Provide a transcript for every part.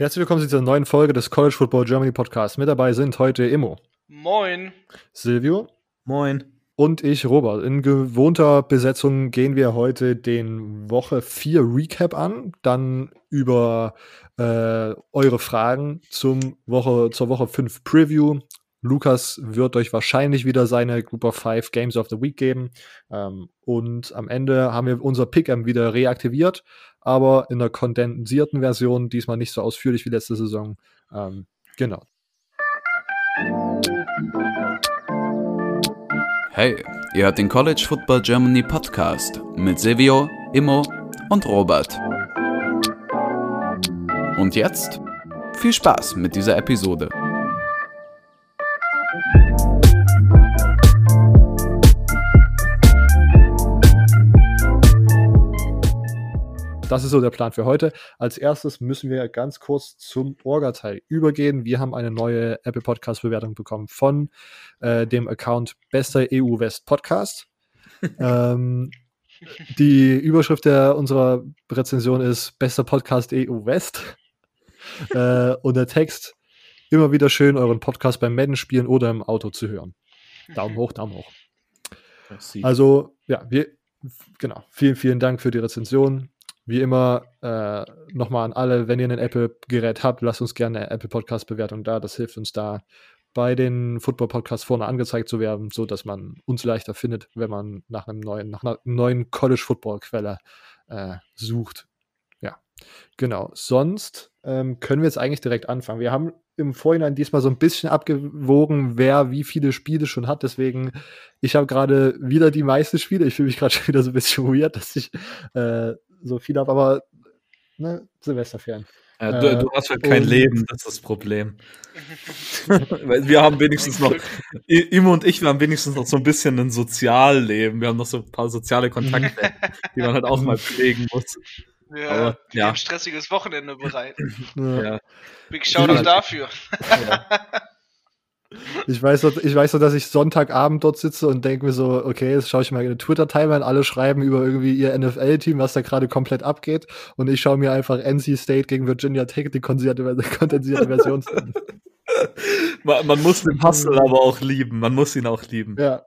Herzlich willkommen zu dieser neuen Folge des College Football Germany Podcast. Mit dabei sind heute Immo. Moin. Silvio. Moin. Und ich, Robert. In gewohnter Besetzung gehen wir heute den Woche 4 Recap an, dann über äh, eure Fragen zum Woche, zur Woche 5 Preview. Lukas wird euch wahrscheinlich wieder seine Group of Five Games of the Week geben. Ähm, und am Ende haben wir unser Pick'em wieder reaktiviert aber in der kondensierten Version, diesmal nicht so ausführlich wie letzte Saison. Ähm, genau. Hey, ihr hört den College Football Germany Podcast mit Silvio, Immo und Robert. Und jetzt viel Spaß mit dieser Episode. Das ist so der Plan für heute. Als erstes müssen wir ganz kurz zum Orga-Teil übergehen. Wir haben eine neue Apple Podcast-Bewertung bekommen von äh, dem Account Bester EU West Podcast. ähm, die Überschrift der, unserer Rezension ist Bester Podcast EU West. äh, und der Text: Immer wieder schön, euren Podcast beim Madden spielen oder im Auto zu hören. Daumen hoch, Daumen hoch. Also, ja, wir, genau. Vielen, vielen Dank für die Rezension. Wie immer, äh, nochmal an alle, wenn ihr ein Apple-Gerät habt, lasst uns gerne eine Apple Podcast-Bewertung da. Das hilft uns da, bei den Football-Podcasts vorne angezeigt zu werden, so dass man uns leichter findet, wenn man nach einem neuen, nach einer neuen College-Football-Quelle äh, sucht. Ja, genau. Sonst ähm, können wir jetzt eigentlich direkt anfangen. Wir haben im Vorhinein diesmal so ein bisschen abgewogen, wer wie viele Spiele schon hat. Deswegen, ich habe gerade wieder die meisten Spiele. Ich fühle mich gerade schon wieder so ein bisschen weird, dass ich äh, so viel habe, aber ne, Silvesterferien. Ja, du, äh, du, hast halt kein Leben, das ist das Problem. wir haben wenigstens noch, Imo und ich, wir haben wenigstens noch so ein bisschen ein Sozialleben. Wir haben noch so ein paar soziale Kontakte, die man halt auch mal pflegen muss. Ja, Aber, ja. ein stressiges Wochenende bereiten. Ja. Big Shoutout dafür. Ja. Ich weiß, so, ich weiß so, dass ich Sonntagabend dort sitze und denke mir so, okay, jetzt schaue ich mal in den Twitter-Timeline, alle schreiben über irgendwie ihr NFL-Team, was da gerade komplett abgeht. Und ich schaue mir einfach NC State gegen Virginia Tech die kondensierte Version man, man muss den Hustle aber auch lieben. Man muss ihn auch lieben. Ja,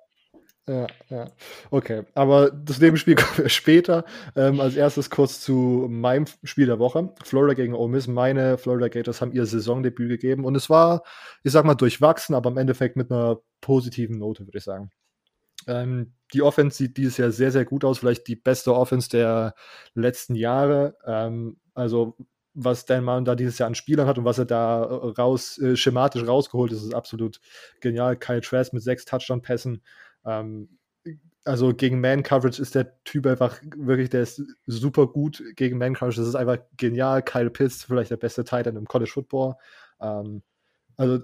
ja, ja. Okay, aber das Nebenspiel kommen wir später. Ähm, als erstes kurz zu meinem Spiel der Woche. Florida gegen Ole Miss. Meine Florida Gators haben ihr Saisondebüt gegeben und es war, ich sag mal, durchwachsen, aber im Endeffekt mit einer positiven Note, würde ich sagen. Ähm, die Offense sieht dieses Jahr sehr, sehr gut aus. Vielleicht die beste Offense der letzten Jahre. Ähm, also was Dan Mann da dieses Jahr an Spielern hat und was er da raus, äh, schematisch rausgeholt ist, ist absolut genial. Kyle Trask mit sechs Touchdown-Pässen. Ähm, also gegen Man-Coverage ist der Typ einfach wirklich, der ist super gut gegen Man-Coverage. Das ist einfach genial. Kyle Pitts, vielleicht der beste Titan im College Football. Ähm, also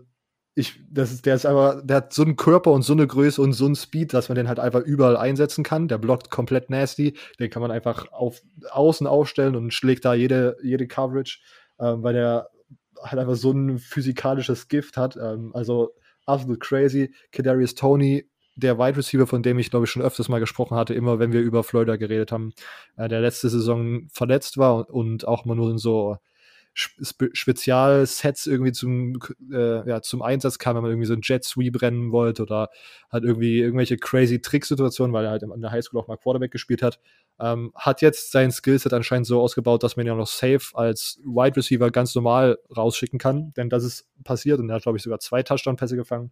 ich, das ist, der ist einfach, der hat so einen Körper und so eine Größe und so einen Speed, dass man den halt einfach überall einsetzen kann. Der blockt komplett nasty. Den kann man einfach auf außen aufstellen und schlägt da jede, jede Coverage, ähm, weil der halt einfach so ein physikalisches Gift hat. Ähm, also absolut crazy. Kadarius Tony der Wide Receiver, von dem ich glaube ich schon öfters mal gesprochen hatte, immer wenn wir über Florida geredet haben, äh, der letzte Saison verletzt war und, auch mal nur in so Spe Spezialsets irgendwie zum, äh, ja, zum Einsatz kam, wenn man irgendwie so ein Jet Sweep rennen wollte oder hat irgendwie irgendwelche crazy Tricksituationen, weil er halt in der Highschool auch mal Quarterback gespielt hat. Ähm, hat jetzt sein Skillset anscheinend so ausgebaut, dass man ihn ja noch safe als Wide Receiver ganz normal rausschicken kann, denn das ist passiert und er hat, glaube ich, sogar zwei Touchdown-Pässe gefangen.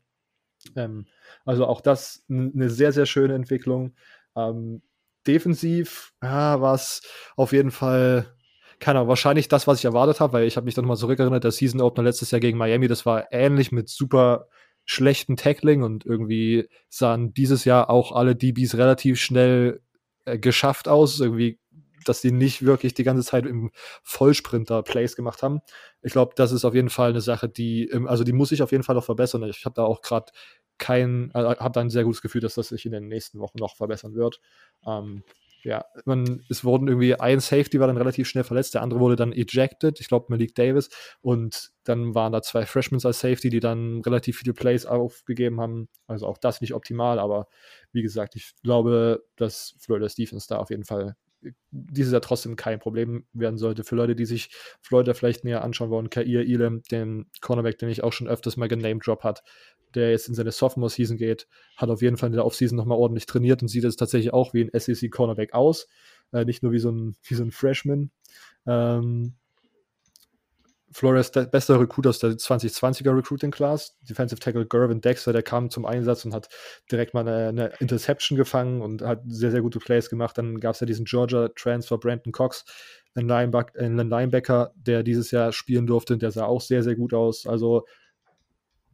Ähm, also auch das eine sehr, sehr schöne Entwicklung. Ähm, defensiv ja, war es auf jeden Fall, keine Ahnung, wahrscheinlich das, was ich erwartet habe, weil ich habe mich dann mal zurückerinnert, der Season Opener letztes Jahr gegen Miami, das war ähnlich mit super schlechten Tackling und irgendwie sahen dieses Jahr auch alle DBs relativ schnell äh, geschafft aus. Irgendwie dass die nicht wirklich die ganze Zeit im Vollsprinter Plays gemacht haben. Ich glaube, das ist auf jeden Fall eine Sache, die, also die muss ich auf jeden Fall noch verbessern. Ich habe da auch gerade kein, äh, habe da ein sehr gutes Gefühl, dass das sich in den nächsten Wochen noch verbessern wird. Ähm, ja, man, es wurden irgendwie ein Safety war dann relativ schnell verletzt, der andere wurde dann ejected, ich glaube Malik Davis, und dann waren da zwei Freshmen als Safety, die dann relativ viele Plays aufgegeben haben. Also auch das nicht optimal, aber wie gesagt, ich glaube, dass Florida's Defense da auf jeden Fall dieses Jahr trotzdem kein Problem werden sollte. Für Leute, die sich Florida vielleicht näher anschauen wollen, Kair Elam, den Cornerback, den ich auch schon öfters mal gename-drop hat, der jetzt in seine Sophomore-Season geht, hat auf jeden Fall in der Offseason nochmal ordentlich trainiert und sieht jetzt tatsächlich auch wie ein SEC-Cornerback aus. Äh, nicht nur wie so ein, wie so ein Freshman. Ähm, Flores der beste Recruit aus der 2020er Recruiting Class. Defensive Tackle Gervin Dexter, der kam zum Einsatz und hat direkt mal eine, eine Interception gefangen und hat sehr, sehr gute Plays gemacht. Dann gab es ja diesen Georgia Transfer Brandon Cox, ein Linebacker, ein Linebacker, der dieses Jahr spielen durfte. Der sah auch sehr, sehr gut aus. Also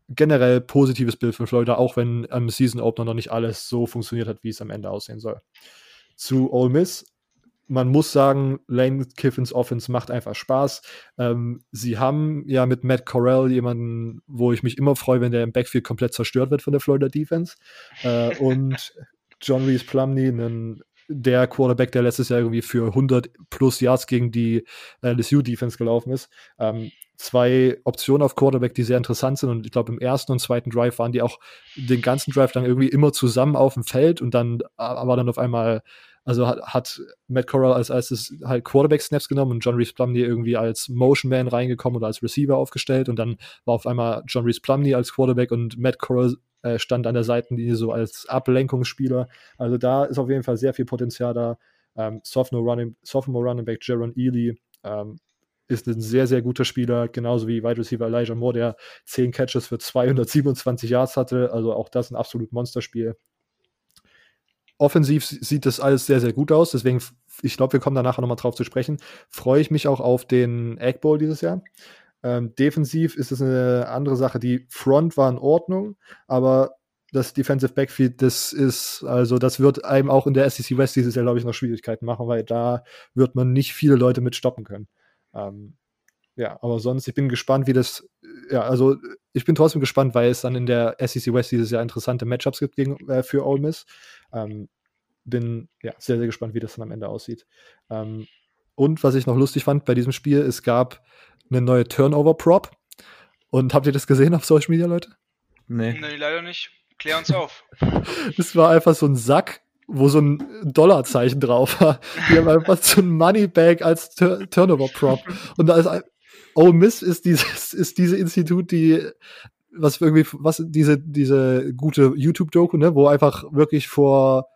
generell positives Bild von Florida, auch wenn am Season Opener noch nicht alles so funktioniert hat, wie es am Ende aussehen soll. Zu Ole Miss man muss sagen, Lane Kiffins Offense macht einfach Spaß. Ähm, sie haben ja mit Matt Corral jemanden, wo ich mich immer freue, wenn der im Backfield komplett zerstört wird von der Florida Defense. Äh, und John Reese Plumney, einen, der Quarterback, der letztes Jahr irgendwie für 100 plus Yards gegen die LSU Defense gelaufen ist. Ähm, zwei Optionen auf Quarterback, die sehr interessant sind. Und ich glaube, im ersten und zweiten Drive waren die auch den ganzen Drive lang irgendwie immer zusammen auf dem Feld und dann äh, war dann auf einmal also hat, hat Matt Corral als erstes halt Quarterback-Snaps genommen und John Reese Plumney irgendwie als Motion Man reingekommen oder als Receiver aufgestellt und dann war auf einmal John Reese Plumney als Quarterback und Matt Corral äh, stand an der Seitenlinie so als Ablenkungsspieler. Also da ist auf jeden Fall sehr viel Potenzial da. Ähm, Sophomore, Running, Sophomore Running Back Jaron Ely ähm, ist ein sehr, sehr guter Spieler, genauso wie Wide Receiver Elijah Moore, der 10 Catches für 227 Yards hatte. Also auch das ein absolut Monsterspiel offensiv sieht das alles sehr, sehr gut aus. Deswegen, ich glaube, wir kommen da nachher nochmal drauf zu sprechen. Freue ich mich auch auf den Egg Bowl dieses Jahr. Ähm, defensiv ist es eine andere Sache. Die Front war in Ordnung, aber das Defensive Backfield, das ist, also das wird einem auch in der SEC West dieses Jahr, glaube ich, noch Schwierigkeiten machen, weil da wird man nicht viele Leute mit stoppen können. Ähm, ja, aber sonst, ich bin gespannt, wie das, ja, also ich bin trotzdem gespannt, weil es dann in der SEC West dieses Jahr interessante Matchups gibt gegen, äh, für Ole Miss. Ähm, bin ja sehr, sehr gespannt, wie das dann am Ende aussieht. Ähm, und was ich noch lustig fand bei diesem Spiel, es gab eine neue Turnover-Prop. Und habt ihr das gesehen auf Social Media, Leute? Nee. Nee, leider nicht. Klär uns auf. das war einfach so ein Sack, wo so ein Dollarzeichen drauf war. Die haben einfach so ein Moneybag als Tur Turnover-Prop. Und da ist Oh Miss ist dieses, ist diese Institut, die was irgendwie, was diese, diese gute YouTube-Doku, ne, wo einfach wirklich vor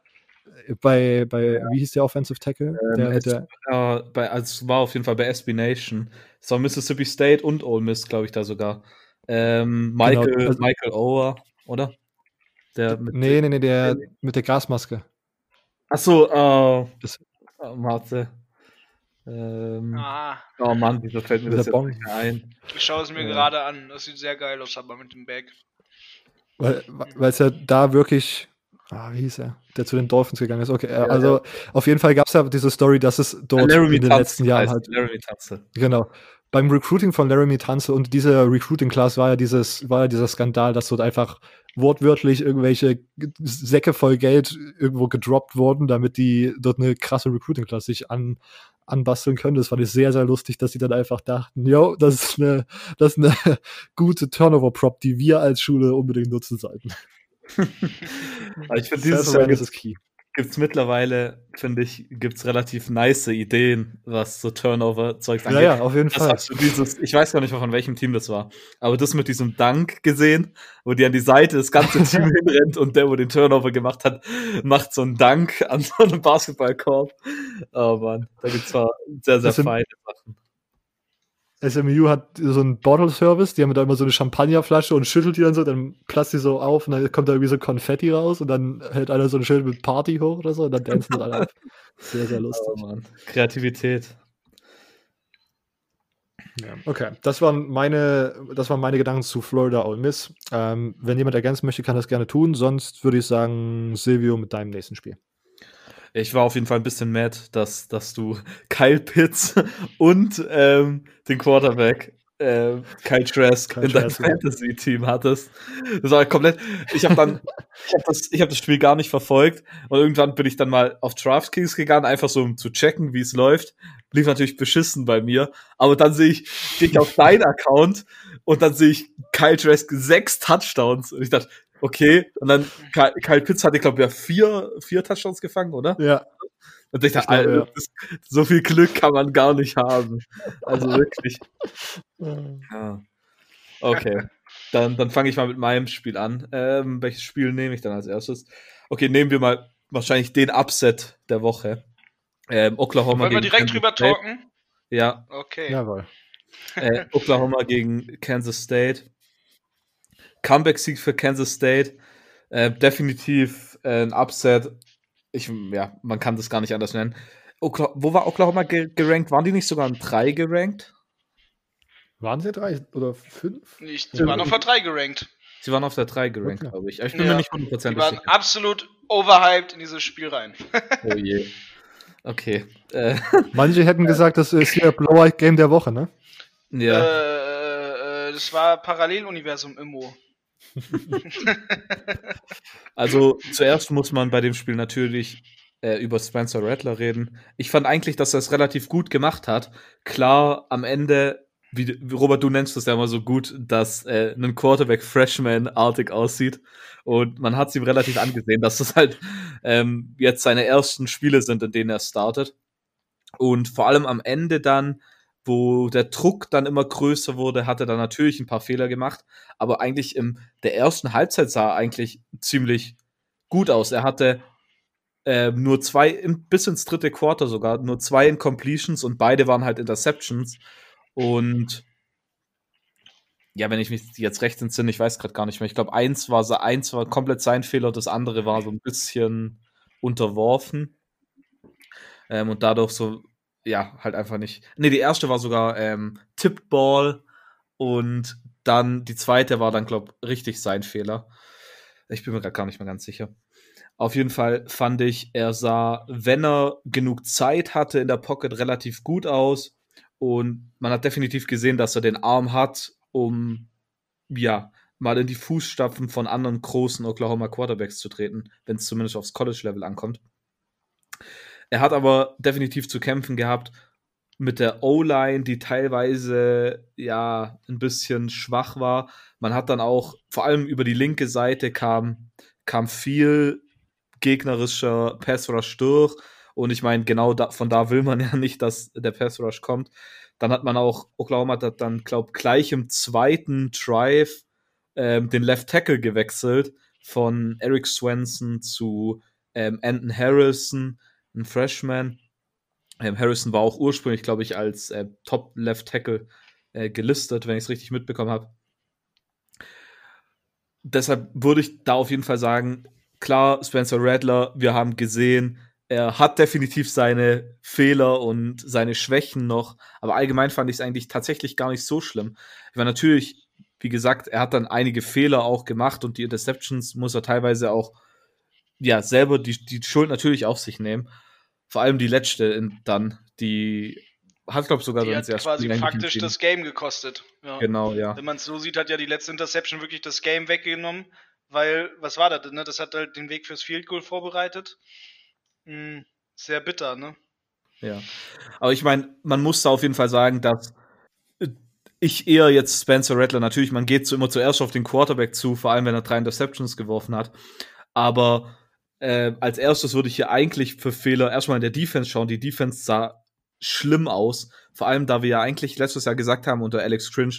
bei, bei ja. wie hieß der Offensive Tackle? Ähm, der, der, äh, bei, also es war auf jeden Fall bei SB Nation. Es war Mississippi State und Ole Miss, glaube ich, da sogar. Ähm, Michael, genau, also, Michael Ower, oder? Der mit nee, nee, nee, der mit der Gasmaske. Achso, äh, das, oh, warte. Ähm, ah. Oh Mann, wieso fällt mir das jetzt nicht ein? Ich schaue es mir ja. gerade an. Das sieht sehr geil aus, aber mit dem Bag. Weil es ja da wirklich. Ah, wie hieß er? Der zu den Dolphins gegangen ist. Okay, ja, also ja. auf jeden Fall gab es ja diese Story, dass es dort Laramie in den Tanzel letzten Jahren halt. Laramie Tanzel. Genau. Beim Recruiting von Laramie Tanzel und dieser Recruiting-Class war ja dieses, war ja dieser Skandal, dass dort einfach wortwörtlich irgendwelche Säcke voll Geld irgendwo gedroppt wurden, damit die dort eine krasse Recruiting-Class sich an, anbasteln können. Das fand ich sehr, sehr lustig, dass sie dann einfach dachten, yo, das ist eine, das ist eine gute Turnover-Prop, die wir als Schule unbedingt nutzen sollten. ich finde, dieses Jahr ist key gibt es mittlerweile, finde ich, gibt es relativ nice Ideen, was so Turnover-Zeugs angeht. Ja, ja, auf jeden das Fall. Du dieses, ich weiß gar nicht mehr, von welchem Team das war, aber das mit diesem Dank gesehen, wo die an die Seite das ganze Team hinrennt und der, wo den Turnover gemacht hat, macht so einen Dank an so einem Basketballkorb. Oh Mann, da gibt es zwar sehr, sehr feine Sachen. SMU hat so einen Bottle-Service, die haben da immer so eine Champagnerflasche und schüttelt die dann so, dann platzt die so auf und dann kommt da irgendwie so Konfetti raus und dann hält einer so ein Schild mit Party hoch oder so und dann tanzen alle auf. Sehr, sehr lustig. Oh Kreativität. Ja, okay, das waren meine, das waren meine Gedanken zu Florida Ole Miss. Ähm, wenn jemand ergänzen möchte, kann das gerne tun. Sonst würde ich sagen, Silvio mit deinem nächsten Spiel. Ich war auf jeden Fall ein bisschen mad, dass, dass du Kyle Pitts und ähm, den Quarterback äh, Kyle Trask in deinem Fantasy-Team hattest. Das war komplett. Ich habe dann, ich habe das, hab das Spiel gar nicht verfolgt und irgendwann bin ich dann mal auf DraftKings gegangen, einfach so um zu checken, wie es läuft. Lief natürlich beschissen bei mir, aber dann sehe ich, gehe ich auf deinen Account und dann sehe ich Kyle Trask sechs Touchdowns und ich dachte, okay. Und dann Kyle, Pitts hatte, glaube ich, ja vier, vier Touchdowns gefangen, oder? Ja. Und ich dachte, Alter, ja. das, so viel Glück kann man gar nicht haben. Also wirklich. ja. Okay. Dann, dann fange ich mal mit meinem Spiel an. Ähm, welches Spiel nehme ich dann als erstes? Okay, nehmen wir mal wahrscheinlich den Upset der Woche. Ähm, Oklahoma Wollen wir direkt drüber talken? Ja. Okay. Jawohl. Äh, Oklahoma gegen Kansas State. Comeback-Sieg für Kansas State. Äh, definitiv äh, ein Upset. Ich, ja, man kann das gar nicht anders nennen. Okla wo war Oklahoma gerankt? Waren die nicht sogar an 3 gerankt? Waren sie drei oder fünf? Nicht, sie waren auf der 3 gerankt. Sie waren auf der 3 gerankt, okay. glaube ich. ich bin ja. mir nicht 100% sicher. Die waren sicher. absolut overhyped in dieses Spiel rein. oh je. Okay. Äh. Manche hätten gesagt, das ist hier Blower Game der Woche, ne? Ja. Äh, äh, das war Paralleluniversum Immo. also zuerst muss man bei dem Spiel natürlich äh, über Spencer Rattler reden. Ich fand eigentlich, dass er es relativ gut gemacht hat. Klar, am Ende, wie, Robert, du nennst es ja immer so gut, dass äh, ein Quarterback Freshman-artig aussieht. Und man hat es ihm relativ angesehen, dass das halt ähm, jetzt seine ersten Spiele sind, in denen er startet. Und vor allem am Ende dann wo der Druck dann immer größer wurde, hat er dann natürlich ein paar Fehler gemacht. Aber eigentlich in der ersten Halbzeit sah er eigentlich ziemlich gut aus. Er hatte äh, nur zwei, bis ins dritte Quarter sogar, nur zwei Incompletions und beide waren halt Interceptions. Und ja, wenn ich mich jetzt recht entsinne, ich weiß gerade gar nicht mehr. Ich glaube, eins war eins war komplett sein Fehler, das andere war so ein bisschen unterworfen. Ähm, und dadurch so ja, halt einfach nicht. Ne, die erste war sogar ähm, Tippball und dann die zweite war dann, glaube ich, richtig sein Fehler. Ich bin mir gerade gar nicht mehr ganz sicher. Auf jeden Fall fand ich, er sah, wenn er genug Zeit hatte in der Pocket, relativ gut aus. Und man hat definitiv gesehen, dass er den Arm hat, um ja mal in die Fußstapfen von anderen großen Oklahoma Quarterbacks zu treten, wenn es zumindest aufs College-Level ankommt. Er hat aber definitiv zu kämpfen gehabt mit der O-Line, die teilweise ja ein bisschen schwach war. Man hat dann auch, vor allem über die linke Seite kam, kam viel gegnerischer Pass Rush durch. Und ich meine, genau da, von da will man ja nicht, dass der Pass Rush kommt. Dann hat man auch, Oklahoma hat dann, glaube gleich im zweiten Drive ähm, den Left Tackle gewechselt von Eric Swenson zu ähm, Anton Harrison ein Freshman. Ähm, Harrison war auch ursprünglich, glaube ich, als äh, Top Left Tackle äh, gelistet, wenn ich es richtig mitbekommen habe. Deshalb würde ich da auf jeden Fall sagen, klar, Spencer Radler, wir haben gesehen, er hat definitiv seine Fehler und seine Schwächen noch, aber allgemein fand ich es eigentlich tatsächlich gar nicht so schlimm. Ich war natürlich, wie gesagt, er hat dann einige Fehler auch gemacht und die Interceptions muss er teilweise auch ja selber die, die Schuld natürlich auf sich nehmen. Vor allem die letzte dann, die hat, glaube ich, sogar die so hat quasi faktisch das Game gekostet. Ja. Genau, ja. Wenn man es so sieht, hat ja die letzte Interception wirklich das Game weggenommen, weil, was war das, ne? Das hat halt den Weg fürs Field Goal vorbereitet. Hm, sehr bitter, ne? Ja. Aber ich meine, man muss da auf jeden Fall sagen, dass ich eher jetzt Spencer Rattler, natürlich, man geht so immer zuerst auf den Quarterback zu, vor allem wenn er drei Interceptions geworfen hat. Aber äh, als erstes würde ich hier eigentlich für Fehler erstmal in der Defense schauen. Die Defense sah schlimm aus. Vor allem, da wir ja eigentlich letztes Jahr gesagt haben, unter Alex Cringe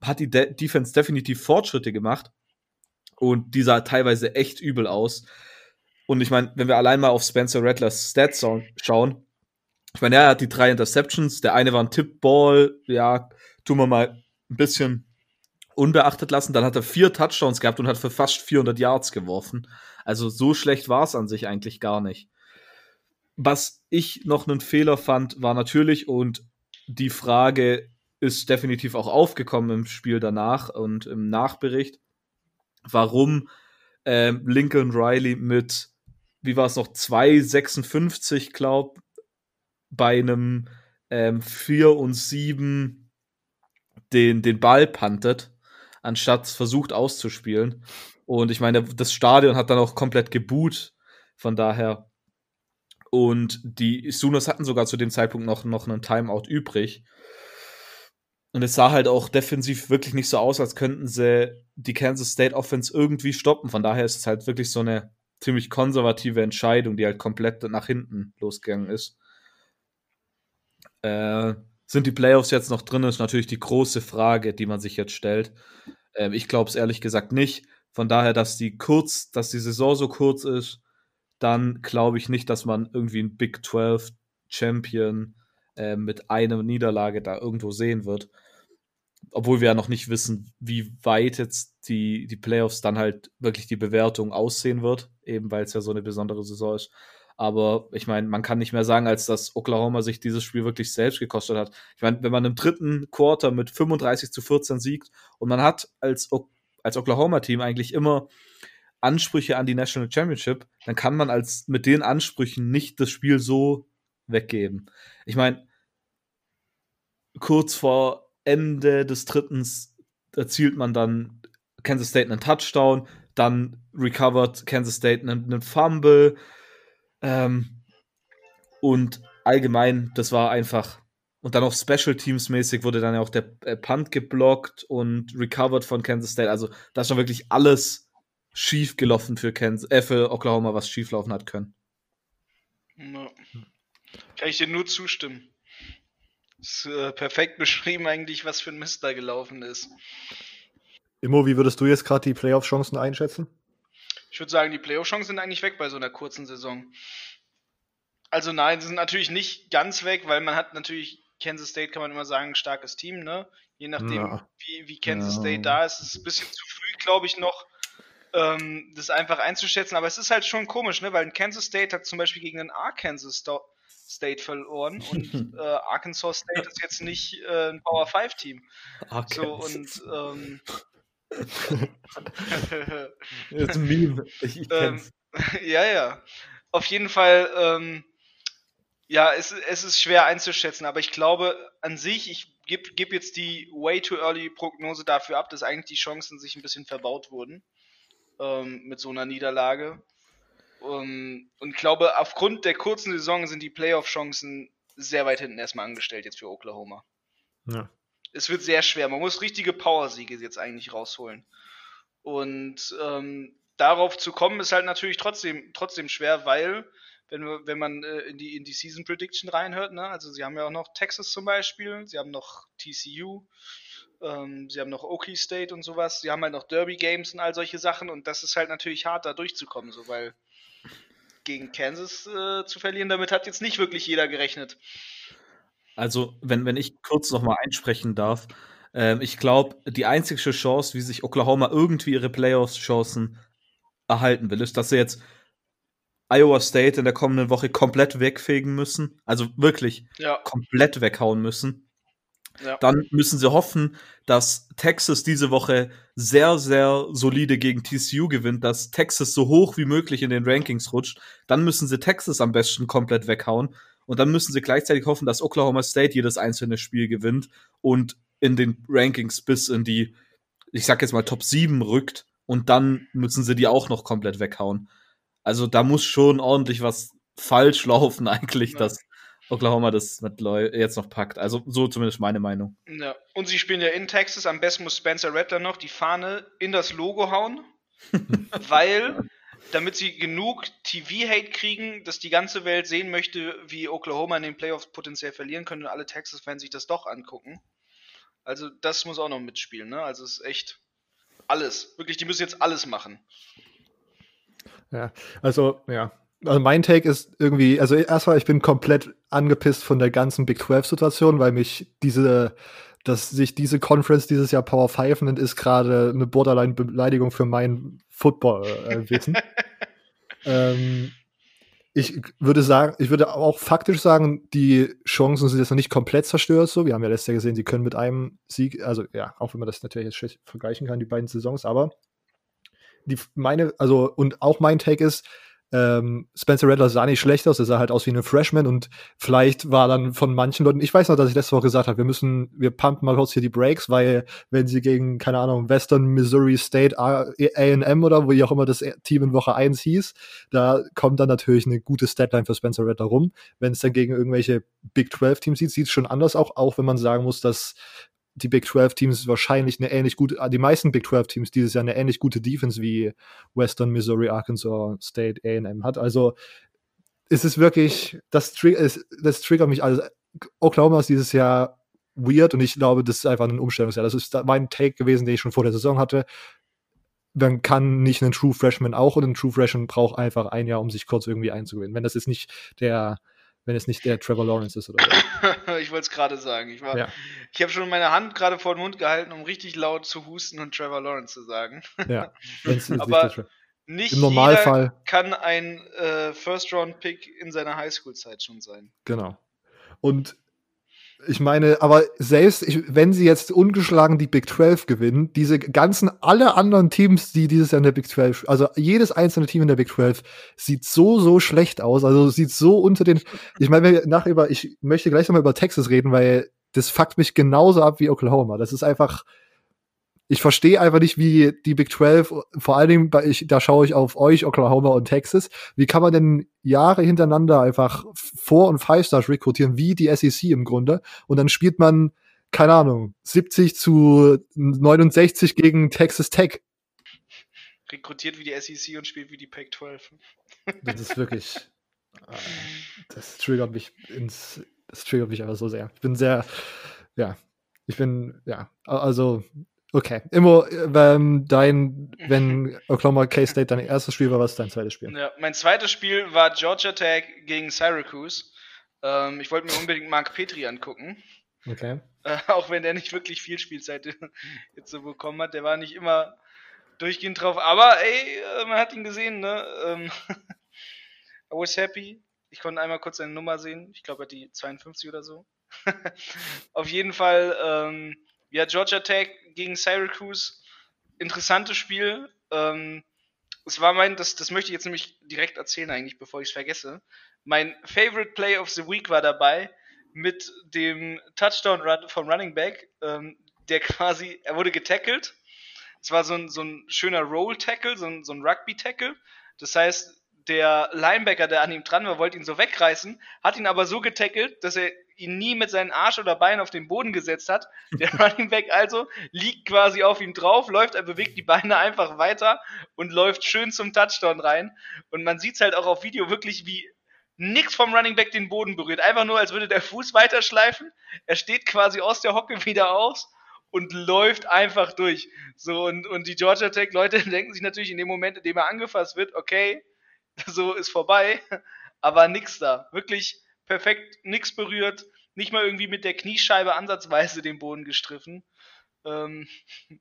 hat die De Defense definitiv Fortschritte gemacht. Und die sah teilweise echt übel aus. Und ich meine, wenn wir allein mal auf Spencer Rattlers Stats schauen, ich meine, er hat die drei Interceptions. Der eine war ein Tippball. Ja, tun wir mal ein bisschen unbeachtet lassen. Dann hat er vier Touchdowns gehabt und hat für fast 400 Yards geworfen. Also so schlecht war es an sich eigentlich gar nicht. Was ich noch einen Fehler fand, war natürlich, und die Frage ist definitiv auch aufgekommen im Spiel danach und im Nachbericht, warum äh, Lincoln Riley mit, wie war es noch, 2,56, glaub, bei einem ähm, 4 und 7 den, den Ball puntet anstatt versucht auszuspielen. Und ich meine, das Stadion hat dann auch komplett geboot. Von daher. Und die Sooners hatten sogar zu dem Zeitpunkt noch, noch einen Timeout übrig. Und es sah halt auch defensiv wirklich nicht so aus, als könnten sie die Kansas State Offense irgendwie stoppen. Von daher ist es halt wirklich so eine ziemlich konservative Entscheidung, die halt komplett nach hinten losgegangen ist. Äh, sind die Playoffs jetzt noch drin, ist natürlich die große Frage, die man sich jetzt stellt. Äh, ich glaube es ehrlich gesagt nicht. Von daher, dass die kurz, dass die Saison so kurz ist, dann glaube ich nicht, dass man irgendwie einen Big 12 Champion äh, mit einer Niederlage da irgendwo sehen wird. Obwohl wir ja noch nicht wissen, wie weit jetzt die, die Playoffs dann halt wirklich die Bewertung aussehen wird, eben weil es ja so eine besondere Saison ist. Aber ich meine, man kann nicht mehr sagen, als dass Oklahoma sich dieses Spiel wirklich selbst gekostet hat. Ich meine, wenn man im dritten Quarter mit 35 zu 14 siegt und man hat als, als Oklahoma-Team eigentlich immer Ansprüche an die National Championship, dann kann man als mit den Ansprüchen nicht das Spiel so weggeben. Ich meine, kurz vor Ende des drittens erzielt man dann Kansas State einen Touchdown, dann recovered Kansas State einen, einen Fumble, ähm, und allgemein, das war einfach. Und dann auch Special Teams mäßig wurde dann ja auch der äh, Punt geblockt und recovered von Kansas State. Also da ist schon wirklich alles schief gelaufen für, Kansas, äh, für Oklahoma, was schief laufen hat können. No. Kann ich dir nur zustimmen. Ist äh, perfekt beschrieben eigentlich, was für ein Mist da gelaufen ist. Immo, wie würdest du jetzt gerade die Playoff-Chancen einschätzen? Ich würde sagen, die Playoff-Chancen sind eigentlich weg bei so einer kurzen Saison. Also nein, sie sind natürlich nicht ganz weg, weil man hat natürlich, Kansas State kann man immer sagen, ein starkes Team, ne? Je nachdem, ja. wie, wie Kansas ja. State da ist, ist es ein bisschen zu früh, glaube ich, noch, ähm, das einfach einzuschätzen. Aber es ist halt schon komisch, ne? Weil ein Kansas State hat zum Beispiel gegen einen Arkansas State verloren und äh, Arkansas State ist jetzt nicht äh, ein Power 5 Team. So und ähm, das ist ein Meme. Ich, ich kenn's. Ähm, ja, ja. Auf jeden Fall, ähm, ja, es, es ist schwer einzuschätzen, aber ich glaube an sich, ich gebe geb jetzt die way too early Prognose dafür ab, dass eigentlich die Chancen sich ein bisschen verbaut wurden ähm, mit so einer Niederlage. Um, und glaube, aufgrund der kurzen Saison sind die Playoff-Chancen sehr weit hinten erstmal angestellt jetzt für Oklahoma. Ja es wird sehr schwer. Man muss richtige Power-Siege jetzt eigentlich rausholen. Und ähm, darauf zu kommen, ist halt natürlich trotzdem, trotzdem schwer, weil, wenn, wenn man äh, in, die, in die Season Prediction reinhört, ne, also sie haben ja auch noch Texas zum Beispiel, sie haben noch TCU, ähm, sie haben noch Okie State und sowas, sie haben halt noch Derby Games und all solche Sachen und das ist halt natürlich hart, da durchzukommen, so weil gegen Kansas äh, zu verlieren, damit hat jetzt nicht wirklich jeder gerechnet. Also, wenn, wenn ich kurz noch mal einsprechen darf, ähm, ich glaube, die einzige Chance, wie sich Oklahoma irgendwie ihre Playoffs-Chancen erhalten will, ist, dass sie jetzt Iowa State in der kommenden Woche komplett wegfegen müssen. Also wirklich ja. komplett weghauen müssen. Ja. Dann müssen sie hoffen, dass Texas diese Woche sehr, sehr solide gegen TCU gewinnt, dass Texas so hoch wie möglich in den Rankings rutscht. Dann müssen sie Texas am besten komplett weghauen. Und dann müssen sie gleichzeitig hoffen, dass Oklahoma State jedes einzelne Spiel gewinnt und in den Rankings bis in die, ich sag jetzt mal, Top 7 rückt. Und dann müssen sie die auch noch komplett weghauen. Also da muss schon ordentlich was falsch laufen, eigentlich, ja. dass Oklahoma das mit Leu jetzt noch packt. Also so zumindest meine Meinung. Ja. Und sie spielen ja in Texas. Am besten muss Spencer Rattler noch die Fahne in das Logo hauen. weil damit sie genug TV-Hate kriegen, dass die ganze Welt sehen möchte, wie Oklahoma in den Playoffs potenziell verlieren können und alle Texas-Fans sich das doch angucken. Also das muss auch noch mitspielen, ne? Also es ist echt alles. Wirklich, die müssen jetzt alles machen. Ja, also, ja. Also mein Take ist irgendwie, also erstmal, ich bin komplett angepisst von der ganzen Big 12-Situation, weil mich diese dass sich diese Conference dieses Jahr Power 5 nennt, ist gerade eine Borderline-Beleidigung für mein Football-Wissen. ähm, ich würde sagen, ich würde auch faktisch sagen, die Chancen sind jetzt noch nicht komplett zerstört. So, wir haben ja letztes Jahr gesehen, sie können mit einem Sieg, also ja, auch wenn man das natürlich jetzt schlecht vergleichen kann, die beiden Saisons, aber die meine, also und auch mein Take ist, ähm, Spencer Rattler sah nicht schlecht aus, er sah halt aus wie ein Freshman und vielleicht war dann von manchen Leuten, ich weiß noch, dass ich letzte Woche gesagt habe, wir müssen, wir pumpen mal kurz hier die Breaks, weil wenn sie gegen, keine Ahnung, Western Missouri State A&M oder wie auch immer das Team in Woche 1 hieß, da kommt dann natürlich eine gute Statline für Spencer Rattler rum. Wenn es dann gegen irgendwelche Big 12 Teams sieht, sieht es schon anders auch, auch wenn man sagen muss, dass die Big 12 Teams wahrscheinlich eine ähnlich gute, die meisten Big 12 Teams dieses Jahr eine ähnlich gute Defense wie Western Missouri, Arkansas State, A&M hat. Also es ist wirklich, das, das, triggert mich alles. Oklahoma ist dieses Jahr weird und ich glaube, das ist einfach ein Umstellungsjahr. Das ist mein Take gewesen, den ich schon vor der Saison hatte. Man kann nicht einen True Freshman auch und ein True Freshman braucht einfach ein Jahr, um sich kurz irgendwie einzugewöhnen. Wenn das jetzt nicht der, wenn es nicht der Trevor Lawrence ist oder so. ich wollte es gerade sagen. Ich, ja. ich habe schon meine Hand gerade vor den Mund gehalten, um richtig laut zu husten und Trevor Lawrence zu sagen. Ja, aber nicht Im Normalfall kann ein äh, First-Round-Pick in seiner Highschool-Zeit schon sein. Genau. Und ich meine, aber selbst ich, wenn sie jetzt ungeschlagen die Big 12 gewinnen, diese ganzen, alle anderen Teams, die dieses Jahr in der Big 12, also jedes einzelne Team in der Big 12 sieht so, so schlecht aus. Also sieht so unter den, ich meine, nachher über, ich möchte gleich nochmal über Texas reden, weil das fuckt mich genauso ab wie Oklahoma. Das ist einfach, ich verstehe einfach nicht, wie die Big 12, vor allen Dingen, ich, da schaue ich auf euch, Oklahoma und Texas, wie kann man denn Jahre hintereinander einfach Four- und Five-Stars rekrutieren, wie die SEC im Grunde, und dann spielt man, keine Ahnung, 70 zu 69 gegen Texas Tech. Rekrutiert wie die SEC und spielt wie die Pac 12. Das ist wirklich, äh, das triggert mich ins, das triggert mich einfach so sehr. Ich bin sehr, ja, ich bin, ja, also Okay. Immer, ähm, dein, wenn Oklahoma K-State dein erstes Spiel war, was ist dein zweites Spiel? Ja, mein zweites Spiel war Georgia Tech gegen Syracuse. Ähm, ich wollte mir unbedingt Mark Petri angucken. Okay. Äh, auch wenn der nicht wirklich viel Spielzeit jetzt so bekommen hat. Der war nicht immer durchgehend drauf. Aber ey, äh, man hat ihn gesehen, ne? Ähm, I was happy. Ich konnte einmal kurz seine Nummer sehen. Ich glaube, er hat die 52 oder so. Auf jeden Fall, ähm, ja, Georgia Tech gegen Syracuse, interessantes Spiel. Ähm, es war mein, das, das möchte ich jetzt nämlich direkt erzählen eigentlich, bevor ich es vergesse. Mein Favorite Play of the Week war dabei mit dem Touchdown Run vom Running Back, ähm, der quasi, er wurde getackelt. Es war so ein, so ein schöner Roll-Tackle, so ein, so ein Rugby-Tackle. Das heißt, der Linebacker, der an ihm dran war, wollte ihn so wegreißen, hat ihn aber so getackelt, dass er ihn nie mit seinen Arsch oder Bein auf den Boden gesetzt hat. Der Running Back also liegt quasi auf ihm drauf, läuft, er bewegt die Beine einfach weiter und läuft schön zum Touchdown rein. Und man sieht es halt auch auf Video wirklich, wie nix vom Running Back den Boden berührt. Einfach nur, als würde der Fuß weiterschleifen. Er steht quasi aus der Hocke wieder aus und läuft einfach durch. So, und, und die Georgia Tech Leute denken sich natürlich in dem Moment, in dem er angefasst wird, okay, so ist vorbei, aber nix da. Wirklich perfekt, nix berührt, nicht mal irgendwie mit der Kniescheibe ansatzweise den Boden gestriffen. Ähm,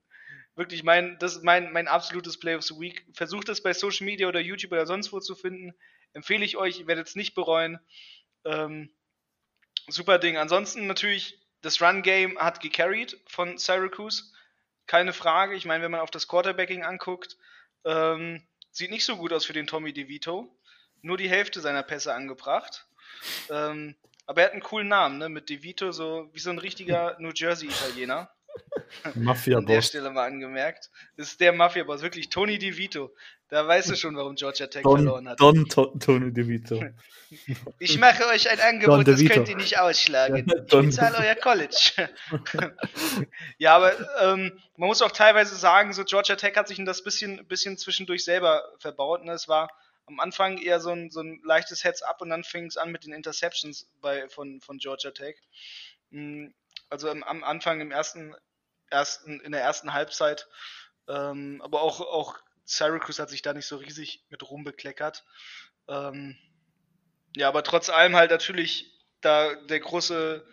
wirklich mein, das ist mein, mein absolutes Play of the Week. Versucht es bei Social Media oder YouTube oder sonst wo zu finden. Empfehle ich euch, ihr werdet es nicht bereuen. Ähm, super Ding. Ansonsten natürlich, das Run-Game hat gecarried von Syracuse. Keine Frage. Ich meine, wenn man auf das Quarterbacking anguckt, ähm, sieht nicht so gut aus für den Tommy DeVito. Nur die Hälfte seiner Pässe angebracht. Ähm, aber er hat einen coolen Namen, ne? Mit DeVito, so wie so ein richtiger New Jersey-Italiener. Mafia-Boss. An der Stelle mal angemerkt. Das ist der Mafia-Boss, wirklich Tony DeVito. Da weißt du schon, warum Georgia Tech Don, verloren hat. Don to Tony DeVito. Ich mache euch ein Angebot, das könnt ihr nicht ausschlagen. Ja, ich bezahle euer College. ja, aber ähm, man muss auch teilweise sagen, so Georgia Tech hat sich das bisschen, bisschen zwischendurch selber verbaut. Ne? Es war am Anfang eher so ein, so ein leichtes Heads-up und dann fing es an mit den Interceptions bei, von, von Georgia Tech. Mm, also am, am Anfang im ersten, ersten, in der ersten Halbzeit, ähm, aber auch, auch Syracuse hat sich da nicht so riesig mit rumbekleckert. Ähm, ja, aber trotz allem halt natürlich da der große,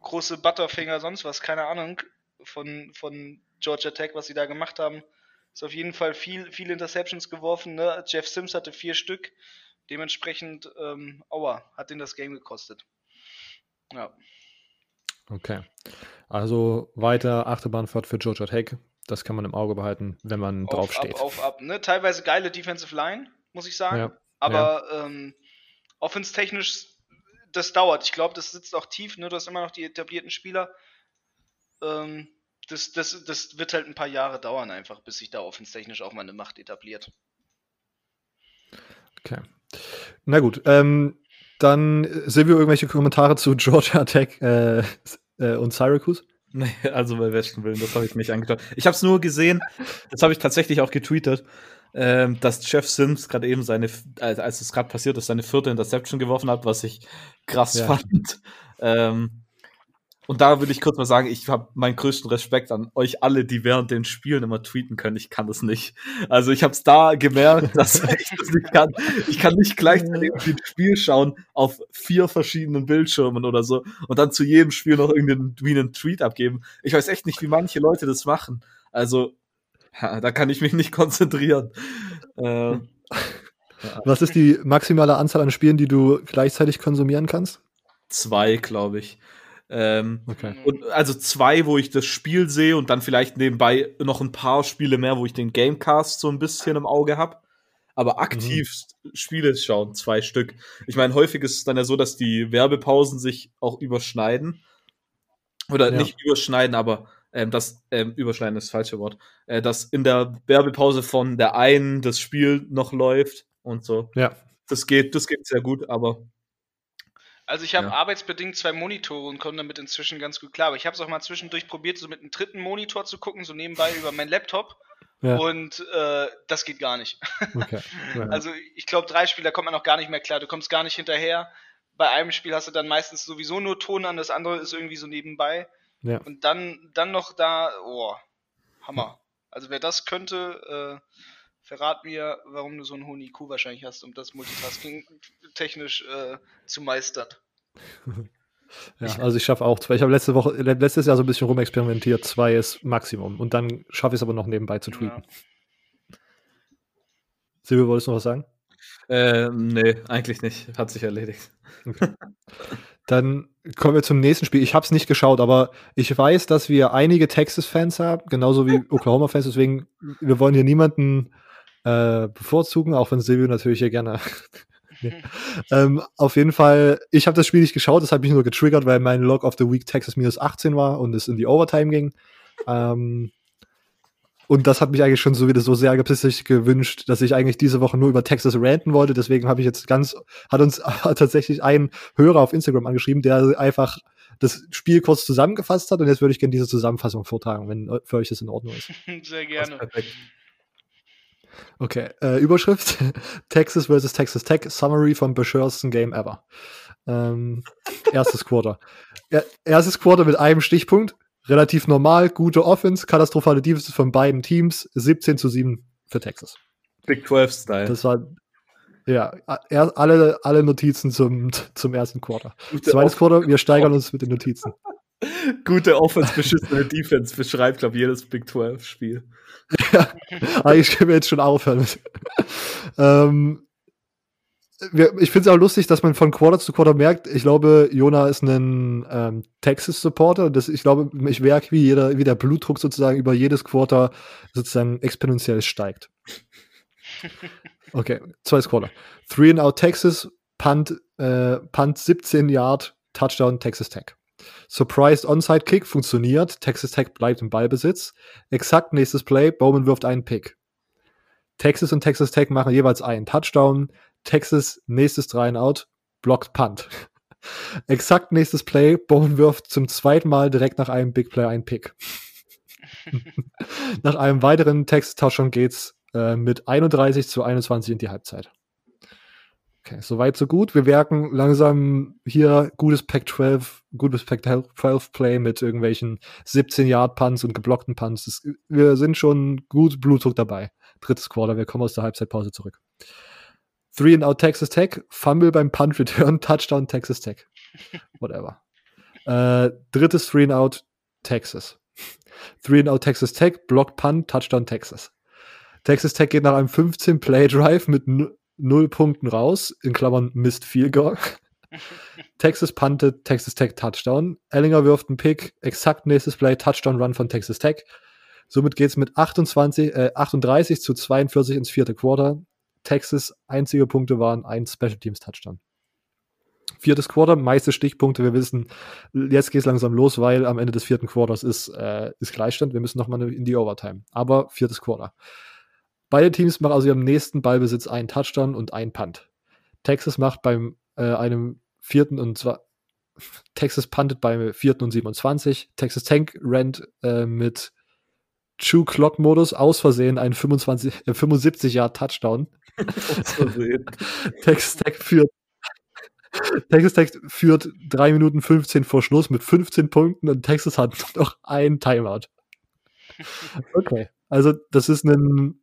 große Butterfinger, sonst was, keine Ahnung, von, von Georgia Tech, was sie da gemacht haben. Ist auf jeden Fall viel, viele Interceptions geworfen. Ne? Jeff Sims hatte vier Stück. Dementsprechend, ähm, aua, hat den das Game gekostet. Ja. Okay. Also weiter Achterbahnfahrt für Georgia Tech. Das kann man im Auge behalten, wenn man auf, drauf steht. Auf, auf, ab. Ne? Teilweise geile Defensive Line, muss ich sagen. Ja. Aber ja. ähm, offenstechnisch, das dauert. Ich glaube, das sitzt auch tief. Ne? Du hast immer noch die etablierten Spieler. Ähm, das, das, das wird halt ein paar Jahre dauern, einfach, bis sich da offenstechnisch auch mal eine Macht etabliert. Okay. Na gut, ähm, dann Silvio, irgendwelche Kommentare zu Georgia Tech äh, äh, und Syracuse? Nee, also bei besten Willen, das habe ich nicht angeschaut. Ich habe es nur gesehen, das habe ich tatsächlich auch getweetet, ähm, dass Jeff Sims gerade eben seine, als es gerade passiert ist, seine vierte Interception geworfen hat, was ich krass ja. fand. Ähm, und da will ich kurz mal sagen, ich habe meinen größten Respekt an euch alle, die während den Spielen immer tweeten können. Ich kann das nicht. Also ich habe es da gemerkt, dass ich das nicht kann. Ich kann nicht gleichzeitig ein Spiel schauen auf vier verschiedenen Bildschirmen oder so und dann zu jedem Spiel noch irgendwie einen Tweet abgeben. Ich weiß echt nicht, wie manche Leute das machen. Also ja, da kann ich mich nicht konzentrieren. Äh. Was ist die maximale Anzahl an Spielen, die du gleichzeitig konsumieren kannst? Zwei, glaube ich. Ähm, okay. und also zwei, wo ich das Spiel sehe und dann vielleicht nebenbei noch ein paar Spiele mehr, wo ich den Gamecast so ein bisschen im Auge habe. Aber aktiv mhm. Spiele schauen, zwei Stück. Ich meine, häufig ist es dann ja so, dass die Werbepausen sich auch überschneiden. Oder ja. nicht überschneiden, aber ähm, das ähm, überschneiden ist das falsche Wort. Äh, dass in der Werbepause von der einen das Spiel noch läuft und so. Ja. Das geht, das geht sehr gut, aber also ich habe ja. arbeitsbedingt zwei Monitore und komme damit inzwischen ganz gut klar. Aber ich habe es auch mal zwischendurch probiert, so mit einem dritten Monitor zu gucken, so nebenbei über meinen Laptop. Ja. Und äh, das geht gar nicht. Okay. Ja. Also ich glaube, drei Spiele, da kommt man noch gar nicht mehr klar. Du kommst gar nicht hinterher. Bei einem Spiel hast du dann meistens sowieso nur Ton an, das andere ist irgendwie so nebenbei. Ja. Und dann, dann noch da, oh, Hammer. Also wer das könnte, äh, verrat mir, warum du so einen hohen IQ wahrscheinlich hast, um das Multitasking technisch äh, zu meistern. Ja, also ich schaffe auch zwei. Ich habe letzte Woche, letztes Jahr so ein bisschen rumexperimentiert. Zwei ist Maximum. Und dann schaffe ich es aber noch nebenbei zu tweeten. Ja. Silvia, wolltest du noch was sagen? Äh, nee, eigentlich nicht. Hat sich erledigt. Okay. Dann kommen wir zum nächsten Spiel. Ich habe es nicht geschaut, aber ich weiß, dass wir einige Texas-Fans haben, genauso wie Oklahoma-Fans. Deswegen, wir wollen hier niemanden äh, bevorzugen, auch wenn Silvio natürlich hier gerne. ähm, auf jeden Fall, ich habe das Spiel nicht geschaut, das hat mich nur getriggert, weil mein Log of the Week Texas minus 18 war und es in die Overtime ging. Ähm, und das hat mich eigentlich schon so wieder so sehr gepissig gewünscht, dass ich eigentlich diese Woche nur über Texas ranten wollte. Deswegen habe ich jetzt ganz, hat uns tatsächlich ein Hörer auf Instagram angeschrieben, der einfach das Spiel kurz zusammengefasst hat. Und jetzt würde ich gerne diese Zusammenfassung vortragen, wenn für euch das in Ordnung ist. Sehr gerne. Okay, äh, Überschrift: Texas vs. Texas Tech, Summary vom bescheuersten Game ever. Ähm, erstes Quarter. Er, erstes Quarter mit einem Stichpunkt. Relativ normal, gute Offense, katastrophale Defense von beiden Teams, 17 zu 7 für Texas. Big 12-Style. Das war, ja, er, alle, alle Notizen zum, zum ersten Quarter. Zweites Quarter, wir steigern uns mit den Notizen. Gute Offense, beschissene Defense beschreibt, glaube ich, jedes Big 12-Spiel. ja, ich kann mir jetzt schon aufhören. ähm, ich finde es auch lustig, dass man von Quarter zu Quarter merkt, ich glaube, Jona ist ein ähm, Texas-Supporter. Ich glaube, ich merke, wie, jeder, wie der Blutdruck sozusagen über jedes Quarter sozusagen exponentiell steigt. Okay, zweites Quarter. Three and out Texas, Punt, äh, Punt 17 Yard, Touchdown Texas Tech. Surprised Onside Kick funktioniert. Texas Tech bleibt im Ballbesitz. Exakt nächstes Play. Bowman wirft einen Pick. Texas und Texas Tech machen jeweils einen Touchdown. Texas nächstes 3 and Out. Blockt Punt. Exakt nächstes Play. Bowman wirft zum zweiten Mal direkt nach einem Big Play einen Pick. nach einem weiteren Texas Touchdown geht's äh, mit 31 zu 21 in die Halbzeit. Okay, soweit so gut. Wir werken langsam hier gutes Pac-12, gutes Pac-12-Play mit irgendwelchen 17-Yard-Punts und geblockten Punts. Wir sind schon gut Blutdruck dabei. Drittes Quarter, wir kommen aus der Halbzeitpause zurück. Three and out Texas Tech, Fumble beim Punt Return, Touchdown Texas Tech. Whatever. äh, drittes Three and out Texas. Three and out Texas Tech, Block Punt, Touchdown Texas. Texas Tech geht nach einem 15-Play-Drive mit null Punkten raus, in Klammern Mist Field Goal. Texas puntet, Texas Tech Touchdown. Ellinger wirft einen Pick, exakt nächstes Play, Touchdown Run von Texas Tech. Somit geht es mit 28, äh, 38 zu 42 ins vierte Quarter. Texas einzige Punkte waren ein Special Teams Touchdown. Viertes Quarter, meiste Stichpunkte. Wir wissen, jetzt geht es langsam los, weil am Ende des vierten Quarters ist, äh, ist Gleichstand. Wir müssen nochmal in die Overtime. Aber viertes Quarter. Beide Teams machen also ihrem nächsten Ballbesitz einen Touchdown und einen Punt. Texas macht beim äh, einem vierten und zwar Texas puntet bei 4. und 27. Texas Tank rennt äh, mit True Clock Modus aus Versehen einen 25, äh, 75 Yard Touchdown. aus Versehen. Texas Tech führt Texas Tech führt 3 Minuten 15 vor Schluss mit 15 Punkten und Texas hat noch ein Timeout. Okay, also das ist ein,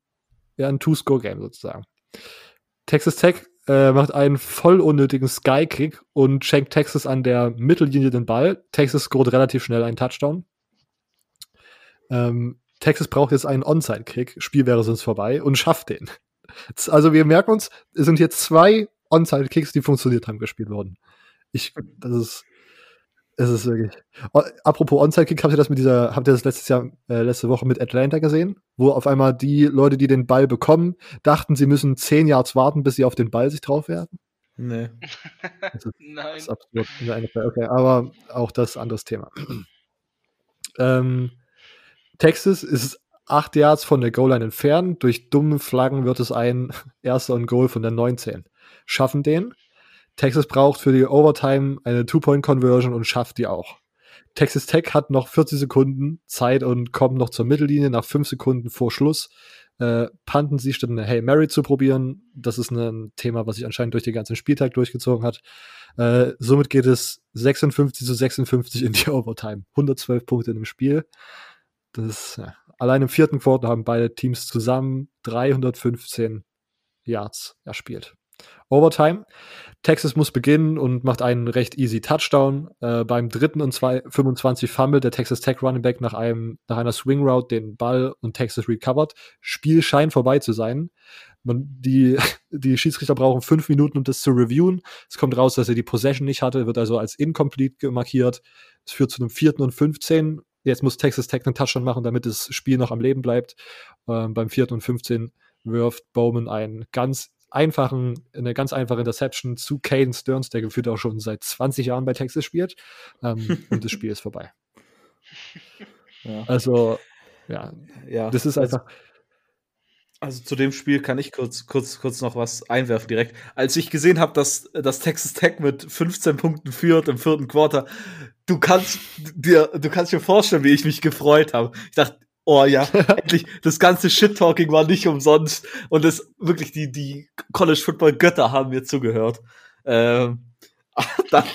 ja, ein Two-Score-Game sozusagen. Texas Tech äh, macht einen voll unnötigen Sky-Kick und schenkt Texas an der Mittellinie den Ball. Texas scoret relativ schnell einen Touchdown. Ähm, Texas braucht jetzt einen Onside-Kick, Spiel wäre sonst vorbei und schafft den. Also wir merken uns, es sind jetzt zwei Onside-Kicks, die funktioniert haben, gespielt worden. Ich, das ist, es ist wirklich. Apropos Onside-Kick, habt ihr das mit dieser, habt ihr das letztes Jahr, äh, letzte Woche mit Atlanta gesehen? Wo auf einmal die Leute, die den Ball bekommen, dachten, sie müssen zehn Yards warten, bis sie auf den Ball sich drauf werden? Nee. Das ist, Nein. Das ist absurd. Okay, aber auch das anderes Thema. ähm, Texas ist acht Yards von der Goal-Line entfernt. Durch dumme Flaggen wird es ein erster und Goal von der 19. Schaffen den. Texas braucht für die Overtime eine Two-Point-Conversion und schafft die auch. Texas Tech hat noch 40 Sekunden Zeit und kommt noch zur Mittellinie nach 5 Sekunden vor Schluss. Äh, panten sie, statt eine Hey Mary zu probieren. Das ist ein Thema, was sich anscheinend durch den ganzen Spieltag durchgezogen hat. Äh, somit geht es 56 zu 56 in die Overtime. 112 Punkte in dem Spiel. Das ist, ja. Allein im vierten Quartal haben beide Teams zusammen 315 Yards erspielt. Overtime. Texas muss beginnen und macht einen recht easy Touchdown. Äh, beim dritten und zwei, 25 Fumble der Texas Tech Running Back nach, einem, nach einer Swing Route den Ball und Texas recovered. Spiel scheint vorbei zu sein. Man, die, die Schiedsrichter brauchen fünf Minuten, um das zu reviewen. Es kommt raus, dass er die Possession nicht hatte, wird also als incomplete markiert. Es führt zu einem vierten und 15. Jetzt muss Texas Tech einen Touchdown machen, damit das Spiel noch am Leben bleibt. Ähm, beim vierten und 15 wirft Bowman einen ganz einfachen, eine ganz einfache Interception zu Caden Stearns, der gefühlt auch schon seit 20 Jahren bei Texas spielt. Ähm, und das Spiel ist vorbei. Ja. Also, ja, ja, das ist einfach. Also zu dem Spiel kann ich kurz, kurz, kurz noch was einwerfen direkt. Als ich gesehen habe, dass, dass Texas Tech mit 15 Punkten führt im vierten Quarter, du kannst dir, du kannst dir vorstellen, wie ich mich gefreut habe. Ich dachte, oh ja, endlich, das ganze Shit-Talking war nicht umsonst und das wirklich die, die College-Football-Götter haben mir zugehört. Ähm, dann,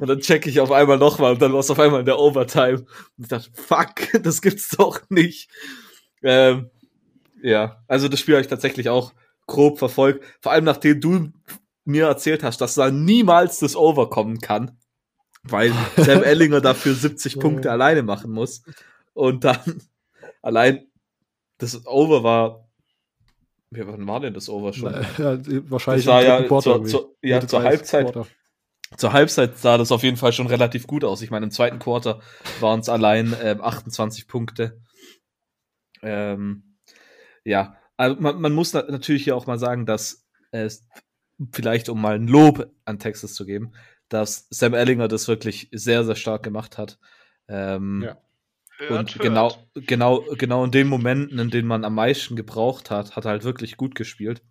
und dann checke ich auf einmal nochmal und dann war es auf einmal in der Overtime. Und ich dachte, fuck, das gibt's doch nicht. Ähm, ja, also das Spiel habe ich tatsächlich auch grob verfolgt. Vor allem nachdem du mir erzählt hast, dass da niemals das Over kommen kann, weil Sam Ellinger dafür 70 Punkte alleine machen muss. Und dann allein das Over war. Wie wann war denn das Over schon? Ja, wahrscheinlich das war ja, zur, zur, ja zur Halbzeit. Quarter. Zur Halbzeit sah das auf jeden Fall schon relativ gut aus. Ich meine, im zweiten Quarter waren es allein ähm, 28 Punkte. Ähm, ja, also man, man, muss natürlich hier auch mal sagen, dass es vielleicht, um mal ein Lob an Texas zu geben, dass Sam Ellinger das wirklich sehr, sehr stark gemacht hat. Ähm, ja. Und hört. genau, genau, genau in den Momenten, in denen man am meisten gebraucht hat, hat er halt wirklich gut gespielt.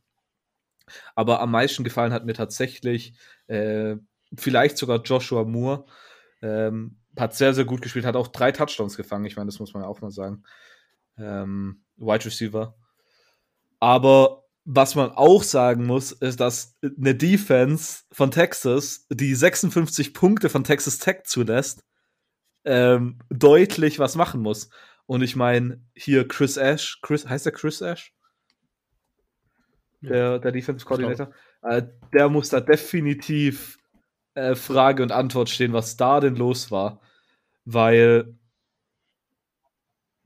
Aber am meisten gefallen hat mir tatsächlich äh, vielleicht sogar Joshua Moore. Ähm, hat sehr, sehr gut gespielt, hat auch drei Touchdowns gefangen. Ich meine, das muss man auch mal sagen. Ähm, Wide Receiver. Aber was man auch sagen muss, ist, dass eine Defense von Texas, die 56 Punkte von Texas Tech zulässt, ähm, deutlich was machen muss. Und ich meine, hier Chris Ash, Chris, heißt der Chris Ash? Der, der Defense Coordinator. Äh, der muss da definitiv äh, Frage und Antwort stehen, was da denn los war. Weil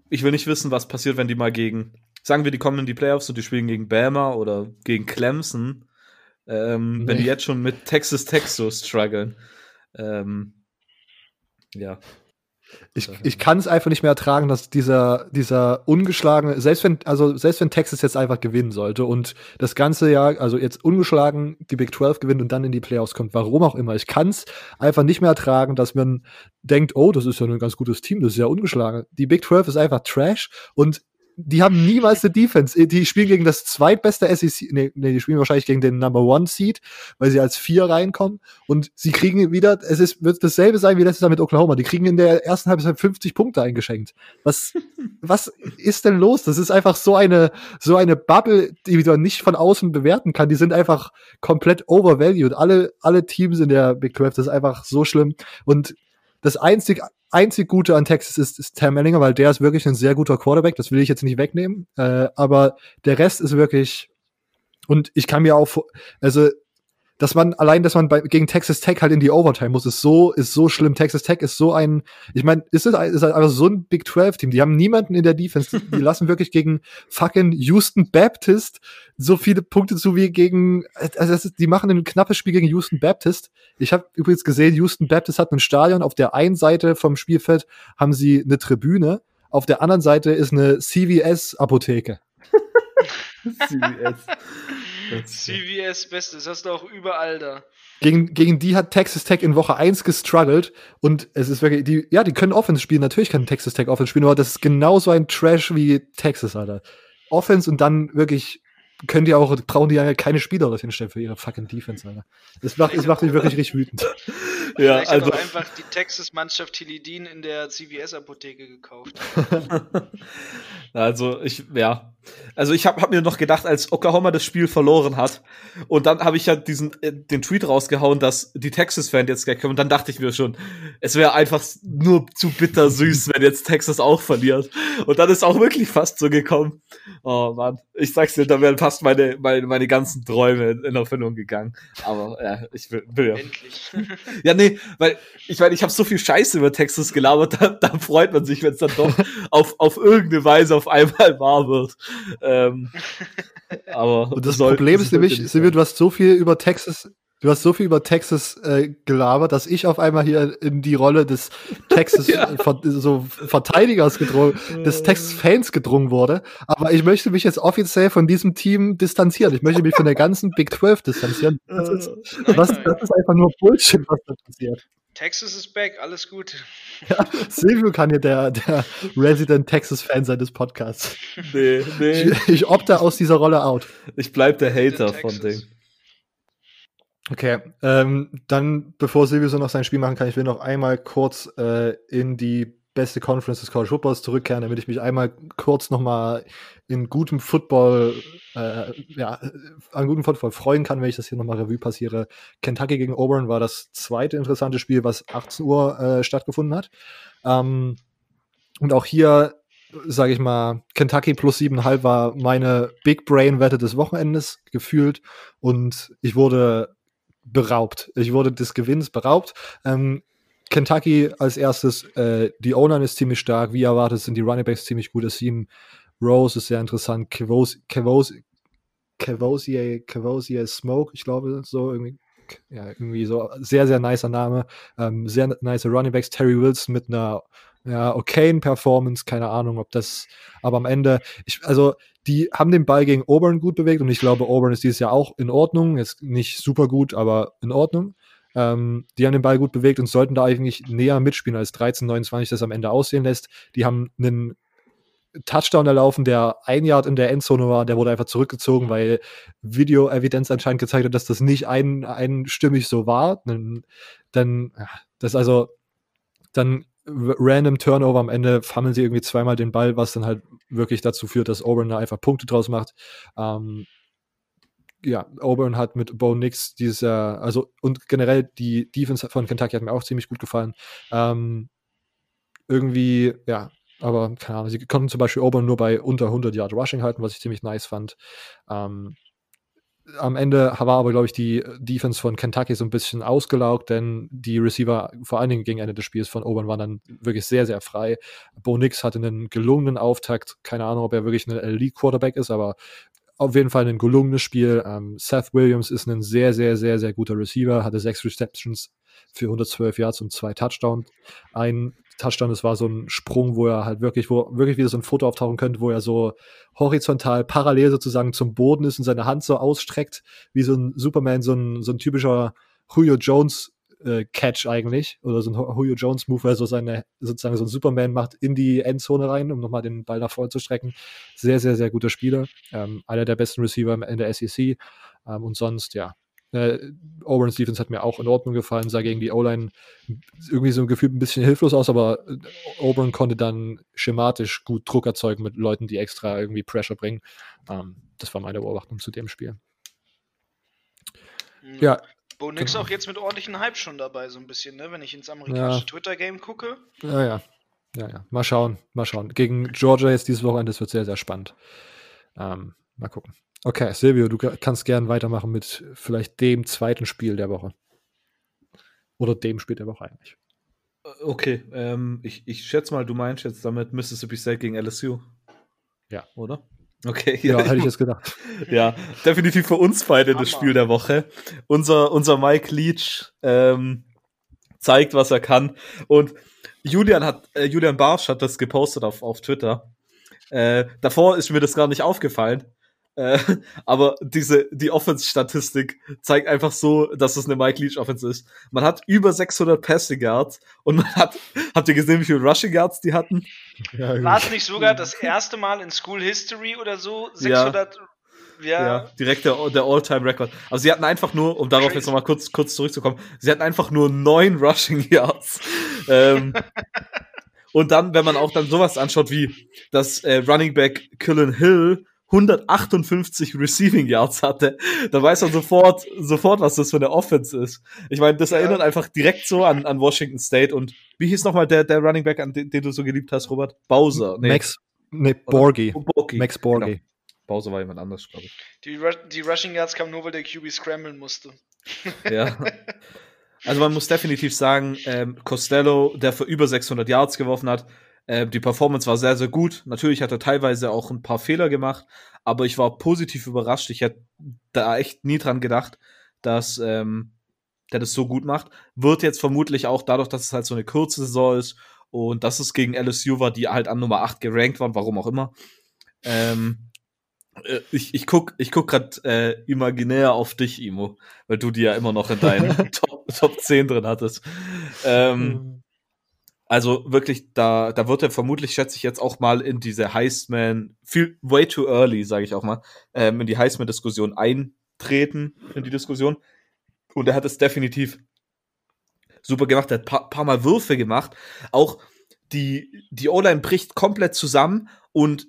ich will nicht wissen, was passiert, wenn die mal gegen sagen wir, die kommen in die Playoffs und die spielen gegen Bama oder gegen Clemson, ähm, nee. wenn die jetzt schon mit Texas Tech so strugglen. Ähm, ja. Ich, ich kann es einfach nicht mehr ertragen, dass dieser, dieser ungeschlagene, selbst wenn, also selbst wenn Texas jetzt einfach gewinnen sollte und das ganze Jahr, also jetzt ungeschlagen die Big 12 gewinnt und dann in die Playoffs kommt, warum auch immer. Ich kann es einfach nicht mehr ertragen, dass man denkt, oh, das ist ja ein ganz gutes Team, das ist ja ungeschlagen. Die Big 12 ist einfach Trash und die haben niemals eine Defense. Die spielen gegen das zweitbeste SEC, nee, nee, die spielen wahrscheinlich gegen den Number One Seed, weil sie als vier reinkommen und sie kriegen wieder, es ist, wird dasselbe sein wie letztes Jahr mit Oklahoma. Die kriegen in der ersten Halbzeit 50 Punkte eingeschenkt. Was, was ist denn los? Das ist einfach so eine, so eine Bubble, die man nicht von außen bewerten kann. Die sind einfach komplett overvalued. Alle, alle Teams in der Big 12, das ist einfach so schlimm. Und das einzig, einzig Gute an Texas ist, ist Tam Ellinger, weil der ist wirklich ein sehr guter Quarterback. Das will ich jetzt nicht wegnehmen. Äh, aber der Rest ist wirklich, und ich kann mir auch, also dass man allein, dass man bei, gegen Texas Tech halt in die Overtime muss, ist so, ist so schlimm. Texas Tech ist so ein, ich meine, ist es ist halt einfach so ein Big 12 Team. Die haben niemanden in der Defense. Die, lassen wirklich gegen fucking Houston Baptist so viele Punkte zu wie gegen, also ist, die machen ein knappes Spiel gegen Houston Baptist. Ich habe übrigens gesehen, Houston Baptist hat ein Stadion. Auf der einen Seite vom Spielfeld haben sie eine Tribüne. Auf der anderen Seite ist eine CVS Apotheke. CVS. CVS Bestes, hast du auch überall da. Gegen, gegen die hat Texas Tech in Woche 1 gestruggelt und es ist wirklich, die, ja, die können Offense spielen, natürlich kann Texas Tech Offense spielen, aber das ist genauso ein Trash wie Texas, Alter. Offense und dann wirklich können die auch, brauchen die ja keine Spieler dorthin stellen für ihre fucking Defense, Alter. Das macht, das macht mich wirklich richtig wütend. ja, Vielleicht also einfach die Texas-Mannschaft Tilidin in der CVS-Apotheke gekauft. also ich, ja. Also ich habe hab mir noch gedacht, als Oklahoma das Spiel verloren hat und dann habe ich ja diesen äh, den Tweet rausgehauen, dass die Texas-Fans jetzt kommen und dann dachte ich mir schon, es wäre einfach nur zu bitter süß, wenn jetzt Texas auch verliert. Und dann ist auch wirklich fast so gekommen. Oh Mann, ich sag's dir, da wären fast meine, meine, meine ganzen Träume in Erfüllung gegangen. Aber ja, ich will, will ja. Endlich. ja, nee, weil ich meine, ich habe so viel Scheiße über Texas gelabert, da, da freut man sich, wenn es dann doch auf, auf irgendeine Weise auf einmal wahr wird. Ähm, aber Und das Problem ist nämlich, Silvio, du hast so viel über Texas Du hast so viel über Texas äh, gelabert, dass ich auf einmal hier in die Rolle des Texas ja. ver so Verteidigers gedrungen, des Texas Fans gedrungen wurde. Aber ich möchte mich jetzt offiziell von diesem Team distanzieren. Ich möchte mich von der ganzen Big 12 distanzieren. Das ist, was, das ist einfach nur Bullshit, was da passiert. Texas is back, alles gut. Ja, Silvio kann hier der, der Resident Texas-Fan sein des Podcasts. Nee, nee. Ich, ich opte aus dieser Rolle out. Ich bleib der Hater von Ding. Okay, ähm, dann, bevor Silvio so noch sein Spiel machen kann, ich will noch einmal kurz äh, in die beste Conference des College Footballs zurückkehren, damit ich mich einmal kurz nochmal in gutem Football, äh, ja, an gutem Football freuen kann, wenn ich das hier nochmal Revue passiere. Kentucky gegen Auburn war das zweite interessante Spiel, was 18 Uhr äh, stattgefunden hat. Ähm, und auch hier, sage ich mal, Kentucky plus 7,5 war meine Big Brain-Wette des Wochenendes gefühlt. Und ich wurde beraubt. Ich wurde des Gewinns beraubt. Ähm, Kentucky als erstes, äh, die O-Line ist ziemlich stark. Wie erwartet sind die Running Backs ziemlich gut. Das Team Rose ist sehr interessant. Kevosier Smoke, ich glaube, so irgendwie. Ja, irgendwie so sehr, sehr nicer Name. Ähm, sehr nice Running Backs. Terry Wilson mit einer ja, okayen Performance, keine Ahnung, ob das, aber am Ende, ich, also die haben den Ball gegen Auburn gut bewegt und ich glaube, Auburn ist dieses Jahr auch in Ordnung. Ist nicht super gut, aber in Ordnung. Ähm, die haben den Ball gut bewegt und sollten da eigentlich näher mitspielen, als 13, 29 das am Ende aussehen lässt. Die haben einen Touchdown erlaufen, der ein Yard in der Endzone war, der wurde einfach zurückgezogen, weil Video-Evidenz anscheinend gezeigt hat, dass das nicht ein, einstimmig so war. Dann, dann das also, dann random Turnover am Ende fammeln sie irgendwie zweimal den Ball, was dann halt wirklich dazu führt, dass Auburn da einfach Punkte draus macht. Ähm, ja, Auburn hat mit Bo Nix dieser, also und generell die Defense von Kentucky hat mir auch ziemlich gut gefallen. Ähm, irgendwie, ja, aber keine Ahnung, sie konnten zum Beispiel Auburn nur bei unter 100 Yard Rushing halten, was ich ziemlich nice fand. Ähm, am Ende war aber, glaube ich, die Defense von Kentucky so ein bisschen ausgelaugt, denn die Receiver, vor allen Dingen gegen Ende des Spiels von Auburn, waren dann wirklich sehr, sehr frei. Bo Nix hatte einen gelungenen Auftakt. Keine Ahnung, ob er wirklich ein Elite-Quarterback ist, aber auf jeden Fall ein gelungenes Spiel. Ähm, Seth Williams ist ein sehr, sehr, sehr, sehr guter Receiver, hatte sechs Receptions für 112 Yards und zwei Touchdowns. Ein Touchdown, das war so ein Sprung, wo er halt wirklich, wo wirklich wieder so ein Foto auftauchen könnte, wo er so horizontal parallel sozusagen zum Boden ist und seine Hand so ausstreckt, wie so ein Superman, so ein, so ein typischer Julio Jones äh, Catch eigentlich oder so ein Julio Jones Move, weil so seine sozusagen so ein Superman macht in die Endzone rein, um nochmal den Ball nach vorne zu strecken. Sehr, sehr, sehr guter Spieler. Ähm, einer der besten Receiver in der SEC. Ähm, und sonst, ja, äh, Auburn Stevens hat mir auch in Ordnung gefallen, sah gegen die O-Line irgendwie so ein Gefühl ein bisschen hilflos aus, aber äh, Auburn konnte dann schematisch gut Druck erzeugen mit Leuten, die extra irgendwie Pressure bringen. Ähm, das war meine Beobachtung zu dem Spiel. Ja. Bo Nix genau. auch jetzt mit ordentlichen Hype schon dabei, so ein bisschen, ne? wenn ich ins amerikanische ja. Twitter-Game gucke. Ja, ja. Ja, ja. Mal schauen, mal schauen. Gegen Georgia jetzt dieses Wochenende, das wird sehr, sehr spannend. Ähm, mal gucken. Okay, Silvio, du kannst gern weitermachen mit vielleicht dem zweiten Spiel der Woche. Oder dem Spiel der Woche eigentlich. Äh, okay, ähm, ich, ich schätze mal, du meinst jetzt damit Mississippi State gegen LSU. Ja. Oder? Okay. Ja, hätte ich jetzt gedacht. ja, definitiv für uns beide Hammer. das Spiel der Woche. Unser, unser Mike Leach ähm, zeigt, was er kann. Und Julian hat, äh, Julian Barsch hat das gepostet auf, auf Twitter. Äh, davor ist mir das gar nicht aufgefallen. Äh, aber diese, die Offense-Statistik zeigt einfach so, dass es eine Mike Leach Offense ist. Man hat über 600 Passing Yards und man hat, habt ihr gesehen, wie viele Rushing Yards die hatten? Ja, War es nicht sogar das erste Mal in School History oder so? 600 ja. Ja. ja, direkt der, der All-Time-Record. Also sie hatten einfach nur, um darauf jetzt nochmal kurz, kurz zurückzukommen, sie hatten einfach nur neun Rushing Yards. ähm, und dann, wenn man auch dann sowas anschaut wie das äh, Running Back Killen Hill 158 Receiving Yards hatte, da weiß man sofort, sofort, was das für eine Offense ist. Ich meine, das erinnert einfach direkt so an, an Washington State und wie hieß nochmal der, der Running Back, an den, den, du so geliebt hast, Robert? Bowser. Nee. Max, nee, Borgi. Borgi. Max Borgi. Genau. Bowser war jemand anders, glaube ich. Die, Ru die Rushing Yards kamen nur, weil der QB scramblen musste. Ja. Also man muss definitiv sagen, ähm, Costello, der für über 600 Yards geworfen hat, äh, die Performance war sehr, sehr gut. Natürlich hat er teilweise auch ein paar Fehler gemacht, aber ich war positiv überrascht. Ich hätte da echt nie dran gedacht, dass ähm, der das so gut macht. Wird jetzt vermutlich auch dadurch, dass es halt so eine kurze Saison ist und dass es gegen LSU war, die halt an Nummer 8 gerankt waren, warum auch immer. Ähm, äh, ich, ich guck, ich guck grad äh, imaginär auf dich, Imo, weil du die ja immer noch in deinen Top, Top 10 drin hattest. Ähm, mhm. Also wirklich, da, da wird er vermutlich, schätze ich jetzt auch mal in diese Heistman, viel, way too early, sage ich auch mal, ähm, in die Heistman-Diskussion eintreten, in die Diskussion. Und er hat es definitiv super gemacht, er hat paar, paar Mal Würfe gemacht. Auch die, die O-Line bricht komplett zusammen und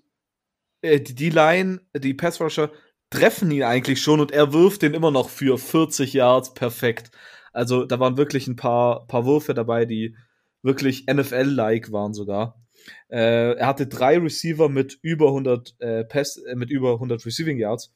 äh, die D-Line, die Pass-Rusher treffen ihn eigentlich schon und er wirft den immer noch für 40 Yards perfekt. Also da waren wirklich ein paar, paar Würfe dabei, die wirklich NFL-like waren sogar. Äh, er hatte drei Receiver mit über 100 äh, Pass, äh, mit über 100 Receiving Yards.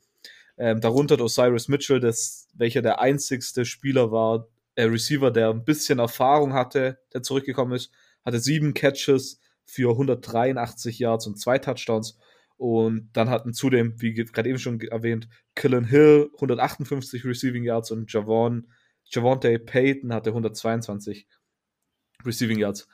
Ähm, darunter Osiris Mitchell, das, welcher der einzigste Spieler war, äh, Receiver, der ein bisschen Erfahrung hatte, der zurückgekommen ist, hatte sieben Catches für 183 Yards und zwei Touchdowns. Und dann hatten zudem, wie gerade eben schon erwähnt, Killen Hill 158 Receiving Yards und Javon, Javonte Payton hatte 122 Receiving Yards.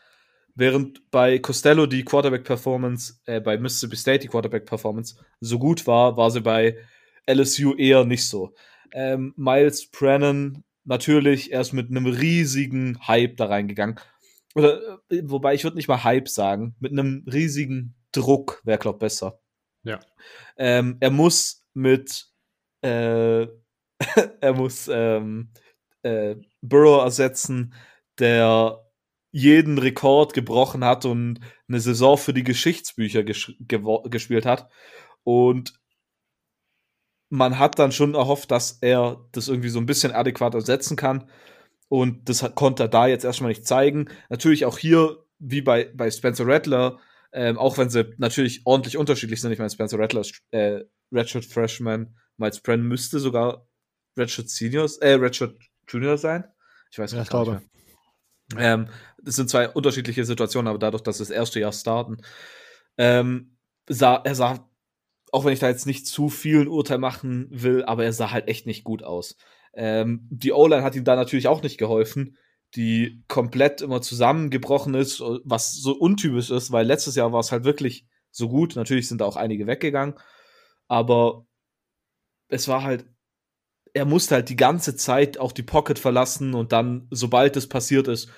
Während bei Costello die Quarterback-Performance, äh, bei Mississippi State die Quarterback-Performance so gut war, war sie bei LSU eher nicht so. Ähm, Miles Brennan natürlich erst mit einem riesigen Hype da reingegangen. Oder, äh, wobei ich würde nicht mal Hype sagen, mit einem riesigen Druck wäre, glaube ich, besser. Ja. Ähm, er muss mit, äh, er muss ähm, äh, Burrow ersetzen, der jeden Rekord gebrochen hat und eine Saison für die Geschichtsbücher ges gespielt hat. Und man hat dann schon erhofft, dass er das irgendwie so ein bisschen adäquat ersetzen kann. Und das konnte er da jetzt erstmal nicht zeigen. Natürlich auch hier, wie bei, bei Spencer Rattler, ähm, auch wenn sie natürlich ordentlich unterschiedlich sind. Ich meine, Spencer Rattler ist äh, Redshirt Freshman, Miles Brenn müsste sogar Redshirt Seniors, äh, Redshirt Junior sein. Ich weiß ja, ich glaube. Mehr. Ähm, das sind zwei unterschiedliche Situationen, aber dadurch, dass das erste Jahr starten, ähm, sah, er sah, auch wenn ich da jetzt nicht zu viel ein Urteil machen will, aber er sah halt echt nicht gut aus. Ähm, die O-Line hat ihm da natürlich auch nicht geholfen, die komplett immer zusammengebrochen ist, was so untypisch ist, weil letztes Jahr war es halt wirklich so gut. Natürlich sind da auch einige weggegangen, aber es war halt er musste halt die ganze Zeit auch die Pocket verlassen und dann, sobald es passiert ist,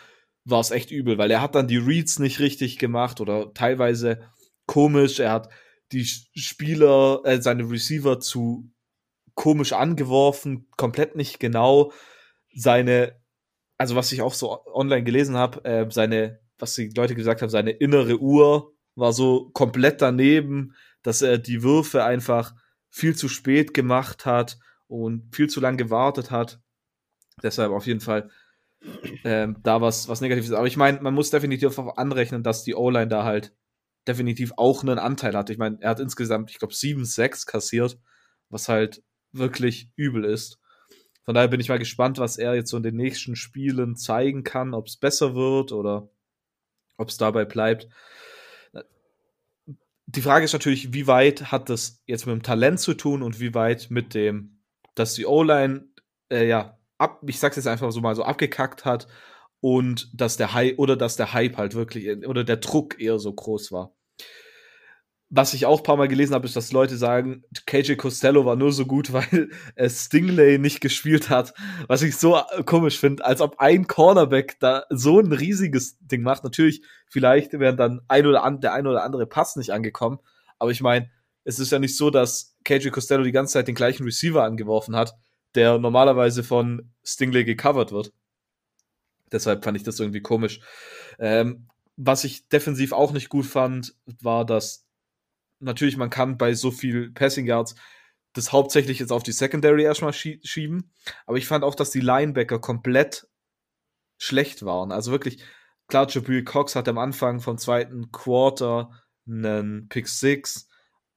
war es echt übel, weil er hat dann die Reads nicht richtig gemacht oder teilweise komisch. Er hat die Spieler, äh, seine Receiver zu komisch angeworfen, komplett nicht genau. Seine, also was ich auch so online gelesen habe, äh, seine, was die Leute gesagt haben, seine innere Uhr war so komplett daneben, dass er die Würfe einfach viel zu spät gemacht hat und viel zu lang gewartet hat. Deshalb auf jeden Fall ähm, da was, was Negatives. Aber ich meine, man muss definitiv auch anrechnen, dass die O-Line da halt definitiv auch einen Anteil hat. Ich meine, er hat insgesamt, ich glaube, 7-6 kassiert, was halt wirklich übel ist. Von daher bin ich mal gespannt, was er jetzt so in den nächsten Spielen zeigen kann, ob es besser wird oder ob es dabei bleibt. Die Frage ist natürlich, wie weit hat das jetzt mit dem Talent zu tun und wie weit mit dem, dass die O-Line, äh, ja, ab, ich sag's jetzt einfach so mal so abgekackt hat und dass der Hype oder dass der Hype halt wirklich oder der Druck eher so groß war was ich auch ein paar Mal gelesen habe, ist, dass Leute sagen, KJ Costello war nur so gut, weil äh, Stingley nicht gespielt hat. Was ich so äh, komisch finde, als ob ein Cornerback da so ein riesiges Ding macht. Natürlich, vielleicht wären dann ein oder an, der ein oder andere Pass nicht angekommen. Aber ich meine, es ist ja nicht so, dass KJ Costello die ganze Zeit den gleichen Receiver angeworfen hat, der normalerweise von Stingley gecovert wird. Deshalb fand ich das irgendwie komisch. Ähm, was ich defensiv auch nicht gut fand, war, dass natürlich, man kann bei so viel Passing Yards das hauptsächlich jetzt auf die Secondary erstmal schie schieben. Aber ich fand auch, dass die Linebacker komplett schlecht waren. Also wirklich, klar, Jabril Cox hat am Anfang vom zweiten Quarter einen Pick Six,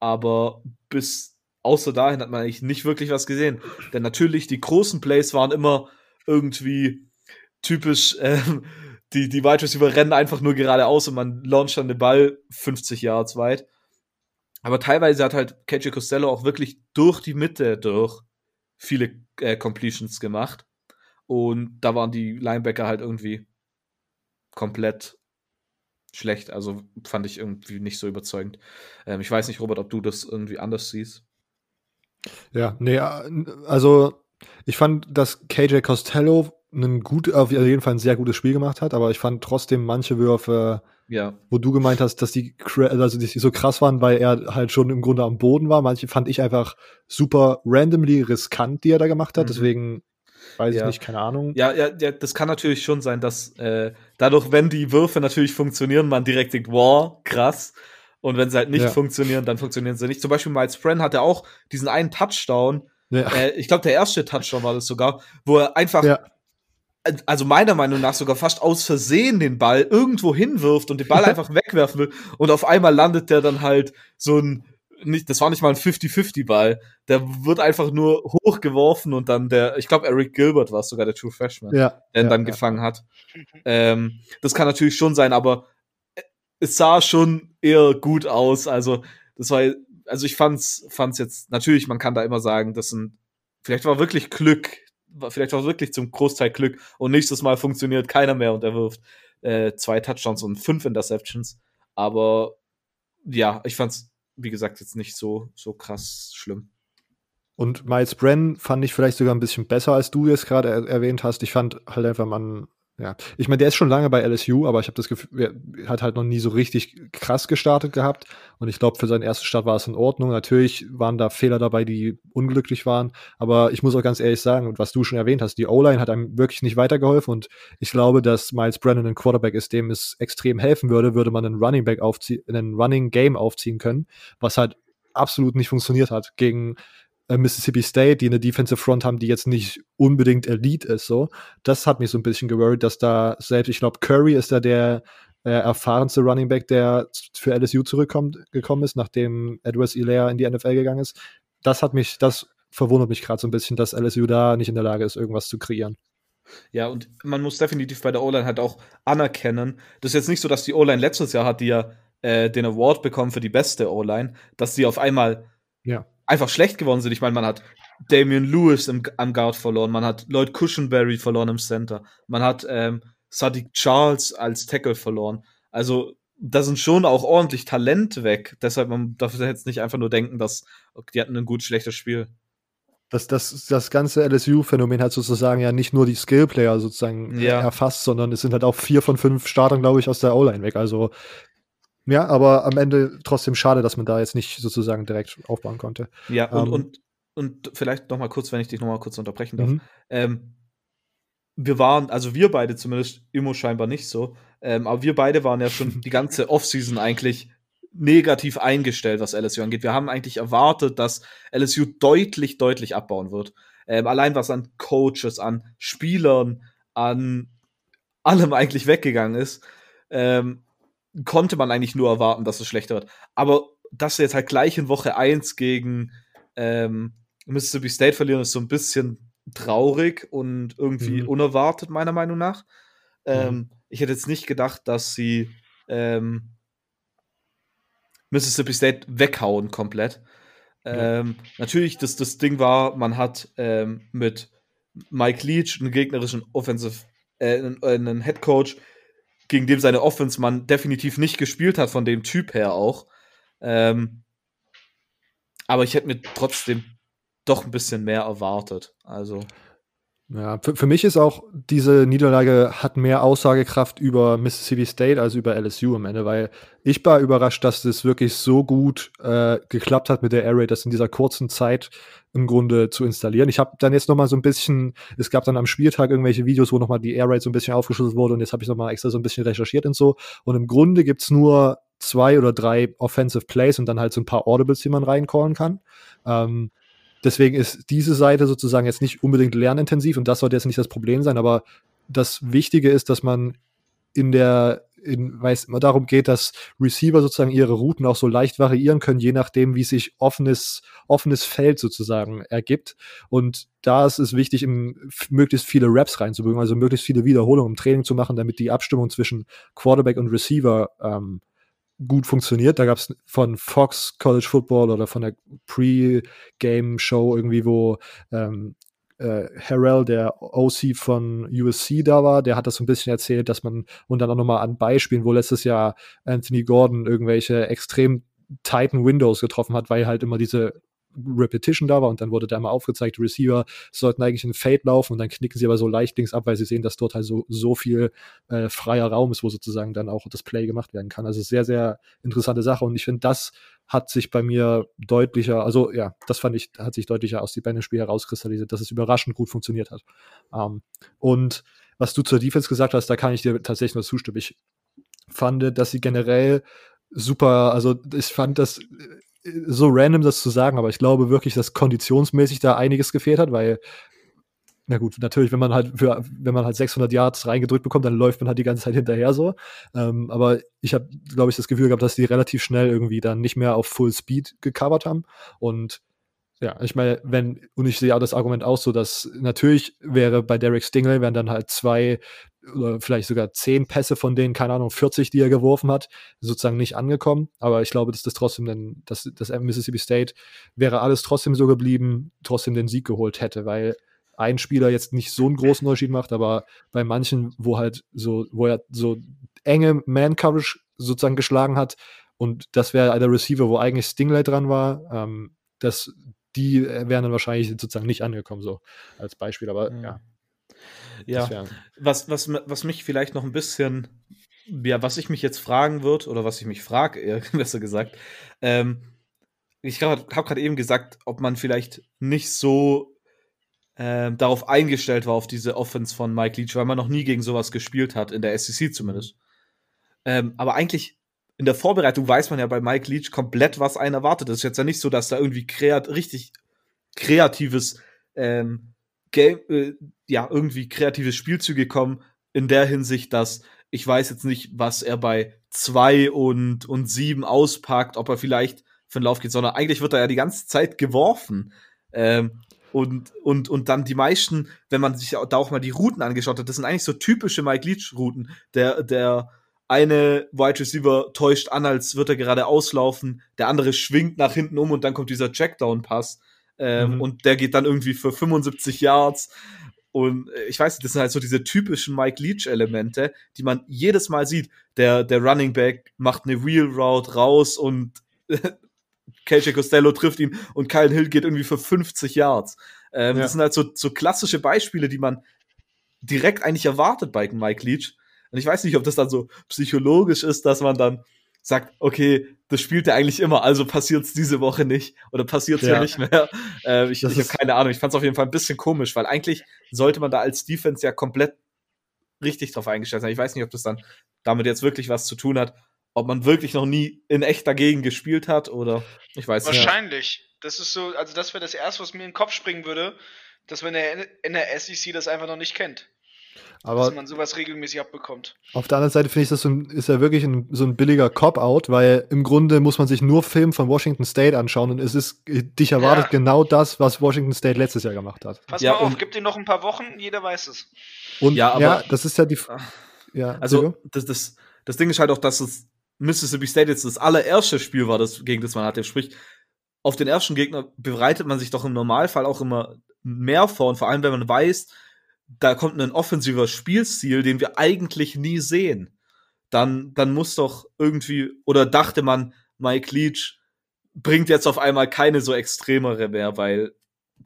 aber bis außer dahin hat man eigentlich nicht wirklich was gesehen. Denn natürlich, die großen Plays waren immer irgendwie typisch, ähm, die, die Wide Receiver rennen einfach nur geradeaus und man launcht dann den Ball 50 Yards weit. Aber teilweise hat halt KJ Costello auch wirklich durch die Mitte durch viele äh, Completions gemacht. Und da waren die Linebacker halt irgendwie komplett schlecht. Also fand ich irgendwie nicht so überzeugend. Ähm, ich weiß nicht, Robert, ob du das irgendwie anders siehst. Ja, nee, also ich fand, dass KJ Costello ein gut, auf jeden Fall ein sehr gutes Spiel gemacht hat, aber ich fand trotzdem manche Würfe ja. Wo du gemeint hast, dass die, also die so krass waren, weil er halt schon im Grunde am Boden war. Manche fand ich einfach super randomly riskant, die er da gemacht hat. Mhm. Deswegen weiß ja. ich nicht, keine Ahnung. Ja, ja, ja, das kann natürlich schon sein, dass äh, dadurch, wenn die Würfe natürlich funktionieren, man direkt denkt, wow, krass. Und wenn sie halt nicht ja. funktionieren, dann funktionieren sie nicht. Zum Beispiel Miles Brenn hatte auch diesen einen Touchdown. Äh, ich glaube, der erste Touchdown war das sogar, wo er einfach also meiner Meinung nach sogar fast aus Versehen den Ball irgendwo hinwirft und den Ball einfach wegwerfen will und auf einmal landet der dann halt so ein nicht, das war nicht mal ein 50-50-Ball. Der wird einfach nur hochgeworfen und dann der, ich glaube, Eric Gilbert war es sogar, der True Freshman, ja, der ihn ja, dann ja. gefangen hat. Ähm, das kann natürlich schon sein, aber es sah schon eher gut aus. Also, das war, also ich fand's, fand's jetzt, natürlich, man kann da immer sagen, das sind, vielleicht war wirklich Glück, vielleicht auch wirklich zum Großteil Glück und nächstes Mal funktioniert keiner mehr und er wirft äh, zwei Touchdowns und fünf Interceptions. Aber ja, ich fand's, wie gesagt, jetzt nicht so, so krass schlimm. Und Miles Brenn fand ich vielleicht sogar ein bisschen besser, als du jetzt gerade er erwähnt hast. Ich fand halt einfach, man ja, ich meine, der ist schon lange bei LSU, aber ich habe das Gefühl, er hat halt noch nie so richtig krass gestartet gehabt. Und ich glaube, für seinen ersten Start war es in Ordnung. Natürlich waren da Fehler dabei, die unglücklich waren. Aber ich muss auch ganz ehrlich sagen, was du schon erwähnt hast, die O-Line hat einem wirklich nicht weitergeholfen. Und ich glaube, dass Miles Brennan ein Quarterback ist, dem es extrem helfen würde, würde man einen Running Back aufziehen, einen Running Game aufziehen können, was halt absolut nicht funktioniert hat gegen Mississippi State, die eine Defensive Front haben, die jetzt nicht unbedingt Elite ist. So, das hat mich so ein bisschen geworried, dass da selbst, ich glaube, Curry ist da der äh, erfahrenste Running Back, der für LSU zurückkommt gekommen ist, nachdem Edwards Ilaire in die NFL gegangen ist. Das hat mich, das verwundert mich gerade so ein bisschen, dass LSU da nicht in der Lage ist, irgendwas zu kreieren. Ja, und man muss definitiv bei der O-Line halt auch anerkennen, das ist jetzt nicht so, dass die O-Line letztes Jahr hat, die ja äh, den Award bekommen für die beste O-Line, dass sie auf einmal ja einfach schlecht geworden sind. Ich meine, man hat Damian Lewis im, am Guard verloren, man hat Lloyd Cushenberry verloren im Center, man hat ähm, Sadiq Charles als Tackle verloren. Also da sind schon auch ordentlich Talent weg. Deshalb man darf jetzt nicht einfach nur denken, dass die hatten ein gut schlechtes Spiel. dass das, das ganze LSU-Phänomen hat sozusagen ja nicht nur die Skill-Player sozusagen Ja. erfasst, sondern es sind halt auch vier von fünf Startern, glaube ich, aus der O-Line weg. Also ja, aber am Ende trotzdem schade, dass man da jetzt nicht sozusagen direkt aufbauen konnte. Ja, und, Ähm. und, und vielleicht noch mal kurz, wenn ich dich noch mal kurz unterbrechen darf. Mhm. Ähm, wir waren, also wir beide zumindest, Immo scheinbar nicht so, ähm, aber wir beide waren ja schon die ganze Offseason eigentlich negativ eingestellt, was LSU angeht. Wir haben eigentlich erwartet, dass LSU deutlich, deutlich abbauen wird. Ähm, allein was an Coaches, an Spielern, an allem eigentlich weggegangen ist, ähm, konnte man eigentlich nur erwarten, dass es schlechter wird. Aber dass sie jetzt halt gleich in Woche 1 gegen ähm, Mississippi State verlieren, ist so ein bisschen traurig und irgendwie Mhm. unerwartet, meiner Meinung nach. Ähm, Ich hätte jetzt nicht gedacht, dass sie ähm, Mississippi State weghauen komplett. Ja. Ähm, natürlich, das, das Ding war, man hat ähm, mit Mike Leach einen gegnerischen Offensive, äh, einen, einen Head Coach, gegen dem seine Offense man definitiv nicht gespielt hat, von dem Typ her auch. Ähm, aber ich hätte mir trotzdem doch ein bisschen mehr erwartet. Also, Ja, für, für mich ist auch diese Niederlage hat mehr Aussagekraft über Mississippi State als über LSU am Ende, weil ich war überrascht, dass das wirklich so gut äh, geklappt hat mit der Air Raid, das in dieser kurzen Zeit im Grunde zu installieren. Ich habe dann jetzt noch mal so ein bisschen, es gab dann am Spieltag irgendwelche Videos, wo noch mal die Air Raid so ein bisschen aufgeschlüsselt wurde und jetzt habe ich noch mal extra so ein bisschen recherchiert und so. Und im Grunde gibt's nur zwei oder drei Offensive Plays und dann halt so ein paar Audibles, die man reincallen kann. Ähm, Deswegen ist diese Seite sozusagen jetzt nicht unbedingt lernintensiv und das sollte jetzt nicht das Problem sein, aber das Wichtige ist, dass man in der, in, weil es immer darum geht, dass Receiver sozusagen ihre Routen auch so leicht variieren können, je nachdem, wie sich offenes, offenes Feld sozusagen ergibt. Und da ist es wichtig, f- möglichst viele Raps reinzubringen, also möglichst viele Wiederholungen im Training zu machen, damit die Abstimmung zwischen Quarterback und Receiver ähm, gut funktioniert. Da gab es von Fox College Football oder von der Pre-Game-Show irgendwie, wo ähm, äh, Harrell, der OC von USC da war, der hat das so ein bisschen erzählt, dass man, und dann auch nochmal an Beispielen, wo letztes Jahr Anthony Gordon irgendwelche extrem tighten Windows getroffen hat, weil halt immer diese Repetition da war und dann wurde da immer aufgezeigt, die Receiver sollten eigentlich in Fade laufen und dann knicken sie aber so leicht links ab, weil sie sehen, dass dort halt so, so viel äh, freier Raum ist, wo sozusagen dann auch das Play gemacht werden kann. Also sehr, sehr interessante Sache und ich finde, das hat sich bei mir deutlicher, also ja, das fand ich, hat sich deutlicher aus dem Spiel herauskristallisiert, dass es überraschend gut funktioniert hat. Ähm, und was du zur Defense gesagt hast, da kann ich dir tatsächlich nur zustimmen. Ich fand, dass sie generell super, also ich fand das äh, so random, das zu sagen, aber ich glaube wirklich, dass konditionsmäßig da einiges gefehlt hat, weil na gut, natürlich, wenn man halt für, wenn man halt 600 Yards reingedrückt bekommt, dann läuft man halt die ganze Zeit hinterher so. Ähm, aber ich habe, glaube ich, das Gefühl gehabt, dass die relativ schnell irgendwie dann nicht mehr auf Full Speed gecovert haben. Und ja, ich meine, wenn, und ich sehe auch das Argument auch so, dass natürlich wäre bei Derek Stingley, wären dann halt zwei oder vielleicht sogar zehn Pässe von denen, keine Ahnung, 40, die er geworfen hat, sozusagen nicht angekommen. Aber ich glaube, dass das trotzdem dann, dass das Mississippi State wäre alles trotzdem so geblieben, trotzdem den Sieg geholt hätte, weil ein Spieler jetzt nicht so einen großen Unterschied macht, aber bei manchen, wo halt so, wo er so enge Man-Coverage sozusagen geschlagen hat, und das wäre der Receiver, wo eigentlich Stingley dran war, ähm, das, die wären dann wahrscheinlich sozusagen nicht angekommen, so als Beispiel. Aber Mhm. ja, ja. was, was, was mich vielleicht noch ein bisschen, ja, was ich mich jetzt fragen wird, oder was ich mich frage, eher besser gesagt, ähm, ich habe gerade eben gesagt, ob man vielleicht nicht so ähm, darauf eingestellt war, auf diese Offense von Mike Leach, weil man noch nie gegen sowas gespielt hat, in der SEC zumindest. Ähm, aber eigentlich in der Vorbereitung weiß man ja bei Mike Leach komplett, was einen erwartet. Es ist jetzt ja nicht so, dass da irgendwie kreat richtig kreatives ähm, Game, äh, ja, irgendwie kreative Spielzüge kommen, in der Hinsicht, dass ich weiß jetzt nicht, was er bei zwei und, und sieben auspackt, ob er vielleicht für den Lauf geht, sondern eigentlich wird er ja die ganze Zeit geworfen. Ähm, und, und, und dann die meisten, wenn man sich da auch mal die Routen angeschaut hat, das sind eigentlich so typische Mike Leach-Routen. Der, der eine Wide Receiver täuscht an, als würde er gerade auslaufen, der andere schwingt nach hinten um und dann kommt dieser Checkdown-Pass. Ähm, Mhm. Und der geht dann irgendwie für 75 Yards. Und äh, ich weiß nicht, das sind halt so diese typischen Mike Leach-Elemente, die man jedes Mal sieht. Der, der Running Back macht eine Wheel Route raus und KJ Costello trifft ihn und Kyle Hill geht irgendwie für 50 Yards. Ähm, ja. Das sind halt so, so klassische Beispiele, die man direkt eigentlich erwartet bei Mike Leach. Und ich weiß nicht, ob das dann so psychologisch ist, dass man dann sagt, okay, das spielt er eigentlich immer, also passiert es diese Woche nicht oder passiert es ja. ja. nicht mehr. Äh, ich ich habe keine Ahnung, ich fand es auf jeden Fall ein bisschen komisch, weil eigentlich sollte man da als Defense ja komplett richtig drauf eingestellt sein. Ich weiß nicht, ob das dann damit jetzt wirklich was zu tun hat, ob man wirklich noch nie in echt dagegen gespielt hat oder ich weiß nicht. Wahrscheinlich. Das ist so, also das wäre das erste, was mir in den Kopf springen würde, dass man in der, in der SEC das einfach noch nicht kennt. Aber dass man sowas regelmäßig abbekommt. Auf der anderen Seite finde ich, das ist ja wirklich ein, so ein billiger Cop-Out, weil im Grunde muss man sich nur Film von Washington State anschauen und es ist, dich erwartet ja. genau das, was Washington State letztes Jahr gemacht hat. Pass ja, mal auf, gib dir noch ein paar Wochen, jeder weiß es. Und ja, aber, ja das ist ja die. Ah. Ja, also, das, das, das Ding ist halt auch, dass es Mississippi State jetzt das allererste Spiel war, das, gegen das man hatte. Sprich, auf den ersten Gegner bereitet man sich doch im Normalfall auch immer mehr vor und vor allem, wenn man weiß, da kommt ein offensiver Spielstil, den wir eigentlich nie sehen, dann, dann muss doch irgendwie, oder dachte man, Mike Leach bringt jetzt auf einmal keine so extremere mehr, weil,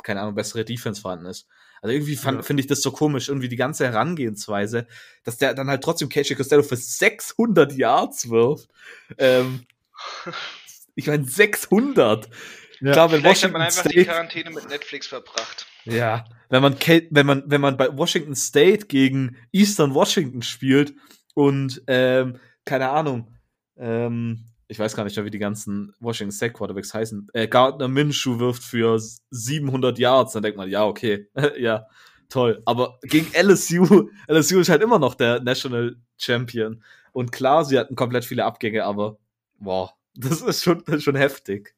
keine Ahnung, bessere Defense vorhanden ist. Also irgendwie ja. finde ich das so komisch, irgendwie die ganze Herangehensweise, dass der dann halt trotzdem Casey Costello für 600 Yards wirft. Ähm, ich meine, 600. Ja. Klar, wenn Vielleicht Washington hat man einfach State, die Quarantäne mit Netflix verbracht. Ja, wenn man, wenn man, wenn man bei Washington State gegen Eastern Washington spielt und, ähm, keine Ahnung, ähm, ich weiß gar nicht mehr, wie die ganzen Washington State Quarterbacks heißen, äh, Gardner Minshew wirft für 700 Yards, dann denkt man, ja, okay, ja, toll. Aber gegen LSU, LSU ist halt immer noch der National Champion. Und klar, sie hatten komplett viele Abgänge, aber, boah, das ist schon, das ist schon heftig.